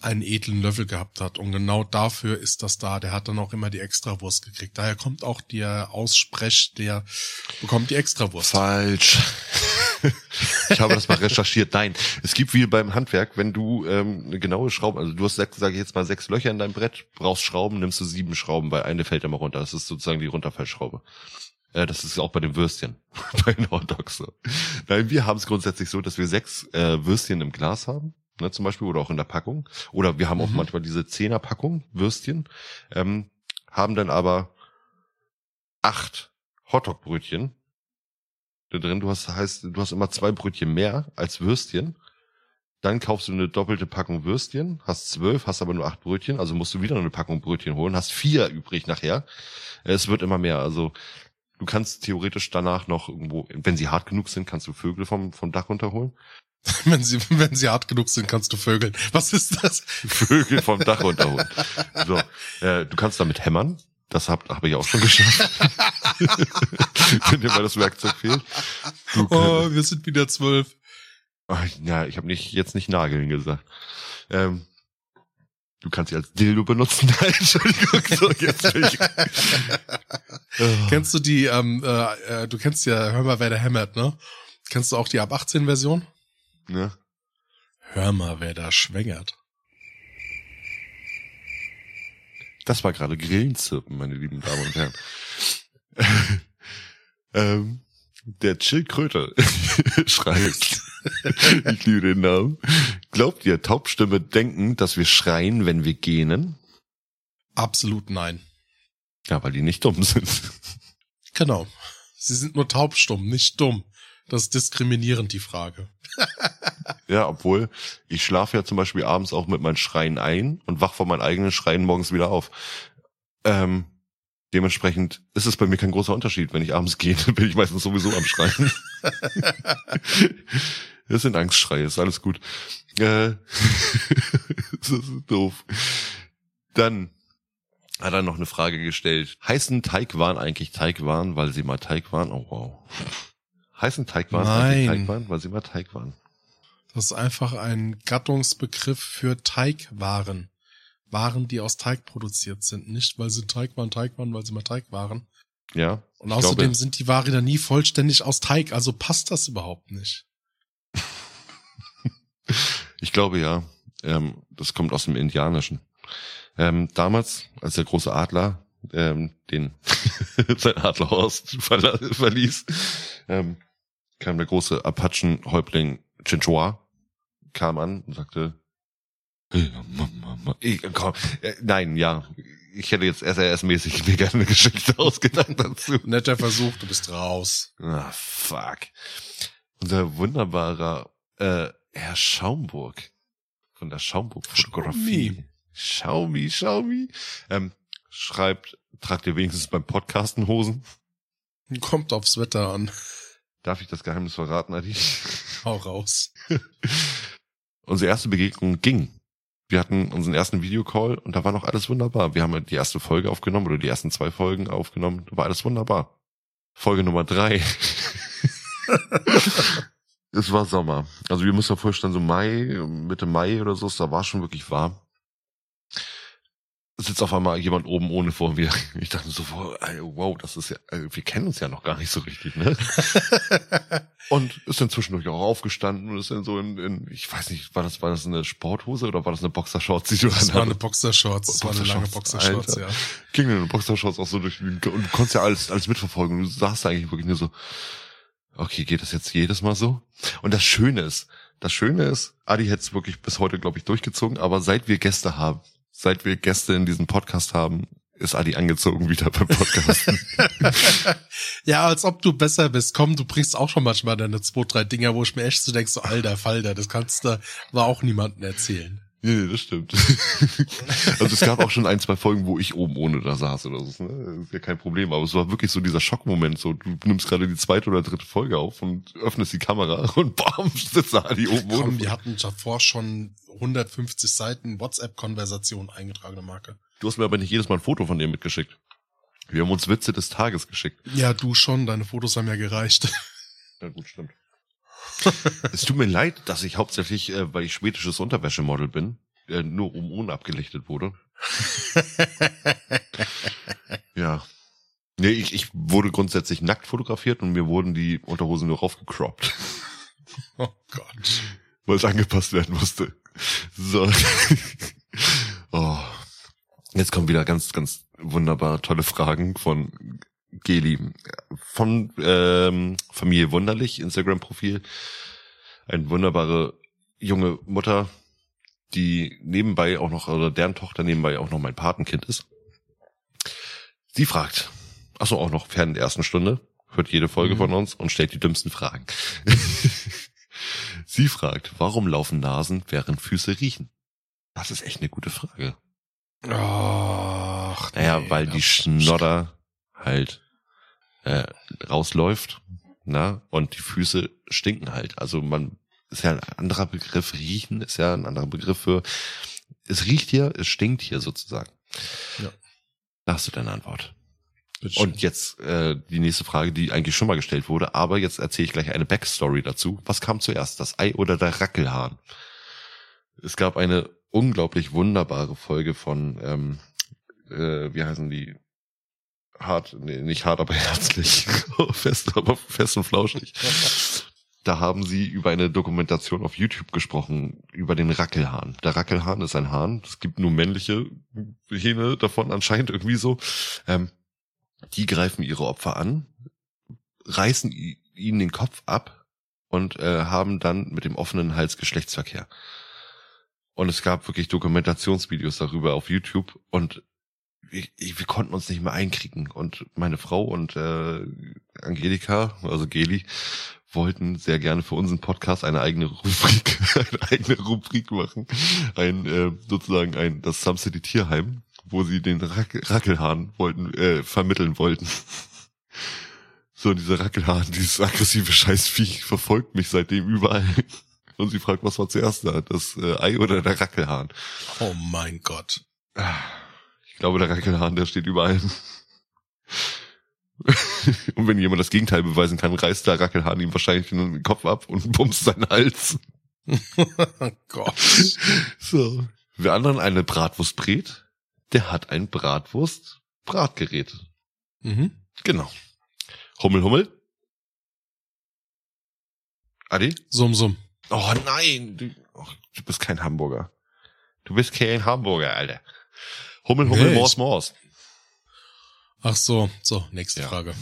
einen edlen Löffel gehabt hat. Und genau dafür ist das da. Der hat dann auch immer die Extrawurst gekriegt. Daher kommt auch der Aussprech, der bekommt die Extrawurst. Falsch. ich habe das mal recherchiert. Nein, es gibt wie beim Handwerk, wenn du ähm, eine genaue Schraube, also du hast, sag ich jetzt mal, sechs Löcher in deinem Brett, brauchst Schrauben, nimmst du sieben Schrauben, weil eine fällt immer runter. Das ist sozusagen die Runterfallschraube. Äh, das ist auch bei den Würstchen, bei den Hotdogs so. Nein, wir haben es grundsätzlich so, dass wir sechs äh, Würstchen im Glas haben, ne, zum Beispiel, oder auch in der Packung. Oder wir haben auch Mhm. manchmal diese Zehnerpackung Würstchen, ähm, haben dann aber acht Hotdog-Brötchen da drin. Du hast, heißt, du hast immer zwei Brötchen mehr als Würstchen. Dann kaufst du eine doppelte Packung Würstchen, hast zwölf, hast aber nur acht Brötchen, also musst du wieder eine Packung Brötchen holen, hast vier übrig nachher. Es wird immer mehr, also du kannst theoretisch danach noch irgendwo, wenn sie hart genug sind, kannst du Vögel vom, vom Dach runterholen. wenn sie, wenn sie hart genug sind, kannst du vögeln. Was ist das? Vögel vom Dach runterholen. So, äh, du kannst damit hämmern. Das habe hab ich auch schon geschafft. Wenn dir mal das Werkzeug fehlt. Du Oh, wir sind wieder zwölf. Ja, ich habe nicht jetzt nicht Nageln gesagt. Ähm, du kannst sie als Dildo benutzen. Nein, Entschuldigung. So, jetzt bin ich. Kennst du die, ähm, äh, äh, du kennst ja, hör mal, wer da hämmert, ne? Kennst du auch die ab 18 Version? Ne? Hör mal, wer da schwängert. Das war gerade Grillenzirpen, meine lieben Damen und Herren. ähm, der Chillkröter schreibt. ich liebe den Namen. Glaubt ihr, Taubstimme denken, dass wir schreien, wenn wir gähnen? Absolut nein. Ja, weil die nicht dumm sind. Genau. Sie sind nur taubstumm, nicht dumm. Das ist diskriminierend, die Frage. Ja, obwohl ich schlafe ja zum Beispiel abends auch mit meinen Schreien ein und wach von meinen eigenen Schreien morgens wieder auf. Ähm, dementsprechend ist es bei mir kein großer Unterschied. Wenn ich abends gehe, dann bin ich meistens sowieso am Schreien. Das sind Angstschreie, ist alles gut. Äh, das ist doof. Dann hat er noch eine Frage gestellt. Heißen Teigwaren eigentlich Teigwaren, weil sie mal Teig waren? Oh wow. Heißen Teigwaren eigentlich Nein. Teigwaren, weil sie mal Teig waren? Das ist einfach ein Gattungsbegriff für Teigwaren. Waren, die aus Teig produziert sind. Nicht, weil sie Teig waren, Teig waren, weil sie mal Teig waren. Ja. Und außerdem glaube, sind die Ware dann nie vollständig aus Teig, also passt das überhaupt nicht. Ich glaube ja. Ähm, das kommt aus dem Indianischen. Ähm, damals, als der große Adler ähm, den sein Adlerhorst verla verließ, ähm, kam der große Apachen-Häuptling Chinchua, kam an und sagte, ich, komm, äh, nein, ja, ich hätte jetzt SAS-mäßig mir gerne eine Geschichte ausgedacht dazu. Netter Versuch, du bist raus. Ah, fuck. Unser wunderbarer äh, Herr Schaumburg von der Schaumburg-Fotografie. Xiaomi, Xiaomi. Ähm, schreibt, tragt ihr wenigstens beim Podcasten Hosen? Kommt aufs Wetter an. Darf ich das Geheimnis verraten, Adi? Hau raus. Unsere erste Begegnung ging. Wir hatten unseren ersten Videocall und da war noch alles wunderbar. Wir haben die erste Folge aufgenommen oder die ersten zwei Folgen aufgenommen. War alles wunderbar. Folge Nummer drei. es war Sommer. Also wir müssen ja vorstellen, so Mai, Mitte Mai oder so, da war schon wirklich warm sitzt auf einmal jemand oben ohne vor mir. Ich dachte so, wow, das ist ja, wir kennen uns ja noch gar nicht so richtig, ne? und ist dann zwischendurch auch aufgestanden und ist dann so in, in, ich weiß nicht, war das, war das eine Sporthose oder war das eine Boxershorts, die du Das war eine Boxershorts, das war eine lange Boxershorts, ja. Ging dann Boxershorts auch so durch und du konntest ja alles, alles mitverfolgen und du saßt eigentlich wirklich nur so, okay, geht das jetzt jedes Mal so? Und das Schöne ist, das Schöne ist, Adi hätte es wirklich bis heute, glaube ich, durchgezogen, aber seit wir Gäste haben, seit wir Gäste in diesem Podcast haben, ist Adi angezogen wieder beim Podcast. ja, als ob du besser bist. Komm, du bringst auch schon manchmal deine zwei, drei Dinger, wo ich mir echt so denke, so alter Falter, das kannst du aber auch niemandem erzählen. Nee, nee, das stimmt. also es gab auch schon ein, zwei Folgen, wo ich oben ohne da saß oder so. Ne? Das ist ja kein Problem. Aber es war wirklich so dieser Schockmoment. So, du nimmst gerade die zweite oder dritte Folge auf und öffnest die Kamera und bam, sitzt da die oben Komm, ohne. Wir hatten davor schon 150 Seiten WhatsApp-Konversation eingetragene Marke. Du hast mir aber nicht jedes Mal ein Foto von dir mitgeschickt. Wir haben uns Witze des Tages geschickt. Ja, du schon. Deine Fotos haben ja gereicht. Ja, gut, stimmt. es tut mir leid, dass ich hauptsächlich, äh, weil ich schwedisches Unterwäschemodel bin, äh, nur um ohne abgelichtet wurde. ja. Nee, ich, ich wurde grundsätzlich nackt fotografiert und mir wurden die Unterhosen nur raufgecroppt. Oh Gott. Weil es angepasst werden musste. So. oh. Jetzt kommen wieder ganz, ganz wunderbar tolle Fragen von Geli von ähm, Familie Wunderlich, Instagram-Profil. Eine wunderbare junge Mutter, die nebenbei auch noch, oder deren Tochter nebenbei auch noch mein Patenkind ist. Sie fragt, achso, auch noch fern der ersten Stunde, hört jede Folge mhm. von uns und stellt die dümmsten Fragen. Sie fragt, warum laufen Nasen, während Füße riechen? Das ist echt eine gute Frage. Ach, naja, nee, weil die Schnodder halt äh, rausläuft, na, und die Füße stinken halt. Also man ist ja ein anderer Begriff, riechen ist ja ein anderer Begriff für es riecht hier, es stinkt hier sozusagen. Ja. Da hast du deine Antwort. Und jetzt äh, die nächste Frage, die eigentlich schon mal gestellt wurde, aber jetzt erzähle ich gleich eine Backstory dazu. Was kam zuerst, das Ei oder der Rackelhahn? Es gab eine unglaublich wunderbare Folge von, ähm, äh, wie heißen die? Hart, nee, nicht hart, aber herzlich. fest, aber fest und flauschig. Da haben sie über eine Dokumentation auf YouTube gesprochen, über den Rackelhahn. Der Rackelhahn ist ein Hahn. Es gibt nur männliche Hähne davon anscheinend irgendwie so. Ähm, die greifen ihre Opfer an, reißen ihnen den Kopf ab und äh, haben dann mit dem offenen Hals Geschlechtsverkehr. Und es gab wirklich Dokumentationsvideos darüber auf YouTube und ich, ich, wir konnten uns nicht mehr einkriegen. Und meine Frau und äh, Angelika, also Geli, wollten sehr gerne für unseren Podcast eine eigene Rubrik, eine eigene Rubrik machen. Ein äh, sozusagen ein das Some City Tierheim, wo sie den Rack Rackelhahn wollten, äh, vermitteln wollten. So, dieser Rackelhahn, dieses aggressive Scheißviech verfolgt mich seitdem überall. Und sie fragt, was war zuerst da? Das äh, Ei oder der Rackelhahn? Oh mein Gott. Glaube, der Rackelhahn, der steht über allem. und wenn jemand das Gegenteil beweisen kann, reißt der Rackelhahn ihm wahrscheinlich den Kopf ab und bumst seinen Hals. oh Gott. So. Wer anderen eine Bratwurst brät, der hat ein Bratwurst-Bratgerät. Mhm. Genau. Hummel, Hummel. Adi? Summ, summ. Oh nein, du, oh, du bist kein Hamburger. Du bist kein Hamburger, Alter. Hummel, Hummel, Nee, Mors, ich- Mors. Ach so, so, nächste Ja. Frage.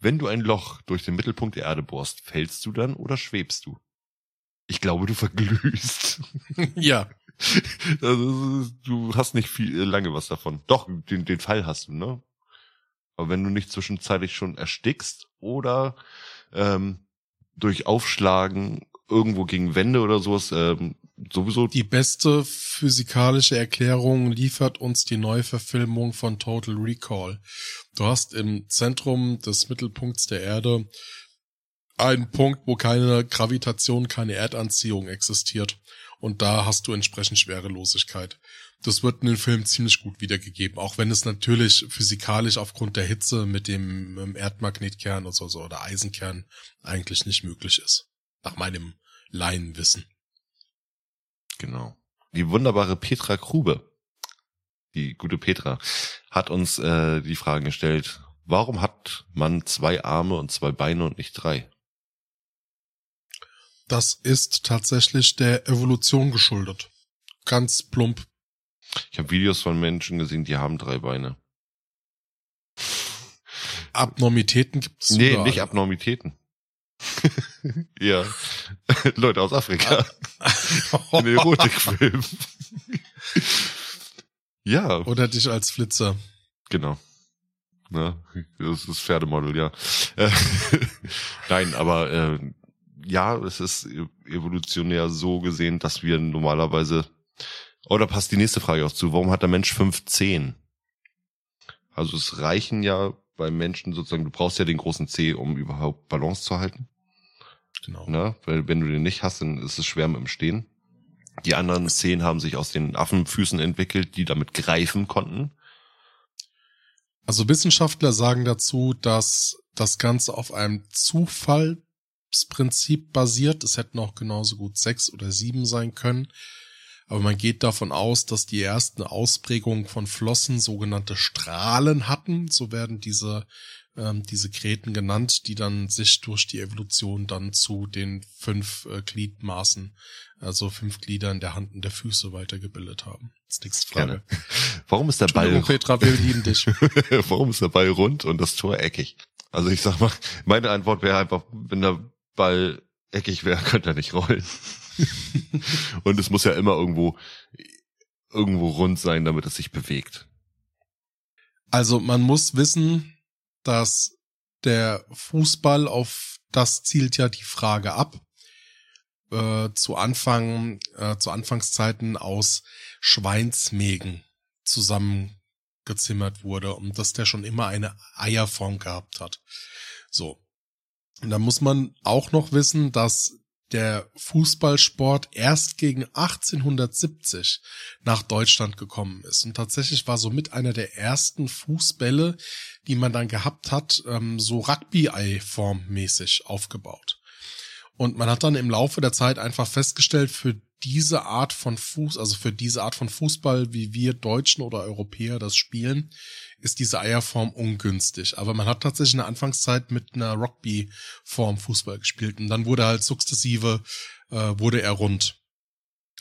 Wenn du ein Loch durch den Mittelpunkt der Erde bohrst, fällst du dann oder schwebst du? Ich glaube, du verglühst. ja, Also, du hast nicht viel äh, lange was davon. Doch, den, den Fall hast du, ne? Aber wenn du nicht zwischenzeitlich schon erstickst oder ähm, durch Aufschlagen irgendwo gegen Wände oder sowas, ähm, sowieso die beste physikalische Erklärung liefert uns die Neuverfilmung von Total Recall. Du hast im Zentrum des Mittelpunkts der Erde einen Punkt, wo keine Gravitation, keine Erdanziehung existiert. Und da hast du entsprechend Schwerelosigkeit. Das wird in dem Film ziemlich gut wiedergegeben, auch wenn es natürlich physikalisch aufgrund der Hitze mit dem ähm, Erdmagnetkern oder so oder Eisenkern eigentlich nicht möglich ist. Nach meinem Laienwissen. Genau. Die wunderbare Petra Krube, die gute Petra, hat uns äh, die Frage gestellt, warum hat man zwei Arme und zwei Beine und nicht drei? Das ist tatsächlich der Evolution geschuldet. Ganz plump. Ich habe Videos von Menschen gesehen, die haben drei Beine. Abnormitäten gibt es nee, überall. nicht Abnormitäten. ja, Leute aus Afrika. Ein Erotikfilm. ja, Oder dich als Flitzer. genau. Ne, das ist Pferdemodel, ja. Nein, aber äh, ja, es ist evolutionär so gesehen, dass wir normalerweise. Oder passt die nächste Frage auch zu? Warum hat der Mensch fünf Zehen? Also es reichen ja bei Menschen sozusagen, du brauchst ja den großen Zeh, um überhaupt Balance zu halten. Genau. Ne? Weil wenn du den nicht hast, dann ist es schwer mit dem Stehen. Die anderen Zehen haben sich aus den Affenfüßen entwickelt, die damit greifen konnten. Also Wissenschaftler sagen dazu, dass das Ganze auf einem Zufallsprinzip basiert. Es hätten auch genauso gut sechs oder sieben sein können. Aber man geht davon aus, dass die ersten Ausprägungen von Flossen sogenannte Strahlen hatten. So werden diese, ähm, diese Kreten genannt, die dann sich durch die Evolution dann zu den fünf äh, Gliedmaßen, also fünf Gliedern der Hand und der Füße weitergebildet haben. Das ist nächste Frage. Gerne. Warum ist der Ball, Petra, wir lieben dich. warum ist der Ball rund und das Tor eckig? Also ich sag mal, meine Antwort wäre einfach, wenn der Ball eckig wäre, könnte er nicht rollen. und es muss ja immer irgendwo, irgendwo rund sein, damit es sich bewegt. Also man muss wissen, dass der Fußball auf das zielt ja die Frage ab. Äh, zu Anfang, äh, zu Anfangszeiten aus Schweinsmägen zusammengezimmert wurde und dass der schon immer eine Eierform gehabt hat. So. Und da muss man auch noch wissen, dass der Fußballsport erst gegen 1870 nach Deutschland gekommen ist. Und tatsächlich war somit einer der ersten Fußbälle, die man dann gehabt hat, ähm, so Rugby-Ei-Form mäßig aufgebaut. Und man hat dann im Laufe der Zeit einfach festgestellt, für diese Art von Fuß, also für diese Art von Fußball, wie wir Deutschen oder Europäer das spielen, ist diese Eierform ungünstig. Aber man hat tatsächlich in der Anfangszeit mit einer Rugby-Form Fußball gespielt und dann wurde halt sukzessive, äh, wurde er rund.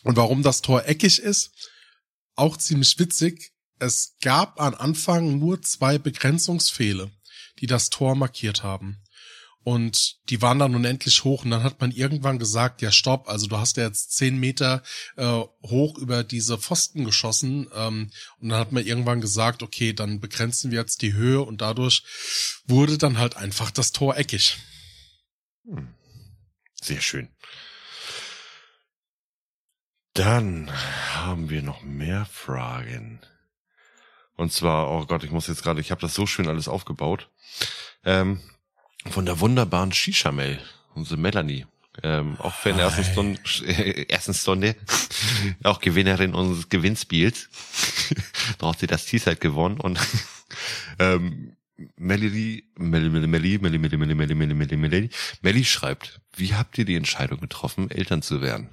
Und warum das Tor eckig ist, auch ziemlich witzig. Es gab am Anfang nur zwei Begrenzungsfehle, die das Tor markiert haben. Und die waren dann unendlich hoch und dann hat man irgendwann gesagt, ja stopp, also du hast ja jetzt zehn Meter äh, hoch über diese Pfosten geschossen ähm, und dann hat man irgendwann gesagt, okay, dann begrenzen wir jetzt die Höhe und dadurch wurde dann halt einfach das Tor eckig. Hm. Sehr schön. Dann haben wir noch mehr Fragen. Und zwar, oh Gott, ich muss jetzt gerade, ich habe das so schön alles aufgebaut. Ähm, von der wunderbaren Shishamel, unsere Melanie. Ähm, auch Fan der ersten Stunde, äh, ersten Stunde, auch Gewinnerin unseres Gewinnspiels. da hat sie das T-Shirt gewonnen und ähm, Melody, Melly, Melly, Melly, Melly, Melly, Melly, Melly, Melly, Melly, Melly, Melly schreibt, wie habt ihr die Entscheidung getroffen, Eltern zu werden?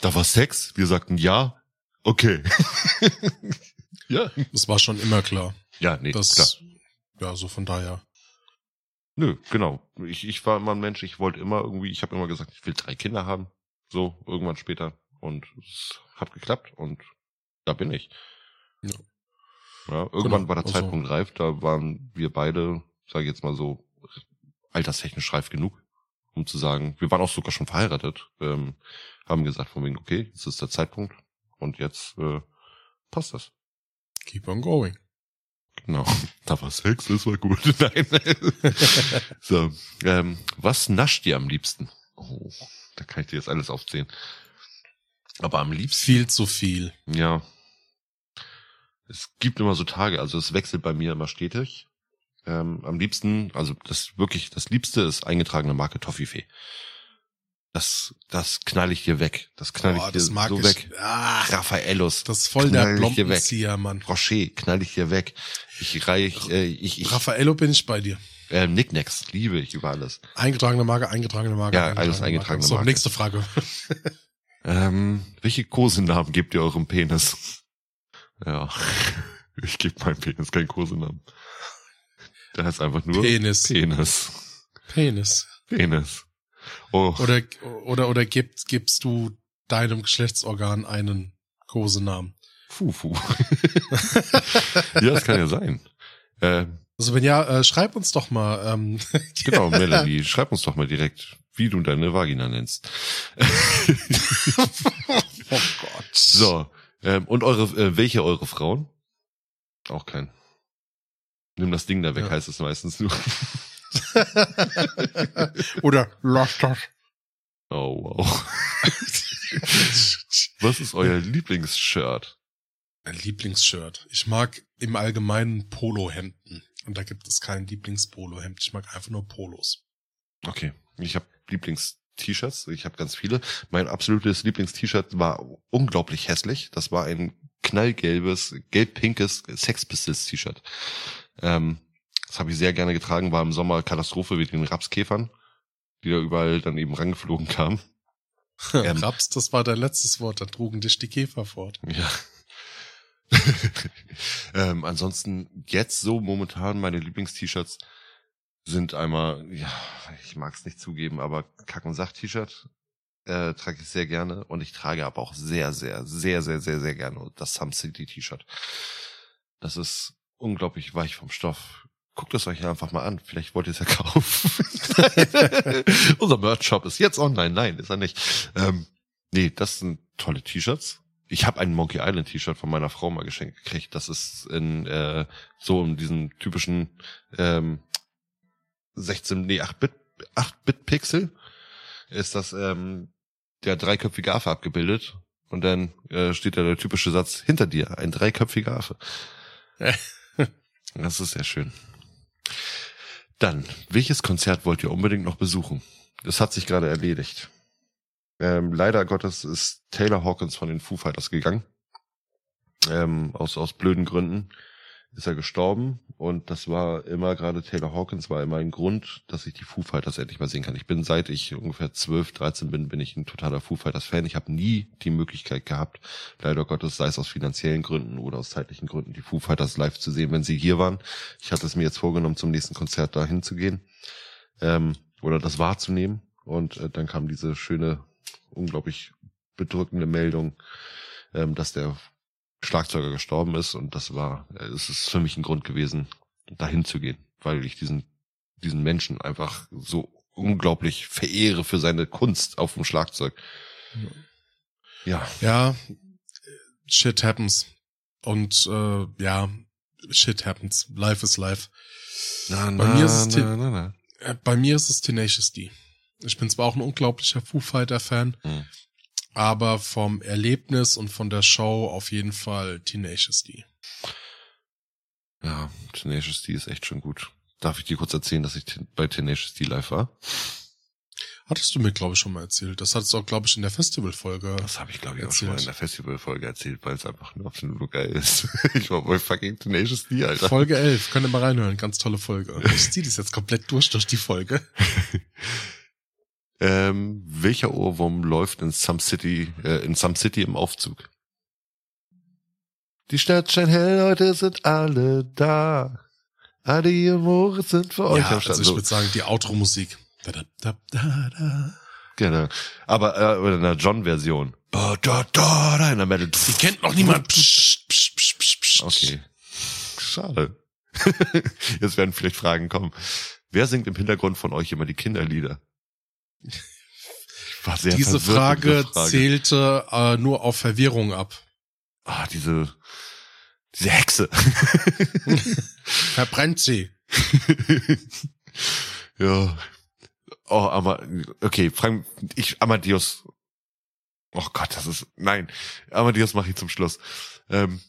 Da war Sex, wir sagten ja, okay. ja. Das war schon immer klar. Ja, nee, Das, klar. Ja, so von daher. Nö, genau. Ich, ich war immer ein Mensch, ich wollte immer irgendwie, ich habe immer gesagt, ich will drei Kinder haben. So, irgendwann später. und es hat geklappt und da bin ich. Ja. Ja, irgendwann Genau, war der also- Zeitpunkt reif, da waren wir beide, sage ich jetzt mal so, alterstechnisch reif genug, um zu sagen, wir waren auch sogar schon verheiratet, ähm, haben gesagt von wegen, okay, jetzt ist der Zeitpunkt und jetzt äh, passt das. Keep on going. Genau. Da war Sex, das war gut. Nein. so, ähm, was nascht ihr am liebsten? Oh, da kann ich dir jetzt alles aufzählen. Aber am liebsten, Viel zu viel. ja. Es gibt immer so Tage, also es wechselt bei mir immer stetig. Ähm, am liebsten, also das wirklich, das Liebste ist eingetragene Marke Toffifee. Das, das knall ich dir weg. Das knall Boah, ich dir das mag so ich. weg. Ah, Raffaellos. das ist voll der knall. Blombenzieher, Mann. Rocher, knall ich dir weg. Ich reich, äh, ich, ich, Raffaello bin ich bei dir. äh, Nicknacks liebe ich über alles. Eingetragene Marke, eingetragene Marke. Ja, alles eingetragene So, Marke. nächste Frage. Ähm, welche Kosenamen gebt ihr eurem Penis? Ja, ich gebe meinem Penis keinen Kosenamen. Der heißt einfach nur Penis. Penis. Penis. Penis. Oh, Oder, oder, oder gibst, gibst du deinem Geschlechtsorgan einen Kosenamen? Fufu. ja, das kann ja sein. Äh, Also wenn ja, äh, schreib uns doch mal. Ähm, genau, Melanie, schreib uns doch mal direkt, wie du deine Vagina nennst. oh Gott. So, ähm, und eure, äh, welche eure Frauen? Auch kein. Nimm das Ding da weg, Ja. heißt es meistens nur. oder lass das. Oh, wow. Was ist euer Lieblingsshirt? Mein Lieblingsshirt. Ich mag im Allgemeinen Polohemden. Und da gibt es kein Lieblings-Polohemd. Ich mag einfach nur Polos. Okay, ich habe Lieblings-T-Shirts. Ich habe ganz viele. Mein absolutes Lieblings-T-Shirt war unglaublich hässlich. Das war ein knallgelbes, gelb-pinkes Sex Pistols-T-Shirt. Ähm, das habe ich sehr gerne getragen. War im Sommer Katastrophe mit den Rapskäfern, die da überall dann eben rangeflogen kamen. Ähm. Raps, das war dein letztes Wort. Da trugen dich die Käfer fort. Ja. ähm, ansonsten jetzt so momentan meine Lieblings-T-Shirts sind einmal, ja, ich mag es nicht zugeben, aber Kack- und Sach-T-Shirt äh, trage ich sehr gerne und ich trage aber auch sehr, sehr, sehr, sehr, sehr, sehr gerne das Some City T-Shirt. Das ist unglaublich weich vom Stoff. Guckt es euch einfach mal an. Vielleicht wollt ihr es ja kaufen. Unser Merch-Shop ist jetzt online. Nein, ist er nicht. Ähm, nee, das sind tolle T-Shirts. Ich habe ein Monkey Island T-Shirt von meiner Frau mal geschenkt gekriegt. Das ist in äh, so in diesem typischen ähm, 16, nee, 8-Bit, 8-Bit Pixel ist das ähm, der dreiköpfige Affe abgebildet. Und dann äh, steht da der typische Satz hinter dir, ein dreiköpfiger Affe. Das ist sehr schön. Dann, welches Konzert wollt ihr unbedingt noch besuchen? Das hat sich gerade erledigt. Ähm, leider Gottes ist Taylor Hawkins von den Foo Fighters gegangen. Ähm, aus, aus blöden Gründen ist er gestorben und das war immer gerade Taylor Hawkins war immer ein Grund, dass ich die Foo Fighters endlich mal sehen kann. Ich bin seit ich ungefähr 12, 13 bin, bin ich ein totaler Foo Fighters Fan. Ich habe nie die Möglichkeit gehabt, leider Gottes, sei es aus finanziellen Gründen oder aus zeitlichen Gründen, die Foo Fighters live zu sehen, wenn sie hier waren. Ich hatte es mir jetzt vorgenommen, zum nächsten Konzert da hinzugehen ähm, oder das wahrzunehmen und äh, dann kam diese schöne, unglaublich bedrückende Meldung, ähm, dass der Schlagzeuger gestorben ist und das war, äh, es ist für mich ein Grund gewesen, dahin zu gehen, weil ich diesen, diesen Menschen einfach so unglaublich verehre für seine Kunst auf dem Schlagzeug. Ja, Ja, shit happens. Und äh, ja, shit happens. Life is life. na, Bei mir ist es na, na, na. Äh, Bei mir ist es Tenacious D. Ich bin zwar auch ein unglaublicher Foo Fighter Fan, Hm. Aber vom Erlebnis und von der Show auf jeden Fall Tenacious D. Ja, Tenacious D ist echt schon gut. Darf ich dir kurz erzählen, dass ich bei Tenacious D live war? Hattest du mir, glaube ich, schon mal erzählt. Das hattest du auch, glaube ich, in der Festivalfolge. Das habe ich, glaube ich, auch schon mal in Erzählt. der Festivalfolge erzählt, weil es einfach nur absolut nur geil ist. Ich war bei fucking Tenacious D, Alter. Folge 11, könnt ihr mal reinhören, ganz tolle Folge. Ich ziehe das jetzt komplett durch durch die Folge. Ähm, welcher Ohrwurm läuft in Some City, äh, in Some City im Aufzug? Die Stadt scheint hell, heute sind alle da. Adi und Moritz sind für euch ja, am Start. also ich würde sagen, die Outro-Musik. Da, da, da, da, da. genau. Aber äh, in der John-Version. Da, da, da, da, in der Metal. Die kennt noch niemand. Psst, psst, psst, psst. Okay. Schade. Jetzt werden vielleicht Fragen kommen. Wer singt im Hintergrund von euch immer die Kinderlieder? War sehr Diese Frage, Frage. zählte äh, nur auf Verwirrung ab. Ah, diese, diese Hexe. Verbrennt sie. ja. Oh, aber, okay, Frank, ich, Amadeus. Oh Gott, das ist, nein. Amadeus mache ich zum Schluss. Ähm,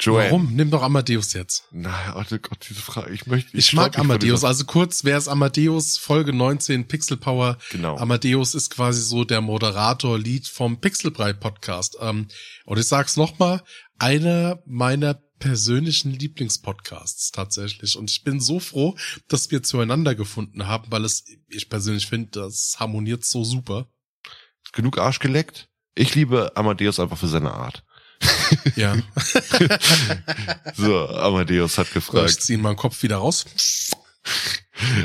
Joanne. Warum? Nimm doch Amadeus jetzt. Nein, oh Gott, diese Frage, ich möchte, Ich, ich mag Amadeus. Also kurz, wer ist Amadeus? Folge 19, Pixel Power. Genau. Amadeus ist quasi so der Moderator, Lied vom Pixelbrei Podcast. Ähm, und ich sag's nochmal, einer meiner persönlichen Lieblingspodcasts tatsächlich. Und ich bin so froh, dass wir zueinander gefunden haben, weil es, ich persönlich finde, das harmoniert so super. Genug Arsch geleckt? Ich liebe Amadeus einfach für seine Art. Ja. So, Amadeus hat ich gefragt. zieh meinen Kopf wieder raus.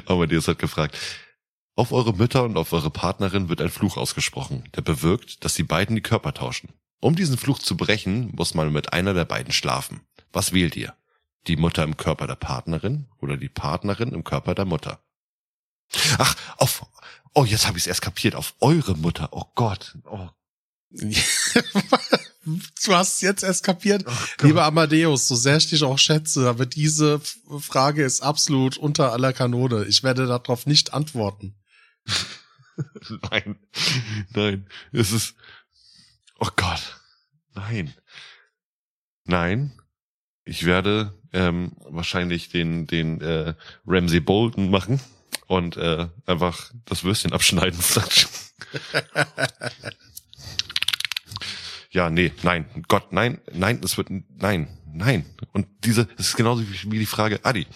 Amadeus hat gefragt. Auf eure Mütter und auf eure Partnerin wird ein Fluch ausgesprochen, der bewirkt, dass die beiden die Körper tauschen. Um diesen Fluch zu brechen, muss man mit einer der beiden schlafen. Was wählt ihr? Die Mutter im Körper der Partnerin oder die Partnerin im Körper der Mutter? Ach, auf, oh, jetzt habe ich es erst kapiert, auf eure Mutter. Oh Gott. Oh, du hast jetzt erst kapiert. Gott. Lieber Amadeus, so sehr ich dich auch schätze, aber diese Frage ist absolut unter aller Kanone. Ich werde darauf nicht antworten. Nein, nein, es ist, oh Gott, nein, nein, ich werde ähm, wahrscheinlich den den äh, Ramsey Bolton machen und äh, einfach das Würstchen abschneiden. ja, nee, nein, Gott, nein, nein, es wird, nein, nein. Und diese, es ist genauso wie, wie die Frage, Adi,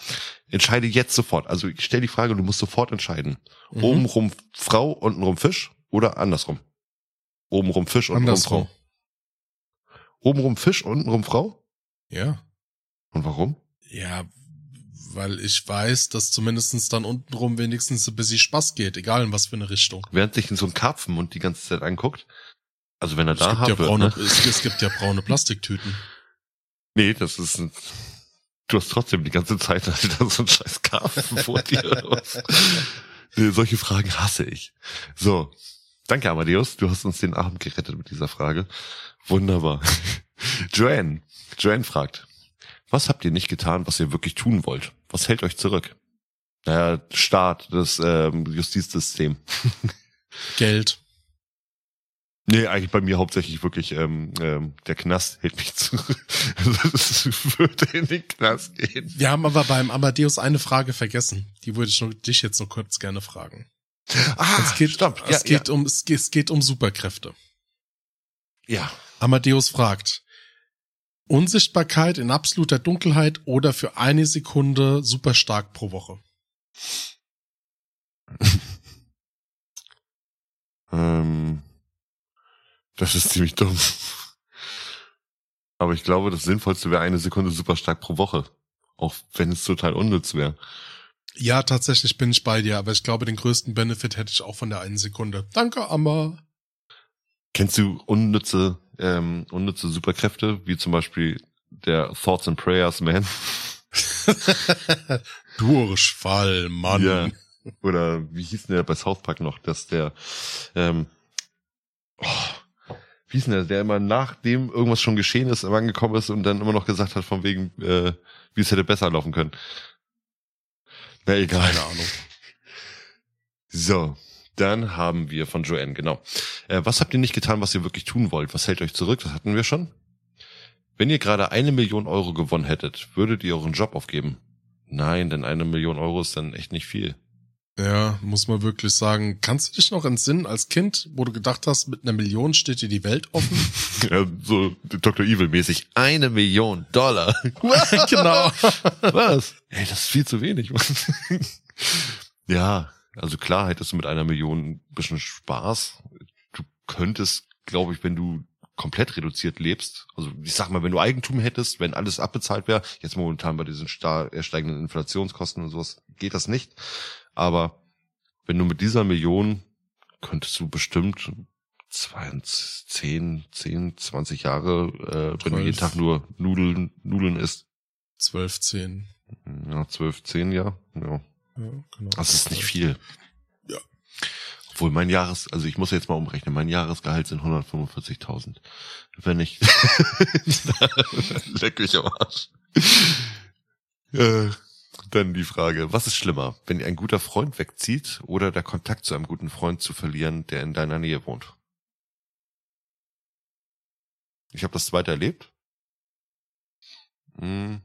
entscheide jetzt sofort. Also ich stelle die Frage, du musst sofort entscheiden. Mhm. Obenrum Frau, untenrum Fisch oder andersrum? Obenrum Fisch, untenrum Andersrum. Frau. Obenrum Fisch, untenrum Frau? Ja. Und warum? Ja, weil ich weiß, dass zumindestens dann untenrum wenigstens ein bisschen Spaß geht, egal in was für eine Richtung. Während sich so ein Karpfenmund die ganze Zeit anguckt. Also wenn er Es da gibt, ja braune, ne? es, es gibt ja braune Plastiktüten. Nee, das ist ein, du hast trotzdem die ganze Zeit Alter, so ein scheiß Karpfen vor dir. nee, solche Fragen hasse ich. So. Danke, Amadeus. Du hast uns den Abend gerettet mit dieser Frage. Wunderbar. Joanne. Joanne fragt, was habt ihr nicht getan, was ihr wirklich tun wollt? Was hält euch zurück? Naja, Staat, das ähm, Justizsystem. Geld. Nee, eigentlich bei mir hauptsächlich wirklich ähm, ähm, der Knast hält mich zurück. Es würde in den Knast gehen. Wir haben aber beim Amadeus eine Frage vergessen. Die würde ich nur, dich jetzt nur kurz gerne fragen. Ah, es geht, stopp. es geht um, es geht, es geht um Superkräfte. ja. Amadeus fragt, Unsichtbarkeit in absoluter Dunkelheit oder für eine Sekunde super stark pro Woche? Ähm, das ist ziemlich dumm. Aber ich glaube, das Sinnvollste wäre eine Sekunde super stark pro Woche. Auch wenn es total unnütz wäre. Ja, tatsächlich bin ich bei dir, aber ich glaube, den größten Benefit hätte ich auch von der einen Sekunde. Danke, Amma. Kennst du unnütze, ähm, unnütze Superkräfte, wie zum Beispiel der Thoughts and Prayers Man? Durchfall, Mann. Ja. Oder wie hieß denn der bei South Park noch, dass der, ähm, oh, wie hieß denn der, der immer nachdem irgendwas schon geschehen ist, angekommen ist und dann immer noch gesagt hat, von wegen, äh, wie es hätte besser laufen können. Na egal. Keine Ahnung. So, dann haben wir von Joanne, genau. Äh, was habt ihr nicht getan, was ihr wirklich tun wollt? Was hält euch zurück? Das hatten wir schon. Wenn ihr gerade eine Million Euro gewonnen hättet, würdet ihr euren Job aufgeben? Nein, denn eine Million Euro ist dann echt nicht viel. Ja, muss man wirklich sagen. Kannst du dich noch entsinnen als Kind, wo du gedacht hast, mit einer Million steht dir die Welt offen? Ja, so Dr. Evil mäßig. Eine Million Dollar. genau. Was? Ey, das ist viel zu wenig. ja, also klar hättest du mit einer Million ein bisschen Spaß. Du könntest, glaube ich, wenn du komplett reduziert lebst, also ich sag mal, wenn du Eigentum hättest, wenn alles abbezahlt wäre, jetzt momentan bei diesen steigenden Inflationskosten und sowas, geht das nicht. Aber wenn du mit dieser Million könntest du bestimmt 20, 10, 10, 20 Jahre, äh, wenn du 12. jeden Tag nur Nudeln, Nudeln isst. 12, 10. Ja, 12, 10, ja. ja. Ja, genau. Das ist nicht viel. Ja. Obwohl mein Jahres, also ich muss jetzt mal umrechnen, mein Jahresgehalt sind 145.000. Wenn ich, leck mich am Arsch. Äh, dann die Frage, was ist schlimmer, wenn ein guter Freund wegzieht oder der Kontakt zu einem guten Freund zu verlieren, der in deiner Nähe wohnt? Ich habe das zweite erlebt. Hm.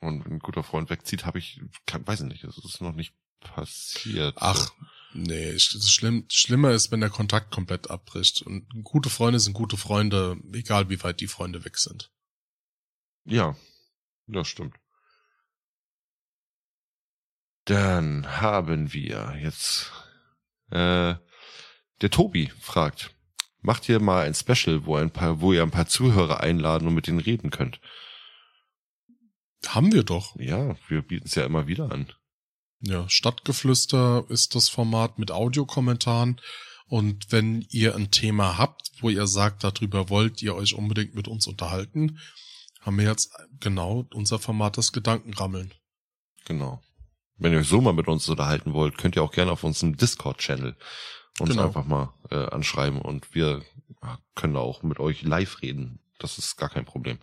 Und wenn ein guter Freund wegzieht, habe ich, kann, weiß ich nicht, das ist noch nicht passiert. Ach, nee, schlimm, schlimmer ist, wenn der Kontakt komplett abbricht. Und gute Freunde sind gute Freunde, egal wie weit die Freunde weg sind. Ja, das stimmt. Dann haben wir jetzt äh, der Tobi fragt, macht ihr mal ein Special, wo ein paar, wo ihr ein paar Zuhörer einladen und mit denen reden könnt? Haben wir doch. Ja, wir bieten es ja immer wieder an. Ja, Stadtgeflüster ist das Format mit Audiokommentaren. Und wenn ihr ein Thema habt, wo ihr sagt, darüber wollt ihr euch unbedingt mit uns unterhalten, haben wir jetzt genau unser Format das Gedankenrammeln. Genau. Wenn ihr euch so mal mit uns unterhalten wollt, könnt ihr auch gerne auf unserem Discord-Channel uns Genau. einfach mal äh, anschreiben und wir können auch mit euch live reden. Das ist gar kein Problem.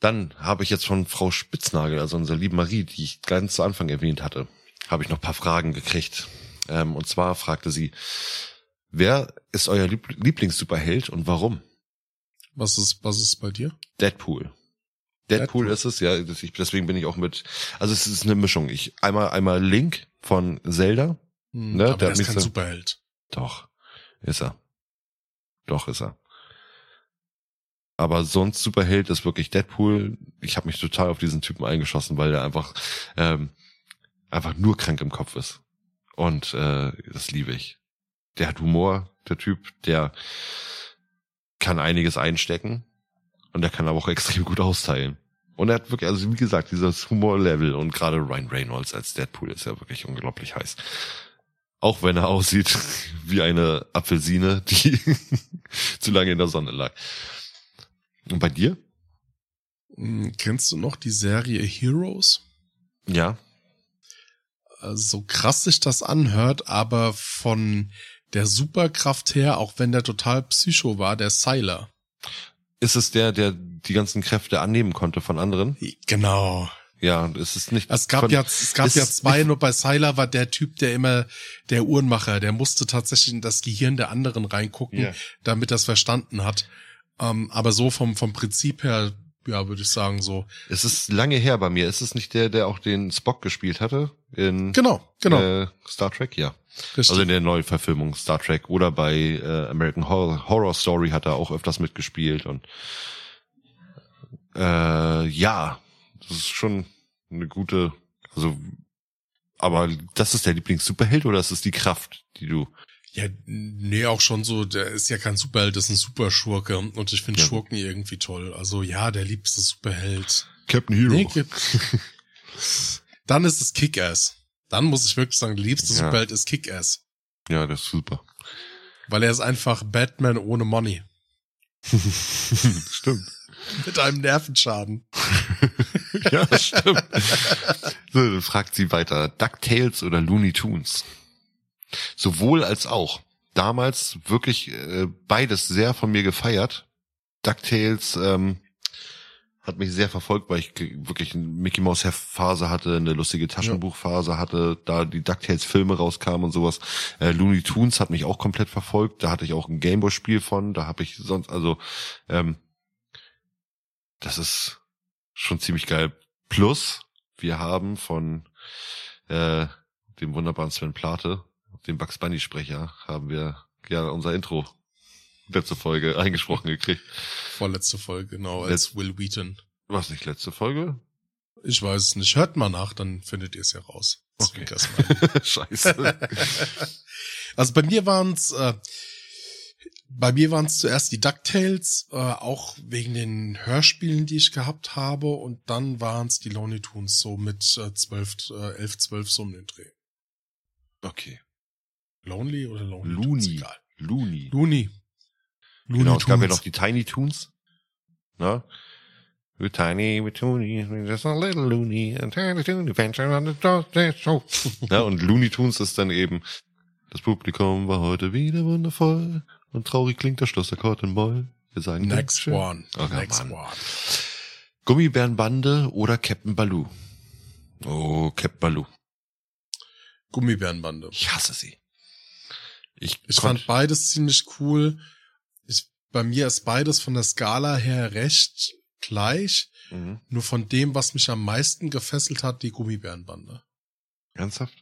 Dann habe ich jetzt von Frau Spitznagel, also unserer lieben Marie, die ich ganz zu Anfang erwähnt hatte, habe ich noch ein paar Fragen gekriegt. Ähm, und zwar fragte sie, wer ist euer Lieb Lieblings-Superheld und warum? Was ist, was ist bei dir? Deadpool. Deadpool, Deadpool. ist es, ja. ich- Deswegen bin ich auch mit. Also es ist eine Mischung. Ich einmal einmal Link von Zelda. Hm, Ne, aber der ist kein so- Superheld. Doch, ist er. Doch ist er. Aber sonst Superheld ist wirklich Deadpool. Ich habe mich total auf diesen Typen eingeschossen, weil der einfach ähm, einfach nur krank im Kopf ist. Und äh, das liebe ich. Der hat Humor, der Typ, der kann einiges einstecken und der kann aber auch extrem gut austeilen. Und er hat wirklich, also wie gesagt, dieses Humorlevel und gerade Ryan Reynolds als Deadpool ist ja wirklich unglaublich heiß. Auch wenn er aussieht wie eine Apfelsine, die zu lange in der Sonne lag. Und bei dir? Hm, Kennst du noch die Serie Heroes? Ja. Äh, So krass sich das anhört, aber von der Superkraft her, auch wenn der total psycho war, der Sylar. Ist es der, der die ganzen Kräfte annehmen konnte von anderen? Genau. Ja, es ist nicht. Es gab von, ja, es gab ja zwei, nur bei Sylar war der Typ, der immer, der Uhrenmacher, der musste tatsächlich in das Gehirn der anderen reingucken, Ja. damit das verstanden hat. Ähm, aber so vom, vom Prinzip her, ja, würde ich sagen, so. Es ist lange her bei mir. Ist es nicht der, der auch den Spock gespielt hatte in Genau, genau. äh, Star Trek? Ja. richtig. Also in der Neuverfilmung Star Trek oder bei äh, American Horror, Horror Story hat er auch öfters mitgespielt und äh, ja, das ist schon eine gute, also aber das ist der Lieblings-Superheld oder ist es die Kraft, die du Ja, nee, auch schon so, der ist ja kein Superheld, das ist ein Superschurke. Und ich finde Ja. Schurken irgendwie toll. Also ja, der liebste Superheld. Captain Hero? Nee, Dann ist es Kick-Ass. Dann muss ich wirklich sagen, der liebste Ja. Superheld ist Kick-Ass. Ja, das ist super. Weil er ist einfach Batman ohne Money. Stimmt. Mit einem Nervenschaden. Ja, stimmt. so, fragt sie weiter, DuckTales oder Looney Tunes? Sowohl als auch. Damals wirklich äh, beides sehr von mir gefeiert. DuckTales ähm, hat mich sehr verfolgt, weil ich wirklich eine Mickey Mouse Heftphase hatte, eine lustige Taschenbuchphase hatte, da die DuckTales Filme rauskamen und sowas. Äh, Looney Tunes hat mich auch komplett verfolgt, da hatte ich auch ein Gameboy Spiel von, da habe ich sonst also ähm, das ist schon ziemlich geil. Plus, wir haben von äh, dem wunderbaren Sven Plate, dem Bugs Bunny Sprecher, haben wir ja unser Intro letzte Folge eingesprochen gekriegt. Vorletzte Folge, genau, als Will Wheaton. Was nicht letzte Folge? Ich weiß es nicht. Hört mal nach, dann findet ihr es ja raus. Okay. Scheiße. Also bei mir waren's, äh, bei mir waren's zuerst die DuckTales, äh, auch wegen den Hörspielen, die ich gehabt habe, und dann waren's die Looney Tunes, so mit äh, 12, äh, 11, 12 so um den Dreh. Okay. Lonely oder Lonely? Looney. Egal. Looney. Looney. Looney Genau, es gab ja Tunes. noch die Tiny Toons. Ne? We're tiny, we're toony, we're just a little loony, a tiny toony, adventure on the dog dash show. ne? Und Looney Tunes ist dann eben, das Publikum war heute wieder wundervoll und traurig klingt der Schlussakkord in Moll. Wir sagen Next one. Okay, Next Mann. one. Gummibärenbande oder Captain Baloo? Oh, Captain Baloo. Gummibärenbande. Ich hasse sie. Ich, Ich fand beides ziemlich cool. Ich, bei mir ist beides von der Skala her recht gleich. Mhm. Nur von dem, was mich am meisten gefesselt hat, die Gummibärenbande. Ernsthaft?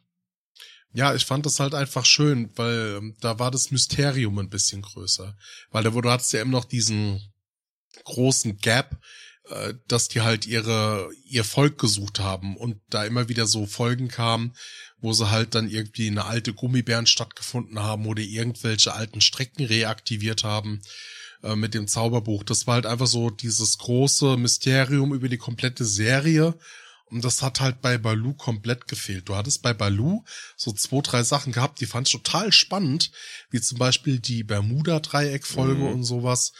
Ja, ich fand das halt einfach schön, weil ähm, da war das Mysterium ein bisschen größer. Weil da, wo du hattest ja immer noch diesen großen Gap, äh, dass die halt ihre, ihr Volk gesucht haben und da immer wieder so Folgen kamen, wo sie halt dann irgendwie eine alte Gummibärenstadt gefunden haben oder irgendwelche alten Strecken reaktiviert haben äh, mit dem Zauberbuch. Das war halt einfach so dieses große Mysterium über die komplette Serie. Und das hat halt bei Baloo komplett gefehlt. Du hattest bei Baloo so zwei, drei Sachen gehabt, die fand ich total spannend, wie zum Beispiel die Bermuda-Dreieck-Folge Mhm. und sowas.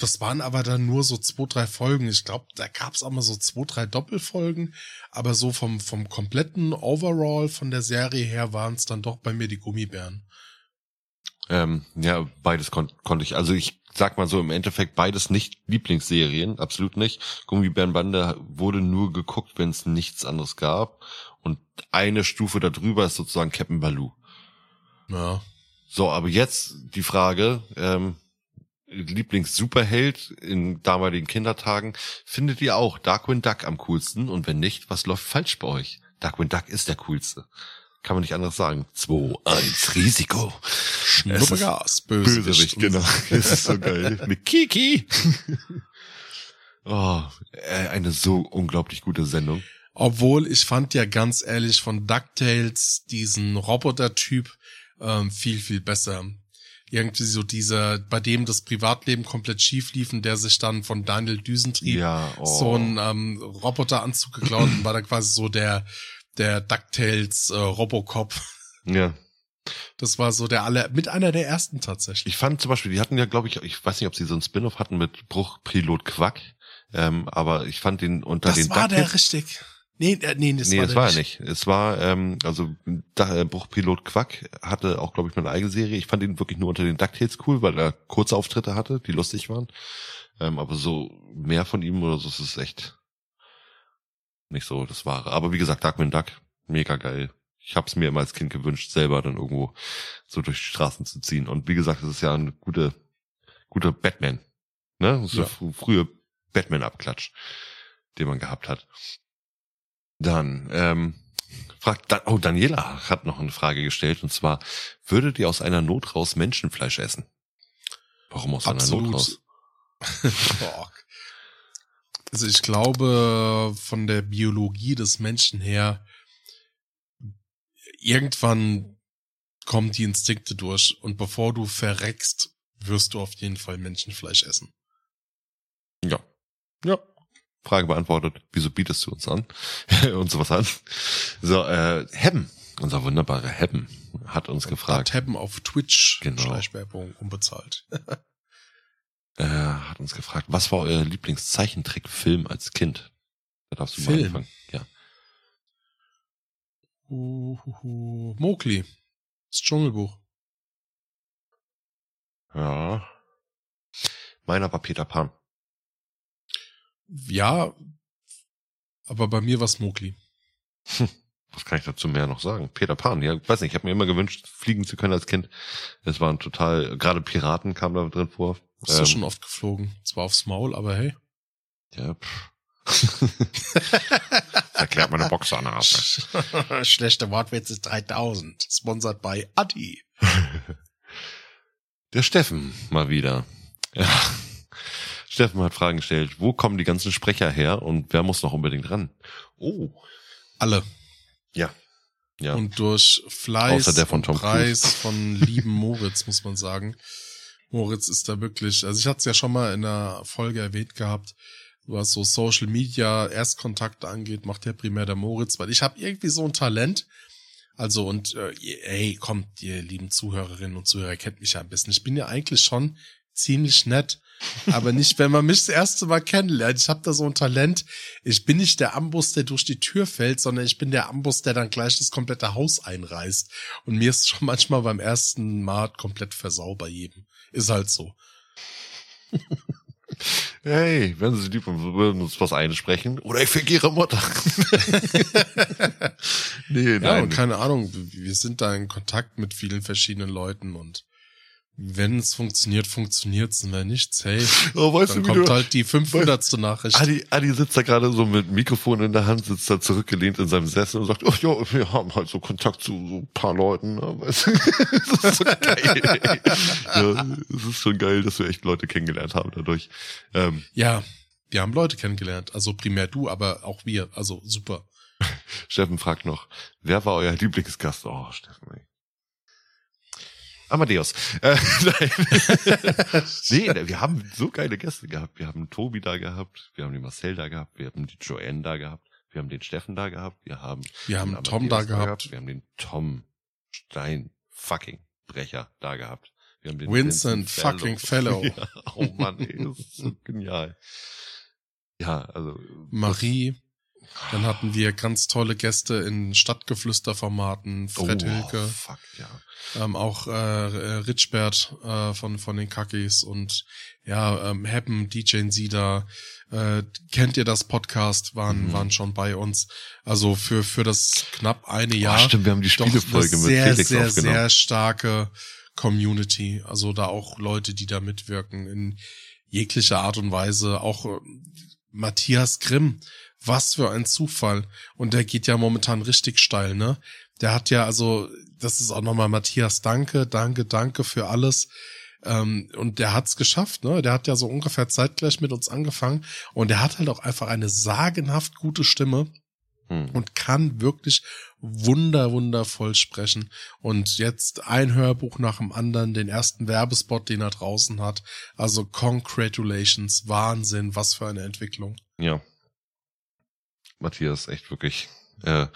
Das waren aber dann nur so zwei, drei Folgen. Ich glaube, da gab es auch mal so zwei, drei Doppelfolgen. Aber so vom, vom kompletten Overall von der Serie her waren es dann doch bei mir die Gummibären. Ähm, ja, beides kon konnte ich. Also ich sag mal so im Endeffekt beides nicht Lieblingsserien, absolut nicht. Gummibärenbande wurde nur geguckt, wenn es nichts anderes gab. Und eine Stufe darüber ist sozusagen Captain Baloo. Ja. So, aber jetzt die Frage, ähm, Lieblings-Superheld in damaligen Kindertagen, findet ihr auch Darkwing Duck am coolsten? Und wenn nicht, was läuft falsch bei euch? Darkwing Duck ist der coolste. Kann man nicht anders sagen. 2, 1, Risiko. Schnuppegas, Bösewicht. Bösewicht, genau. Das ist so geil. Mit Kiki. Oh, äh, eine so unglaublich gute Sendung. Obwohl ich fand ja ganz ehrlich von DuckTales diesen Roboter-Typ ähm, viel, viel besser. Irgendwie so dieser, bei dem das Privatleben komplett schief lief und der sich dann von Daniel Düsentrieb Ja, oh. so einen ähm, Roboteranzug geklaut und war da quasi so der, der DuckTales äh, Robocop. Ja. Das war so der aller, mit einer der ersten tatsächlich. Ich fand zum Beispiel, die hatten ja, glaube ich, ich weiß nicht, ob sie so ein Spin-off hatten mit Bruchpilot Quack, ähm, aber ich fand den unter Das den war der DuckTales- richtig. Nee, äh, nee, das nee, war es der war er nicht. Es war, ähm, also da, äh, Bruchpilot Quack hatte auch, glaube ich, mal eine eigene Serie. Ich fand ihn wirklich nur unter den DuckTales cool, weil er kurze Auftritte hatte, die lustig waren. Ähm, aber so mehr von ihm oder so ist es echt nicht so das Wahre. Aber wie gesagt, Darkwing Duck, mega geil. Ich hab's mir immer als Kind gewünscht, selber dann irgendwo so durch die Straßen zu ziehen. Und wie gesagt, es ist ja ein gute, guter Batman. Ne? So Ja. fr- frühe Batman-Abklatsch, den man gehabt hat. Dann, ähm, fragt, oh, Daniela hat noch eine Frage gestellt, und zwar, würdet ihr aus einer Not raus Menschenfleisch essen? Warum aus einer Not raus? Also ich glaube, von der Biologie des Menschen her, irgendwann kommen die Instinkte durch und bevor du verreckst, wirst du auf jeden Fall Menschenfleisch essen. Ja. Ja. Frage beantwortet. Wieso bietest du uns an? und sowas an. So, äh, Hebben, unser wunderbarer Hebben, hat uns gefragt, Tappen auf Twitch, Genau. Schleichwerbung, unbezahlt. äh, hat uns gefragt, was war euer Lieblingszeichentrickfilm als Kind? Da darfst du mal Film? anfangen. Ja. Uhuhu. Mowgli. Das Dschungelbuch. Ja. Meiner war Peter Pan. Ja, aber bei mir war's Mowgli. Was kann ich dazu mehr noch sagen? Peter Pan, ja, weiß nicht, ich habe mir immer gewünscht, fliegen zu können als Kind. Es waren total, gerade Piraten kamen da drin vor. Bist du Ähm, schon oft geflogen. Zwar aufs Maul, aber hey. Ja, pff. Erklärt meine Boxernase. Schlechte Wortwitze 3000. Sponsored by Adi. Der Steffen mal wieder. Ja. Steffen hat Fragen gestellt. Wo kommen die ganzen Sprecher her und wer muss noch unbedingt ran? Oh. Alle. Ja. Ja. Und durch Fleiß Außer der von und Tom Preis von lieben Moritz, muss man sagen. Moritz ist da wirklich, also ich hatte es ja schon mal in einer Folge erwähnt gehabt, was so Social Media Erstkontakte angeht, macht ja primär der Moritz, weil ich habe irgendwie so ein Talent. Also und äh, ey, kommt, ihr lieben Zuhörerinnen und Zuhörer kennt mich ja ein bisschen. Ich bin ja eigentlich schon ziemlich nett, aber nicht, wenn man mich das erste Mal kennenlernt. Ich habe da so ein Talent. Ich bin nicht der Ambus, der durch die Tür fällt, sondern ich bin der Ambus, der dann gleich das komplette Haus einreißt. Und mir ist schon manchmal beim ersten Mal komplett versau bei jedem. Ist halt so. Hey, wenn Sie lieb und würden uns was einsprechen. Oder ich fick Ihre Mutter. nee, nein. Ja, und keine Ahnung, wir sind da in Kontakt mit vielen verschiedenen Leuten und wenn es funktioniert, funktioniert's und wenn nichts, hey, oh, weißt dann du, kommt du, halt die 500. Nachricht. Adi, Adi sitzt da gerade so mit Mikrofon in der Hand, sitzt da zurückgelehnt in seinem Sessel und sagt, oh ja, wir haben halt so Kontakt zu so ein paar Leuten. Ne? das ist so geil. ja, es ist schon geil, dass wir echt Leute kennengelernt haben dadurch. Ähm, ja, wir haben Leute kennengelernt. Also primär du, aber auch wir. Also super. Steffen fragt noch, wer war euer Lieblingsgast? Oh, Steffen, ey. Amadeus. Äh, nee, wir haben so geile Gäste gehabt. Wir haben Tobi da gehabt, wir haben die Marcel da gehabt, wir haben die Joanne da gehabt, wir haben den Steffen da gehabt, wir haben, wir haben Tom da gehabt. gehabt. wir haben den Tom Stein fucking Brecher da gehabt. Wir haben den Vincent, Vincent fucking Fellow. Ja, oh Mann, ey, das ist so genial. Ja, also. Marie. Dann hatten wir ganz tolle Gäste in Stadtgeflüsterformaten, Fred oh, Hilke. Fuck, ja. Ähm, auch äh, Richbert äh, von, von den Kackis und ja, ähm, Happen, DJ Sida, äh, kennt ihr das Podcast, waren, mhm. waren schon bei uns. Also für, für das knapp eine Jahr. Oh, stimmt, wir haben die Spielefolge mit sehr, Felix sehr, aufgenommen. sehr starke Community. Also da auch Leute, die da mitwirken in jeglicher Art und Weise. Auch äh, Matthias Grimm, was für ein Zufall. Und der geht ja momentan richtig steil, ne? Der hat ja, also, das ist auch nochmal Matthias, danke, danke, danke für alles. Ähm, und der hat's geschafft, ne? Der hat ja so ungefähr zeitgleich mit uns angefangen und der hat halt auch einfach eine sagenhaft gute Stimme hm. und kann wirklich wunder, wundervoll sprechen. Und jetzt ein Hörbuch nach dem anderen, den ersten Werbespot, den er draußen hat. Also congratulations, Wahnsinn, was für eine Entwicklung. Ja, Matthias echt wirklich. Äh,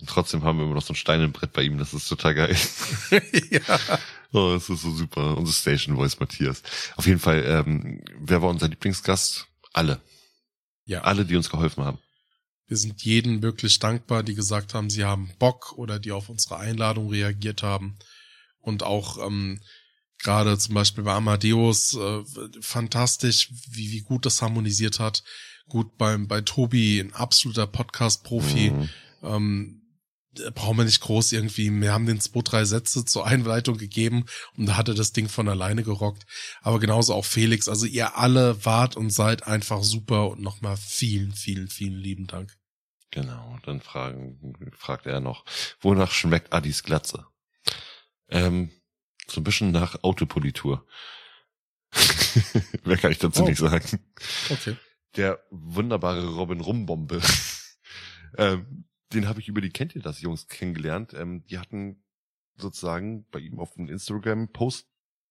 und trotzdem haben wir immer noch so ein Stein im Brett bei ihm. Das ist total geil. ja. Oh, das ist so super. Unser Station Voice Matthias. Auf jeden Fall, ähm, wer war unser Lieblingsgast? Alle. Ja. Alle, die uns geholfen haben. Wir sind jeden wirklich dankbar, die gesagt haben, sie haben Bock oder die auf unsere Einladung reagiert haben. Und auch ähm, gerade zum Beispiel bei Amadeus äh, fantastisch, wie, wie gut das harmonisiert hat. Gut, beim, bei Tobi, ein absoluter Podcast-Profi. Mhm. Ähm, brauchen wir nicht groß irgendwie. Wir haben den zwei, drei Sätze zur Einleitung gegeben und da hatte das Ding von alleine gerockt. Aber genauso auch Felix. Also ihr alle wart und seid einfach super und nochmal vielen, vielen, vielen lieben Dank. Genau, dann fragen, fragt er noch, wonach schmeckt Adis Glatze? Ähm, so ein bisschen nach Autopolitur. Mehr kann ich dazu oh. nicht sagen. Okay der wunderbare Robin Rumbombe. ähm, den habe ich über die Kennt ihr das Jungs kennengelernt. Ähm, die hatten sozusagen bei ihm auf einen Instagram-Post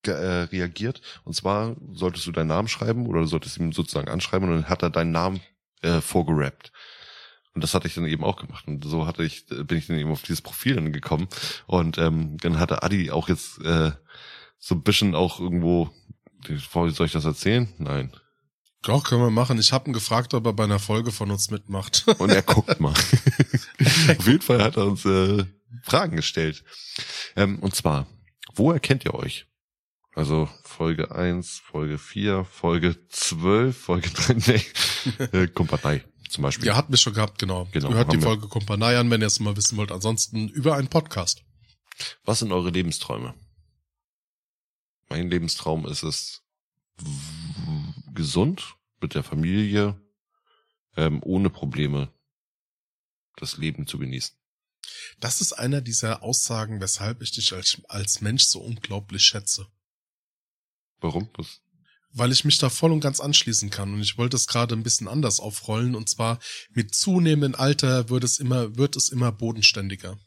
äh, reagiert. Und zwar solltest du deinen Namen schreiben oder du solltest ihm sozusagen anschreiben und dann hat er deinen Namen äh, vorgerappt. Und das hatte ich dann eben auch gemacht. Und so hatte ich, bin ich dann eben auf dieses Profil dann gekommen. Und ähm, dann hatte Adi auch jetzt äh, so ein bisschen auch irgendwo, soll ich das erzählen? Nein. Doch, können wir machen. Ich habe ihn gefragt, ob er bei einer Folge von uns mitmacht. Und er guckt mal. Auf jeden Fall hat er uns äh, Fragen gestellt. Ähm, und zwar, wo erkennt ihr euch? Also Folge 1, Folge 4, Folge 12, Folge 3, nee, äh, Kompanie zum Beispiel. Ja, hatten wir schon gehabt, genau. genau Hört die Folge Kompanie an, wenn ihr es mal wissen wollt. Ansonsten über einen Podcast. Was sind eure Lebensträume? Mein Lebenstraum ist es, gesund mit der Familie, ähm, ohne Probleme das Leben zu genießen. Das ist einer dieser Aussagen, weshalb ich dich als, als Mensch so unglaublich schätze. Warum? Was? Weil ich mich da voll und ganz anschließen kann. Und ich wollte es gerade ein bisschen anders aufrollen. Und zwar mit zunehmendem Alter wird es immer, wird es immer bodenständiger.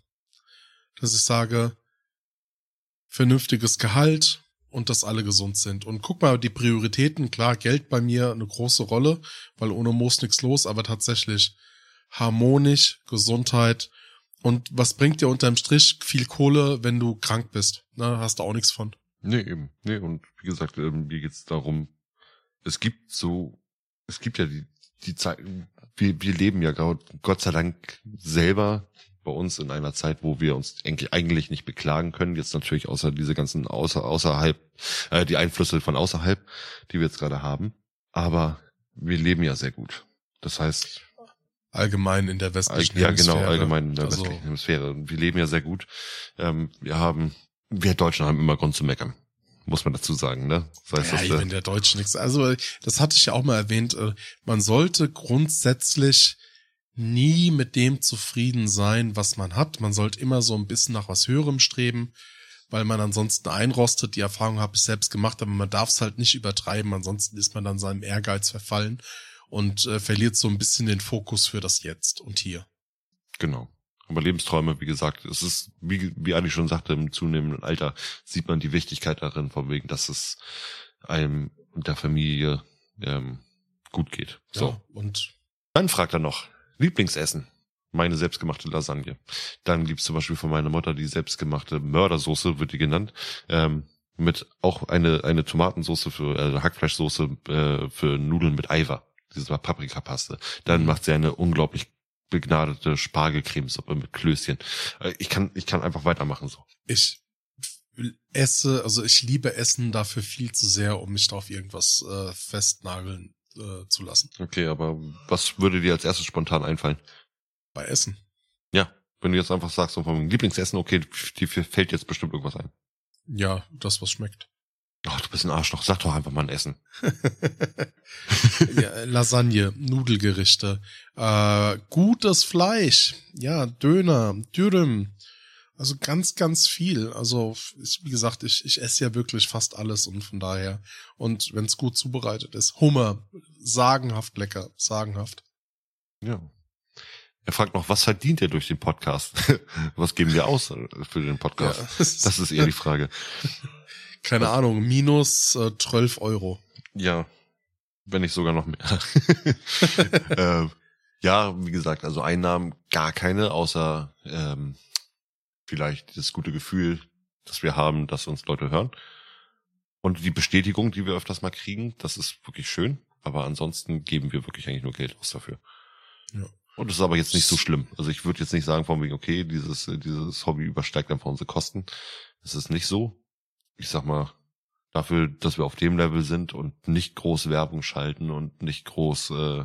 Dass ich sage, vernünftiges Gehalt, und dass alle gesund sind. Und guck mal, die Prioritäten, klar, Geld bei mir eine große Rolle, weil ohne Moos nichts los, aber tatsächlich harmonisch, Gesundheit Und was bringt dir unterm Strich viel Kohle, wenn du krank bist? Na, hast du auch nichts von. Nee, eben. Nee, und wie gesagt, ähm, mir geht's darum, es gibt so, es gibt ja die, die Zeit, wir, wir leben ja Gott sei Dank selber bei uns in einer Zeit, wo wir uns eigentlich nicht beklagen können. Jetzt natürlich außer diese ganzen außer, außerhalb, äh, die Einflüsse von außerhalb, die wir jetzt gerade haben. Aber wir leben ja sehr gut. Das heißt, allgemein in der westlichen ja, Hemisphäre. Ja, genau, allgemein in der also, westlichen Hemisphäre. Wir leben ja sehr gut. Ähm, wir haben, wir Deutschen haben immer Grund zu meckern. Muss man dazu sagen, ne? Das heißt, ja, ich bin der Deutsche nichts. Also, das hatte ich ja auch mal erwähnt. Äh, man sollte grundsätzlich nie mit dem zufrieden sein, was man hat. Man sollte immer so ein bisschen nach was Höherem streben, weil man ansonsten einrostet. Die Erfahrung habe ich selbst gemacht, aber man darf es halt nicht übertreiben. Ansonsten ist man dann seinem Ehrgeiz verfallen und äh, verliert so ein bisschen den Fokus für das Jetzt und hier. Genau. Aber Lebensträume, wie gesagt, es ist, wie, wie Ali schon sagte, im zunehmenden Alter sieht man die Wichtigkeit darin, von wegen, dass es einem und der Familie ähm, gut geht. So. Ja, und dann fragt er noch, Lieblingsessen. Meine selbstgemachte Lasagne. Dann gibt's zum Beispiel von meiner Mutter die selbstgemachte Mördersoße, wird die genannt. Ähm, mit auch eine, eine Tomatensoße für, äh, Hackfleischsoße äh, für Nudeln mit Eiver. Diese Paprikapaste. Dann mhm. macht sie eine unglaublich begnadete Spargelcremesuppe mit Klößchen. Äh, ich kann, ich kann einfach weitermachen so. Ich esse, also ich liebe Essen dafür viel zu sehr, um mich da auf irgendwas äh, festnageln äh, zu lassen. Okay, aber was würde dir als erstes spontan einfallen? Bei Essen. Ja, wenn du jetzt einfach sagst, so vom Lieblingsessen, okay, dir fällt jetzt bestimmt irgendwas ein. Ja, das, was schmeckt. Ach, du bist ein Arschloch. Sag doch einfach mal ein Essen. ja, Lasagne, Nudelgerichte, äh, gutes Fleisch, ja, Döner, Dürüm, also ganz, ganz viel. Also, ich, wie gesagt, ich, ich esse ja wirklich fast alles und von daher. Und wenn es gut zubereitet ist, Hummer, sagenhaft lecker, sagenhaft. Ja. Er fragt noch, was verdient er durch den Podcast? was geben wir aus für den Podcast? Ja, das ist eher die Frage. Keine was? Ahnung, minus äh, 12 Euro. Ja, wenn nicht sogar noch mehr. äh, ja, wie gesagt, also Einnahmen gar keine, außer ähm, vielleicht das gute Gefühl, dass wir haben, dass uns Leute hören. Und die Bestätigung, die wir öfters mal kriegen, das ist wirklich schön. Aber ansonsten geben wir wirklich eigentlich nur Geld aus dafür. Ja. Und das ist aber jetzt nicht so schlimm. Also ich würde jetzt nicht sagen von wegen, okay, dieses, dieses Hobby übersteigt einfach unsere Kosten. Das ist nicht so. Ich sag mal, dafür, dass wir auf dem Level sind und nicht groß Werbung schalten und nicht groß äh,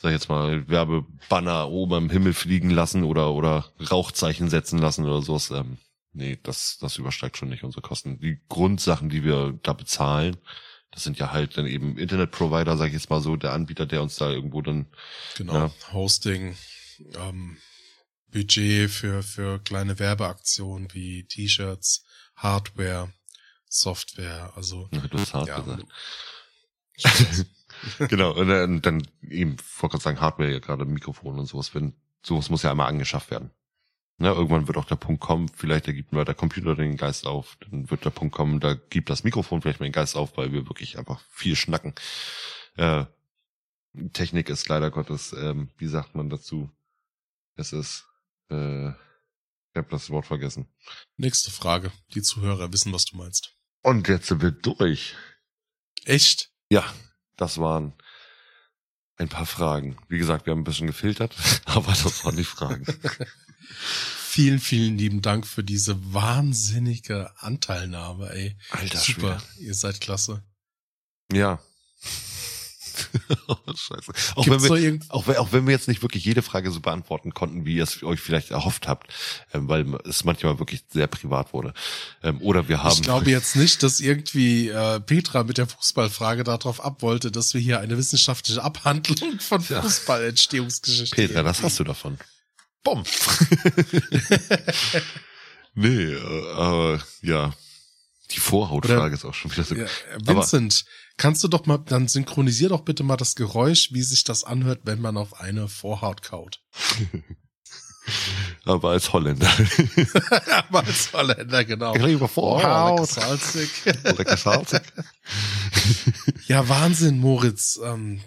sag ich jetzt mal, Werbebanner oben im Himmel fliegen lassen oder, oder Rauchzeichen setzen lassen oder sowas. Ähm, nee, das, das übersteigt schon nicht unsere Kosten. Die Grundsachen, die wir da bezahlen, das sind ja halt dann eben Internetprovider, sag ich jetzt mal so, der Anbieter, der uns da irgendwo dann. Genau, ja, Hosting, ähm, Budget für, für kleine Werbeaktionen wie T-Shirts, Hardware, Software, also. Ja, du hast hart ja, gesagt. genau, und dann, dann eben, wollte gerade sagen, Hardware ja gerade Mikrofon und sowas, wenn, sowas muss ja einmal angeschafft werden. Ja, irgendwann wird auch der Punkt kommen, vielleicht ergibt nur der Computer den Geist auf, dann wird der Punkt kommen, da gibt das Mikrofon vielleicht mal den Geist auf, weil wir wirklich einfach viel schnacken. Äh, Technik ist leider Gottes, ähm, wie sagt man dazu? Es ist, äh, ich habe das Wort vergessen. Nächste Frage. Die Zuhörer wissen, was du meinst. Und jetzt sind wir durch. Echt? Ja, das waren ein paar Fragen. Wie gesagt, wir haben ein bisschen gefiltert, aber das waren die Fragen. vielen, vielen lieben Dank für diese wahnsinnige Anteilnahme, ey. Alter, Super, Schwede. ihr seid klasse. Ja, Scheiße. Auch wenn, wir, auch, auch, wenn wir jetzt nicht wirklich jede Frage so beantworten konnten, wie ihr es euch vielleicht erhofft habt, ähm, weil es manchmal wirklich sehr privat wurde. Ähm, oder wir haben. Ich glaube jetzt nicht, dass irgendwie äh, Petra mit der Fußballfrage darauf abwollte, dass wir hier eine wissenschaftliche Abhandlung von ja. Fußballentstehungsgeschichte. Petra, das hast du davon. Bumm. nee, äh, aber ja. Die Vorhautfrage Oder, ist auch schon wieder so. Ja, Vincent, aber, Kannst du doch mal, dann synchronisier doch bitte mal das Geräusch, wie sich das anhört, wenn man auf eine Vorhaut kaut. Aber als Holländer. Aber als Holländer, genau. Über Vorhaut. Oh, lecker salzig. lecker salzig. ja, Wahnsinn, Moritz. Ähm,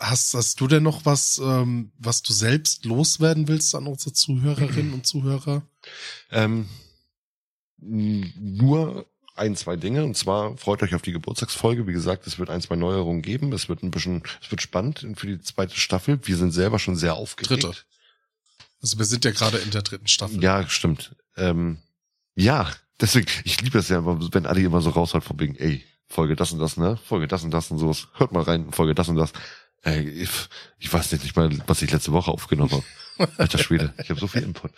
hast, hast du denn noch was, ähm, was du selbst loswerden willst an unsere Zuhörerinnen und Zuhörer? Ähm, nur ein, zwei Dinge. Und zwar freut euch auf die Geburtstagsfolge. Wie gesagt, es wird ein, zwei Neuerungen geben. Es wird ein bisschen, es wird spannend für die zweite Staffel. Wir sind selber schon sehr aufgeregt. Dritte. Also wir sind ja gerade in der dritten Staffel. Ja, stimmt. Ähm, ja, deswegen, ich liebe es ja, wenn Adi immer so raushaut von wegen, ey, Folge das und das, ne? Folge das und das und sowas. Hört mal rein, Folge das und das. Ey, ich, ich weiß nicht mal, was ich letzte Woche aufgenommen habe. Alter Schwede, ich habe so viel Input.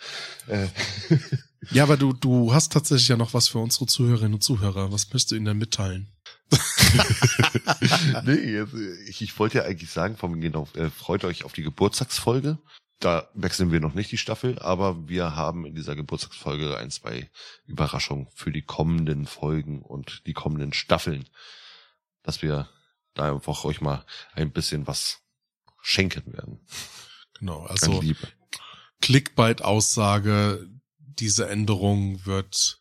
Äh. Ja, aber du, du hast tatsächlich ja noch was für unsere Zuhörerinnen und Zuhörer. Was möchtest du ihnen denn mitteilen? nee, ich, ich wollte ja eigentlich sagen, vom genau, äh, freut euch auf die Geburtstagsfolge. Da wechseln wir noch nicht die Staffel, aber wir haben in dieser Geburtstagsfolge ein, zwei Überraschungen für die kommenden Folgen und die kommenden Staffeln, dass wir da einfach euch mal ein bisschen was schenken werden. Genau, also Clickbait-Aussage, diese Änderung wird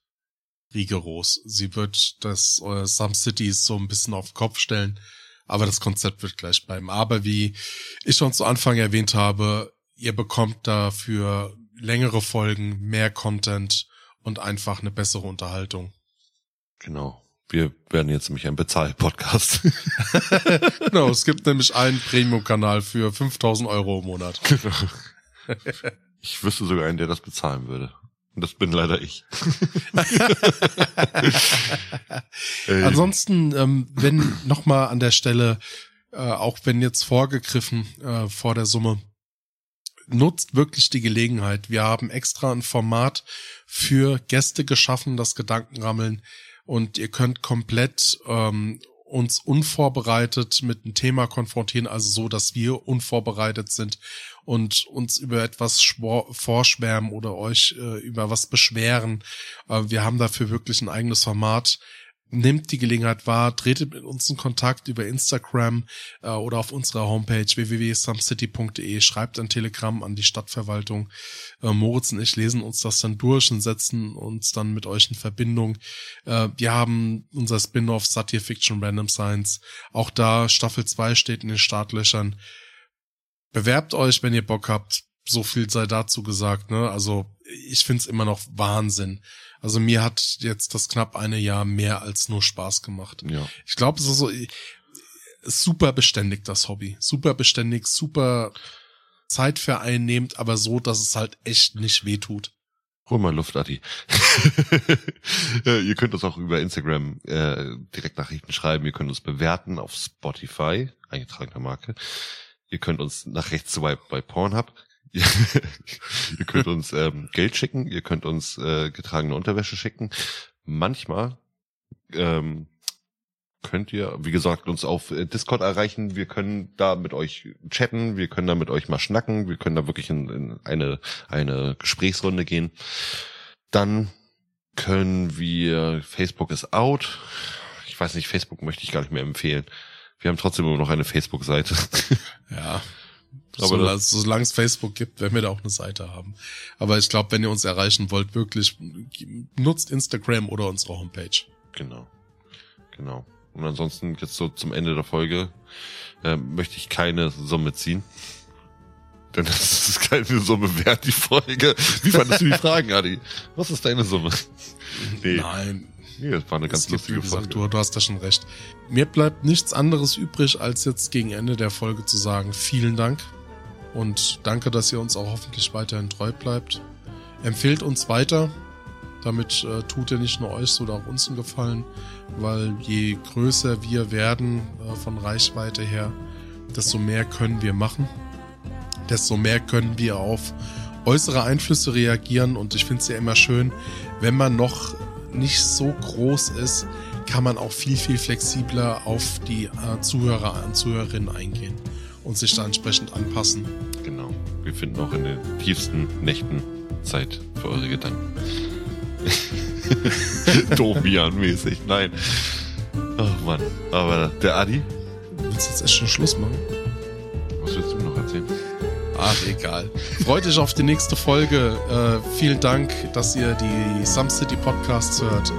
rigoros. Sie wird das äh, Some Cities so ein bisschen auf den Kopf stellen, aber das Konzept wird gleich bleiben. Aber wie ich schon zu Anfang erwähnt habe, ihr bekommt dafür längere Folgen, mehr Content und einfach eine bessere Unterhaltung. Genau. Wir werden jetzt nämlich ein Bezahl-Podcast. genau, es gibt nämlich einen Premium-Kanal für 5000 Euro im Monat. Genau. Ich wüsste sogar einen, der das bezahlen würde. Das bin leider ich. Ansonsten, ähm, wenn nochmal an der Stelle, äh, auch wenn jetzt vorgegriffen äh, vor der Summe, nutzt wirklich die Gelegenheit. Wir haben extra ein Format für Gäste geschaffen, das Gedankenrammeln. Und ihr könnt komplett ähm, uns unvorbereitet mit einem Thema konfrontieren, also so, dass wir unvorbereitet sind und uns über etwas vorschwärmen oder euch äh, über was beschweren. Äh, wir haben dafür wirklich ein eigenes Format Nehmt die Gelegenheit wahr, tretet mit uns in Kontakt über Instagram äh, oder auf unserer Homepage www.sumcity.de, schreibt ein Telegramm an die Stadtverwaltung. Äh, Moritz und ich lesen uns das dann durch und setzen uns dann mit euch in Verbindung. Äh, wir haben unser Spin-off Satire Fiction Random Science. Auch da Staffel 2 steht in den Startlöchern. Bewerbt euch, wenn ihr Bock habt. So viel sei dazu gesagt. Ne? Also ich find's immer noch Wahnsinn also mir hat jetzt das knapp eine Jahr mehr als nur Spaß gemacht. Ja. Ich glaube, es ist so super beständig, das Hobby. Super beständig, super zeitvereinnehmend, aber so, dass es halt echt nicht wehtut. Hol mal Luft, Adi. ihr könnt uns auch über Instagram äh, direkt Nachrichten schreiben. Ihr könnt uns bewerten auf Spotify, eingetragener Marke. Ihr könnt uns nach rechts swipe bei Pornhub. ihr könnt uns ähm, Geld schicken, ihr könnt uns äh, getragene Unterwäsche schicken. Manchmal ähm, könnt ihr, wie gesagt, uns auf äh, Discord erreichen. Wir können da mit euch chatten, wir können da mit euch mal schnacken, wir können da wirklich in, in eine, eine Gesprächsrunde gehen. Dann können wir, Facebook ist out. Ich weiß nicht, Facebook möchte ich gar nicht mehr empfehlen. Wir haben trotzdem immer noch eine Facebook-Seite. Ja, aber so, solange es Facebook gibt, werden wir da auch eine Seite haben. Aber ich glaube, wenn ihr uns erreichen wollt, wirklich nutzt Instagram oder unsere Homepage. Genau. Genau. Und ansonsten jetzt so zum Ende der Folge äh, möchte ich keine Summe ziehen. Denn das ist keine Summe wert, die Folge. Wie fandest du die Fragen, Adi? Was ist deine Summe? Nee. Nein. Nee, das war eine ganz lustige gesagt, Folge. Du, du hast da schon recht. Mir bleibt nichts anderes übrig, als jetzt gegen Ende der Folge zu sagen, vielen Dank und danke, dass ihr uns auch hoffentlich weiterhin treu bleibt. Empfehlt uns weiter. Damit äh, tut ihr nicht nur euch, sondern auch uns einen Gefallen, weil je größer wir werden äh, von Reichweite her, desto mehr können wir machen. Desto mehr können wir auf äußere Einflüsse reagieren und ich finde es ja immer schön, wenn man noch nicht so groß ist, kann man auch viel, viel flexibler auf die äh, Zuhörer und Zuhörerinnen eingehen und sich da entsprechend anpassen. Genau. Wir finden auch in den tiefsten Nächten Zeit für eure Gedanken. Domian-mäßig, nein. Oh Mann. Aber der Adi? Willst du jetzt echt schon Schluss machen? Was willst du noch erzählen? Ach, egal. Freut euch auf die nächste Folge. Äh, vielen Dank, dass ihr die Some City Podcasts hört.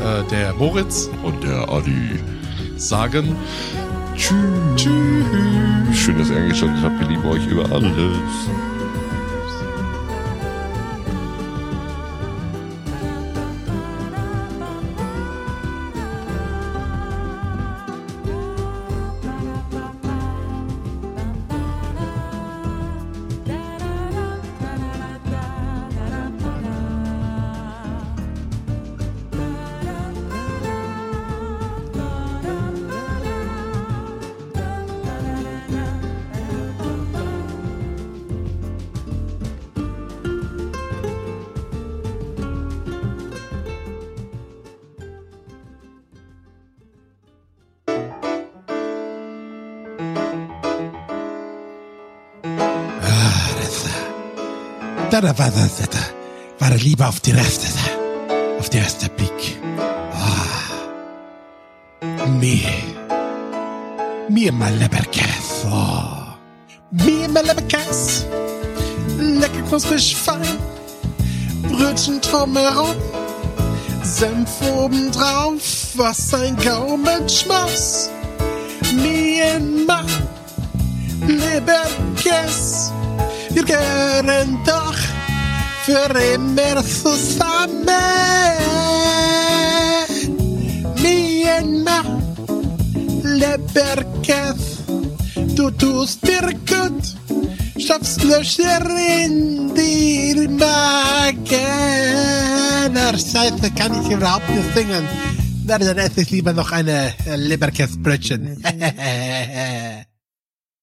Äh, der Moritz und der Adi sagen Tschüss. Tschüss. Schön, dass ihr eingeschaltet habt. Wir lieben euch über alles. Da, da war das, da, war er lieber auf die da, auf die erste Blick. Ah. Mir. Mir mal Leberkäse. Oh. Mir mal Leberkäse. Lecker knusprig fein. Brötchen drumherum. Senf obendrauf. Was ein Gaumenschmaus. Mir mal Leberkäse. Wir gehören doch für immer zusammen. Myanmar, Leberkäse, du tust mir gut, schaffst Löcher in die Magen. Na, scheiße, kann ich überhaupt nicht singen. Na, dann esse ich lieber noch eine äh, Leberkäsebrötchen.